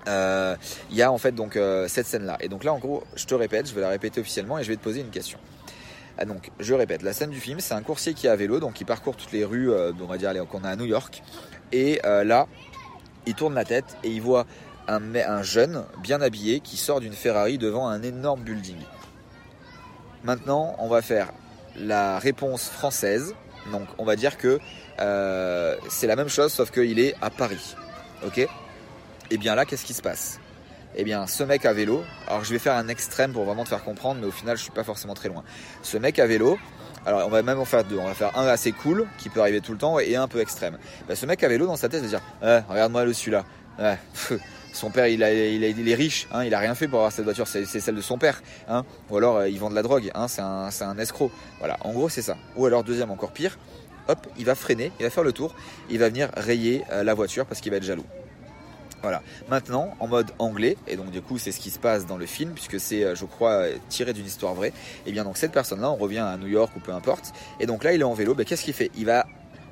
Euh, il y a en fait donc euh, cette scène là. Et donc là en gros, je te répète, je vais la répéter officiellement et je vais te poser une question. Ah, donc je répète, la scène du film, c'est un coursier qui est à vélo, donc il parcourt toutes les rues, euh, on va dire qu'on a à New York. Et là, il tourne la tête et il voit un, un jeune bien habillé qui sort d'une Ferrari devant un énorme building. Maintenant, on va faire la réponse française. Donc on va dire que euh, c'est la même chose sauf qu'il est à Paris. Ok? Et eh bien là, qu'est-ce qui se passe? Eh bien, ce mec à vélo, alors je vais faire un extrême pour vraiment te faire comprendre, mais au final, je suis pas forcément très loin. Ce mec à vélo, alors on va même en faire deux. On va faire un assez cool qui peut arriver tout le temps et un peu extrême. Bah, ce mec à vélo dans sa tête va dire regarde-moi le celui-là. son père il, est riche, hein, il a rien fait pour avoir cette voiture, c'est celle de son père. Hein. Ou alors euh, il vend de la drogue, hein, c'est un escroc. Voilà, en gros c'est ça. Ou alors deuxième encore pire, hop, il va freiner, il va faire le tour, il va venir rayer euh, la voiture parce qu'il va être jaloux. Voilà. Maintenant, en mode anglais, et donc du coup c'est ce qui se passe dans le film, puisque c'est, euh, je crois, tiré d'une histoire vraie, et eh bien donc cette personne-là, on revient à New York ou peu importe, et donc là il est en vélo, ben, qu'est-ce qu'il fait? Il va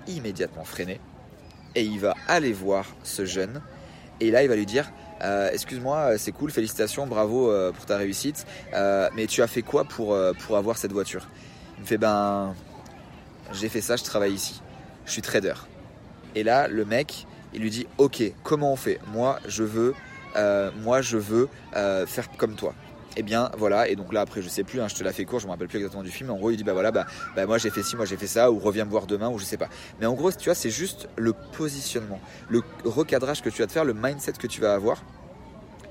immédiatement freiner, et il va aller voir ce jeune, et là il va lui dire, euh, excuse-moi, c'est cool, félicitations, bravo euh, pour ta réussite, mais tu as fait quoi pour, pour avoir cette voiture? Il me fait, ben, j'ai fait ça, je travaille ici, je suis trader. Et là, le mec, il lui dit ok comment on fait? Moi je veux euh, moi je veux euh, faire comme toi. Et eh bien voilà. Et donc là après je sais plus hein, je te la fais court je me rappelle plus exactement du film. Mais en gros il dit bah voilà bah, bah moi j'ai fait ci moi j'ai fait ça ou reviens me voir demain ou je sais pas. Mais en gros tu vois c'est juste le positionnement. Le recadrage que tu vas te faire le mindset que tu vas avoir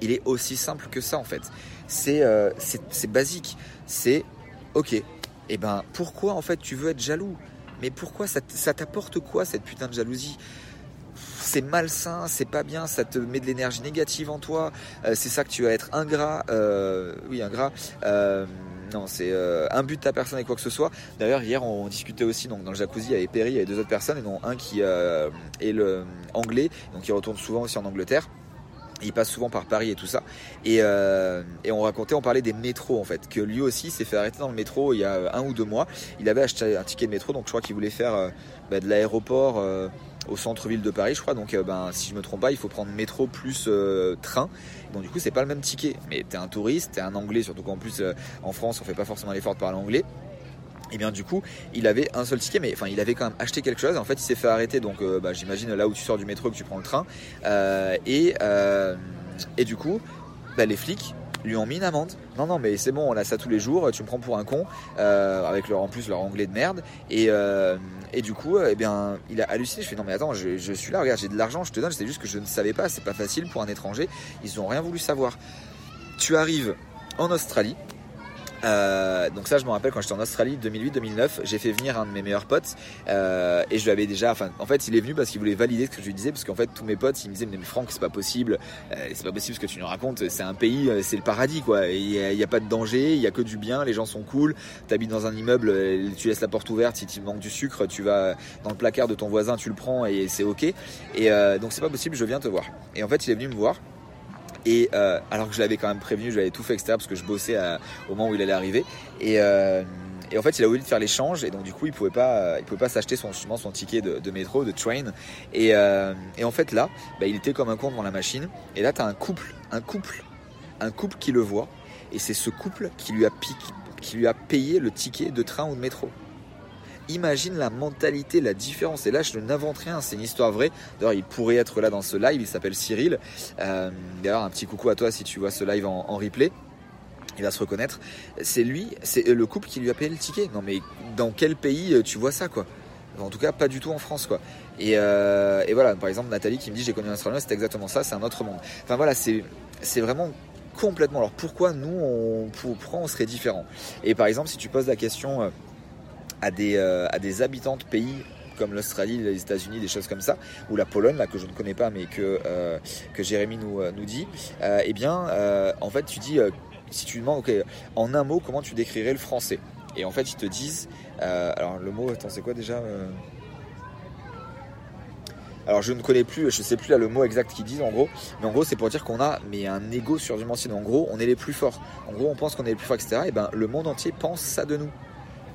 il est aussi simple que ça en fait. C'est euh, basique. C'est ok eh ben pourquoi en fait tu veux être jaloux? Mais pourquoi? Ça t'apporte quoi cette putain de jalousie? C'est malsain, c'est pas bien, ça te met de l'énergie négative en toi, euh, c'est ça que tu vas être ingrat, euh, oui ingrat, euh, non c'est un but de ta personne et quoi que ce soit. D'ailleurs hier on discutait aussi donc dans le jacuzzi avec Perry, il y avait deux autres personnes et dont un qui est le anglais, donc il retourne souvent aussi en Angleterre. Il passe souvent par Paris et tout ça. Et, on racontait, on parlait des métros en fait. Que lui aussi s'est fait arrêter dans le métro il y a un ou deux mois. Il avait acheté un ticket de métro, donc je crois qu'il voulait faire bah, de l'aéroport au centre-ville de Paris, je crois. Donc, euh, ben, si je me trompe pas, il faut prendre métro plus euh, train. Donc, du coup, c'est pas le même ticket. Mais t'es un touriste, t'es un anglais, surtout qu'en plus, euh, en France, on fait pas forcément l'effort de parler anglais. Et bien du coup, il avait un seul ticket, mais enfin, il avait quand même acheté quelque chose. En fait, il s'est fait arrêter. Donc, bah, j'imagine là où tu sors du métro, que tu prends le train. et, et du coup, bah, les flics lui ont mis une amende. Non, non, mais c'est bon, on a ça tous les jours, tu me prends pour un con, avec leur, en plus leur anglais de merde. Et, et du coup, eh bien, il a halluciné. Je fais non mais attends, je, suis là, regarde, j'ai de l'argent, je te donne. C'est juste que je ne savais pas. C'est pas facile pour un étranger. Ils n'ont rien voulu savoir. Tu arrives en Australie. Euh, donc ça je me rappelle quand j'étais en Australie 2008-2009 j'ai fait venir un de mes meilleurs potes euh, et je lui avais déjà enfin en fait il est venu parce qu'il voulait valider ce que je lui disais parce qu'en fait tous mes potes ils me disaient mais Franck c'est pas possible euh, c'est pas possible ce que tu nous racontes c'est un pays c'est le paradis quoi. Il n'y a, pas de danger il y a que du bien les gens sont cool t'habites dans un immeuble tu laisses la porte ouverte si tu manques du sucre tu vas dans le placard de ton voisin tu le prends et c'est ok. Et donc c'est pas possible je viens te voir. Et en fait il est venu me voir et euh, alors que je l'avais quand même prévenu, je l'avais tout fait etc parce que je bossais au moment où il allait arriver. Et, euh, en fait, il a voulu faire l'échange et donc du coup, il pouvait pas, il pouvait pas s'acheter son ticket de, métro, de train. Et, euh, en fait là, bah, il était comme un con devant la machine. Et là, tu as un couple, un couple, un couple qui le voit. Et c'est ce couple qui lui a qui lui a payé le ticket de train ou de métro imagine la mentalité, la différence. Et là, je n'invente rien, c'est une histoire vraie. D'ailleurs, il pourrait être là dans ce live, il s'appelle Cyril. Euh, d'ailleurs, un petit coucou à toi si tu vois ce live en, replay. Il va se reconnaître. C'est lui, c'est le couple qui lui a payé le ticket. Non mais dans quel pays euh, tu vois ça quoi? En tout cas, pas du tout en France quoi. Et, euh, voilà, par exemple, Nathalie qui me dit j'ai connu un Australien, c'est exactement ça, c'est un autre monde. Enfin voilà, c'est c'est vraiment complètement. Alors pourquoi nous, on, pourquoi on serait différent Et par exemple, si tu poses la question à des, euh, à des habitants de pays comme l'Australie, les États-Unis, des choses comme ça, ou la Pologne, là que je ne connais pas, mais que, euh, que Jérémy nous, euh, nous dit, eh bien, en fait, tu dis, si tu demandes, en un mot, comment tu décrirais le français? Et en fait, ils te disent, alors le mot, attends, c'est quoi déjà alors je ne connais plus, je sais plus là le mot exact qu'ils disent en gros, mais en gros c'est pour dire qu'on a mais un ego surdimensionné. En gros, on est les plus forts. En gros, on pense qu'on est les plus forts, etc. Et ben le monde entier pense ça de nous.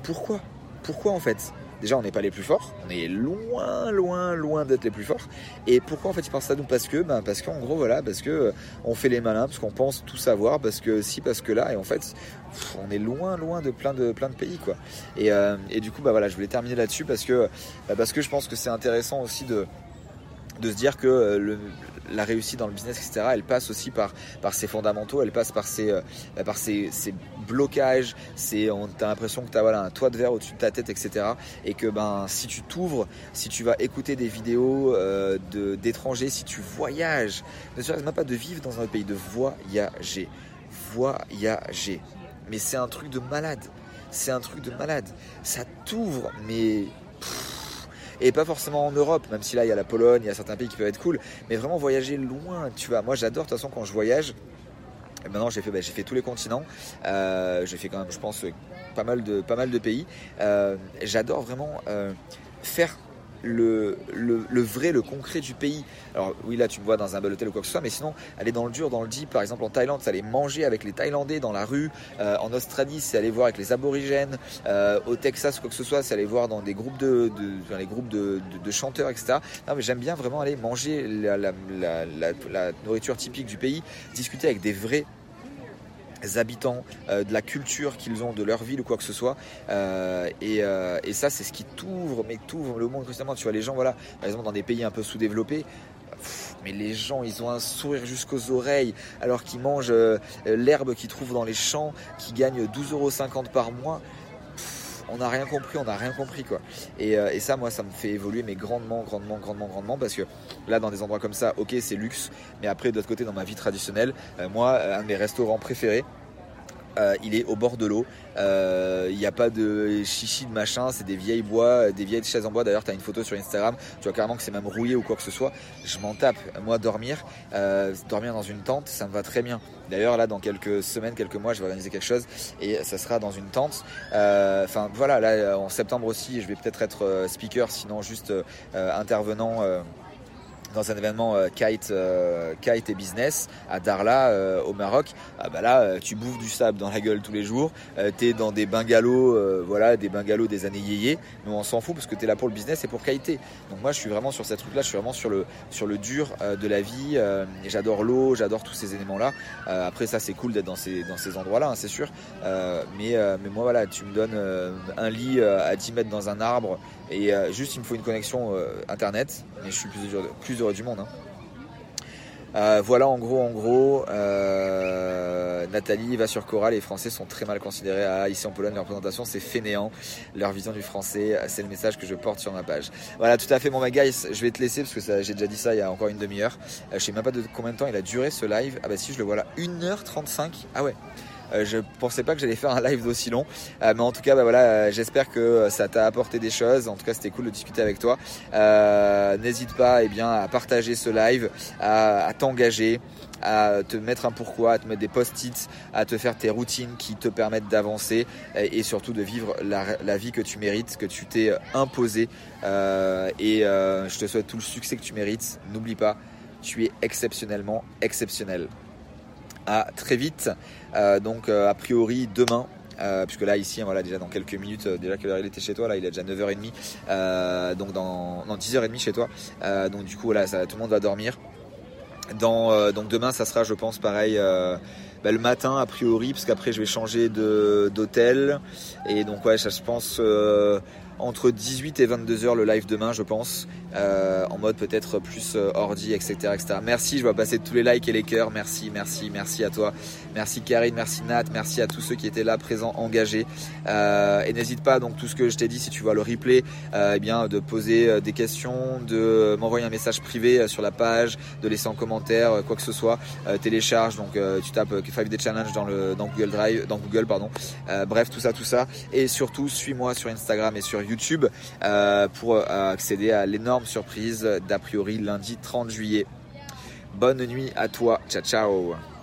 Pourquoi? Pourquoi en fait? Déjà, on n'est pas les plus forts, on est loin, loin, loin d'être les plus forts. Et pourquoi en fait ils pensent ça nous? Parce que, ben, parce qu'en gros, voilà, parce que euh, on fait les malins, parce qu'on pense tout savoir, parce que si, parce que là, et en fait, on est loin, loin de plein de, plein de pays, quoi. Et, euh, du coup, bah je voulais terminer là-dessus parce que, bah, parce que je pense que c'est intéressant aussi de, de se dire que euh, le, la réussite dans le business, etc., elle passe aussi par, par ses fondamentaux, elle passe par ses, euh, par ses, blocages, c'est, on a l'impression que tu as voilà, un toit de verre au-dessus de ta tête, etc. Et que ben, si tu t'ouvres, si tu vas écouter des vidéos euh, d'étrangers, si tu voyages, ne serait-ce même pas de vivre dans un pays, de voyager, voyager. Mais c'est un truc de malade, c'est un truc de malade. Ça t'ouvre, mais et pas forcément en Europe, même si là il y a la Pologne, il y a certains pays qui peuvent être cool, mais vraiment voyager loin, tu vois. Moi j'adore de toute façon quand je voyage. Maintenant j'ai fait, bah, fait tous les continents, euh, j'ai fait quand même je pense pas mal de, pas mal de pays. Euh, j'adore vraiment euh, faire le, le, vrai, le concret du pays. Alors oui, là tu me vois dans un bel hôtel ou quoi que ce soit, mais sinon, aller dans le dur, dans le deep, par exemple en Thaïlande, c'est aller manger avec les Thaïlandais dans la rue. Euh, en Australie, c'est aller voir avec les aborigènes. Euh, au Texas, quoi que ce soit, c'est aller voir dans des groupes de, dans les groupes de, de, chanteurs, etc. Non, mais j'aime bien vraiment aller manger la, la, la, la nourriture typique du pays, discuter avec des vrais habitants, euh, de la culture qu'ils ont, de leur ville ou quoi que ce soit. Euh, euh, et, ça, c'est ce qui t'ouvre, mais t'ouvre le monde constamment. Tu vois, les gens, voilà, par exemple, dans des pays un peu sous-développés, mais les gens, ils ont un sourire jusqu'aux oreilles alors qu'ils mangent l'herbe qu'ils trouvent dans les champs, qui gagnent 12,50€ par mois. On n'a rien compris, on n'a rien compris quoi. Et, ça, moi, ça me fait évoluer, mais grandement, grandement, grandement, grandement, parce que là, dans des endroits comme ça, ok, c'est luxe, mais après, de l'autre côté, dans ma vie traditionnelle, moi, un de mes restaurants préférés, euh, il est au bord de l'eau. Euh, il n'y a pas de chichi de machin, c'est des vieilles bois, des vieilles chaises en bois. D'ailleurs, tu as une photo sur Instagram, tu vois carrément que c'est même rouillé ou quoi que ce soit. Je m'en tape. Moi, dormir, euh, dormir dans une tente, ça me va très bien. D'ailleurs, là, dans quelques semaines, quelques mois, je vais organiser quelque chose et ça sera dans une tente. Enfin, voilà, là, en septembre aussi, je vais peut-être être speaker, sinon juste intervenant dans un événement euh, kite, euh, kite et business à Darla euh, au Maroc, ah bah là tu bouffes du sable dans la gueule tous les jours, tu es dans des bungalows, voilà, des bungalows des années yéyé, mais on s'en fout parce que tu es là pour le business et pour kiter. Donc moi je suis vraiment sur cette truc là, je suis vraiment sur le, sur le dur de la vie, j'adore l'eau, j'adore tous ces éléments là. après ça c'est cool d'être dans ces, dans ces endroits là, hein, c'est sûr, mais, mais moi voilà, tu me donnes un lit à 10 mètres dans un arbre et juste il me faut une connexion internet, et je suis plus, plus du monde. Hein. Euh, voilà en gros, en gros, euh, Nathalie va sur Cora, les Français sont très mal considérés ici en Pologne, leur présentation c'est fainéant, leur vision du français, c'est le message que je porte sur ma page. Voilà, tout à fait mon ma guys, je vais te laisser parce que j'ai déjà dit ça il y a encore une demi-heure. Euh, je sais même pas de combien de temps il a duré ce live. Ah bah si je le vois là, 1h35. Ah ouais, je pensais pas que j'allais faire un live d'aussi long, euh, mais en tout cas, bah voilà, euh, j'espère que ça t'a apporté des choses. En tout cas, c'était cool de discuter avec toi. N'hésite pas, eh bien, à partager ce live, à, t'engager à te mettre un pourquoi, à te mettre des post-its, à te faire tes routines qui te permettent d'avancer et, surtout de vivre la, vie que tu mérites, que tu t'es imposé. et je te souhaite tout le succès que tu mérites. N'oublie pas, tu es exceptionnellement exceptionnel à très vite. Euh, donc euh, a priori demain. Euh, puisque là ici voilà déjà dans quelques minutes déjà quelle heure était chez toi là il est déjà 9h30 donc dans, 10h30 chez toi. Donc du coup voilà tout le monde va dormir. Dans, donc demain ça sera je pense pareil bah, le matin a priori parce qu'après je vais changer d'hôtel. Et donc ouais ça je pense entre 18 et 22 heures le live demain, je pense, euh, en mode peut-être plus euh, ordi, etc., etc. Merci, je vais passer tous les likes et les cœurs. Merci, merci, merci à toi. Merci Karine, merci Nat, merci à tous ceux qui étaient là, présents, engagés. Euh, et n'hésite pas, donc tout ce que je t'ai dit, si tu vois le replay, eh bien de poser des questions, de m'envoyer un message privé sur la page, de laisser en commentaire quoi que ce soit. télécharge, donc tu tapes 5D Challenge dans le dans Google Drive, dans Google pardon. bref, tout ça, tout ça. Et surtout, suis-moi sur Instagram et sur YouTube euh, pour euh, accéder à l'énorme surprise d'a priori lundi 30 juillet. Bonne nuit à toi, ciao ciao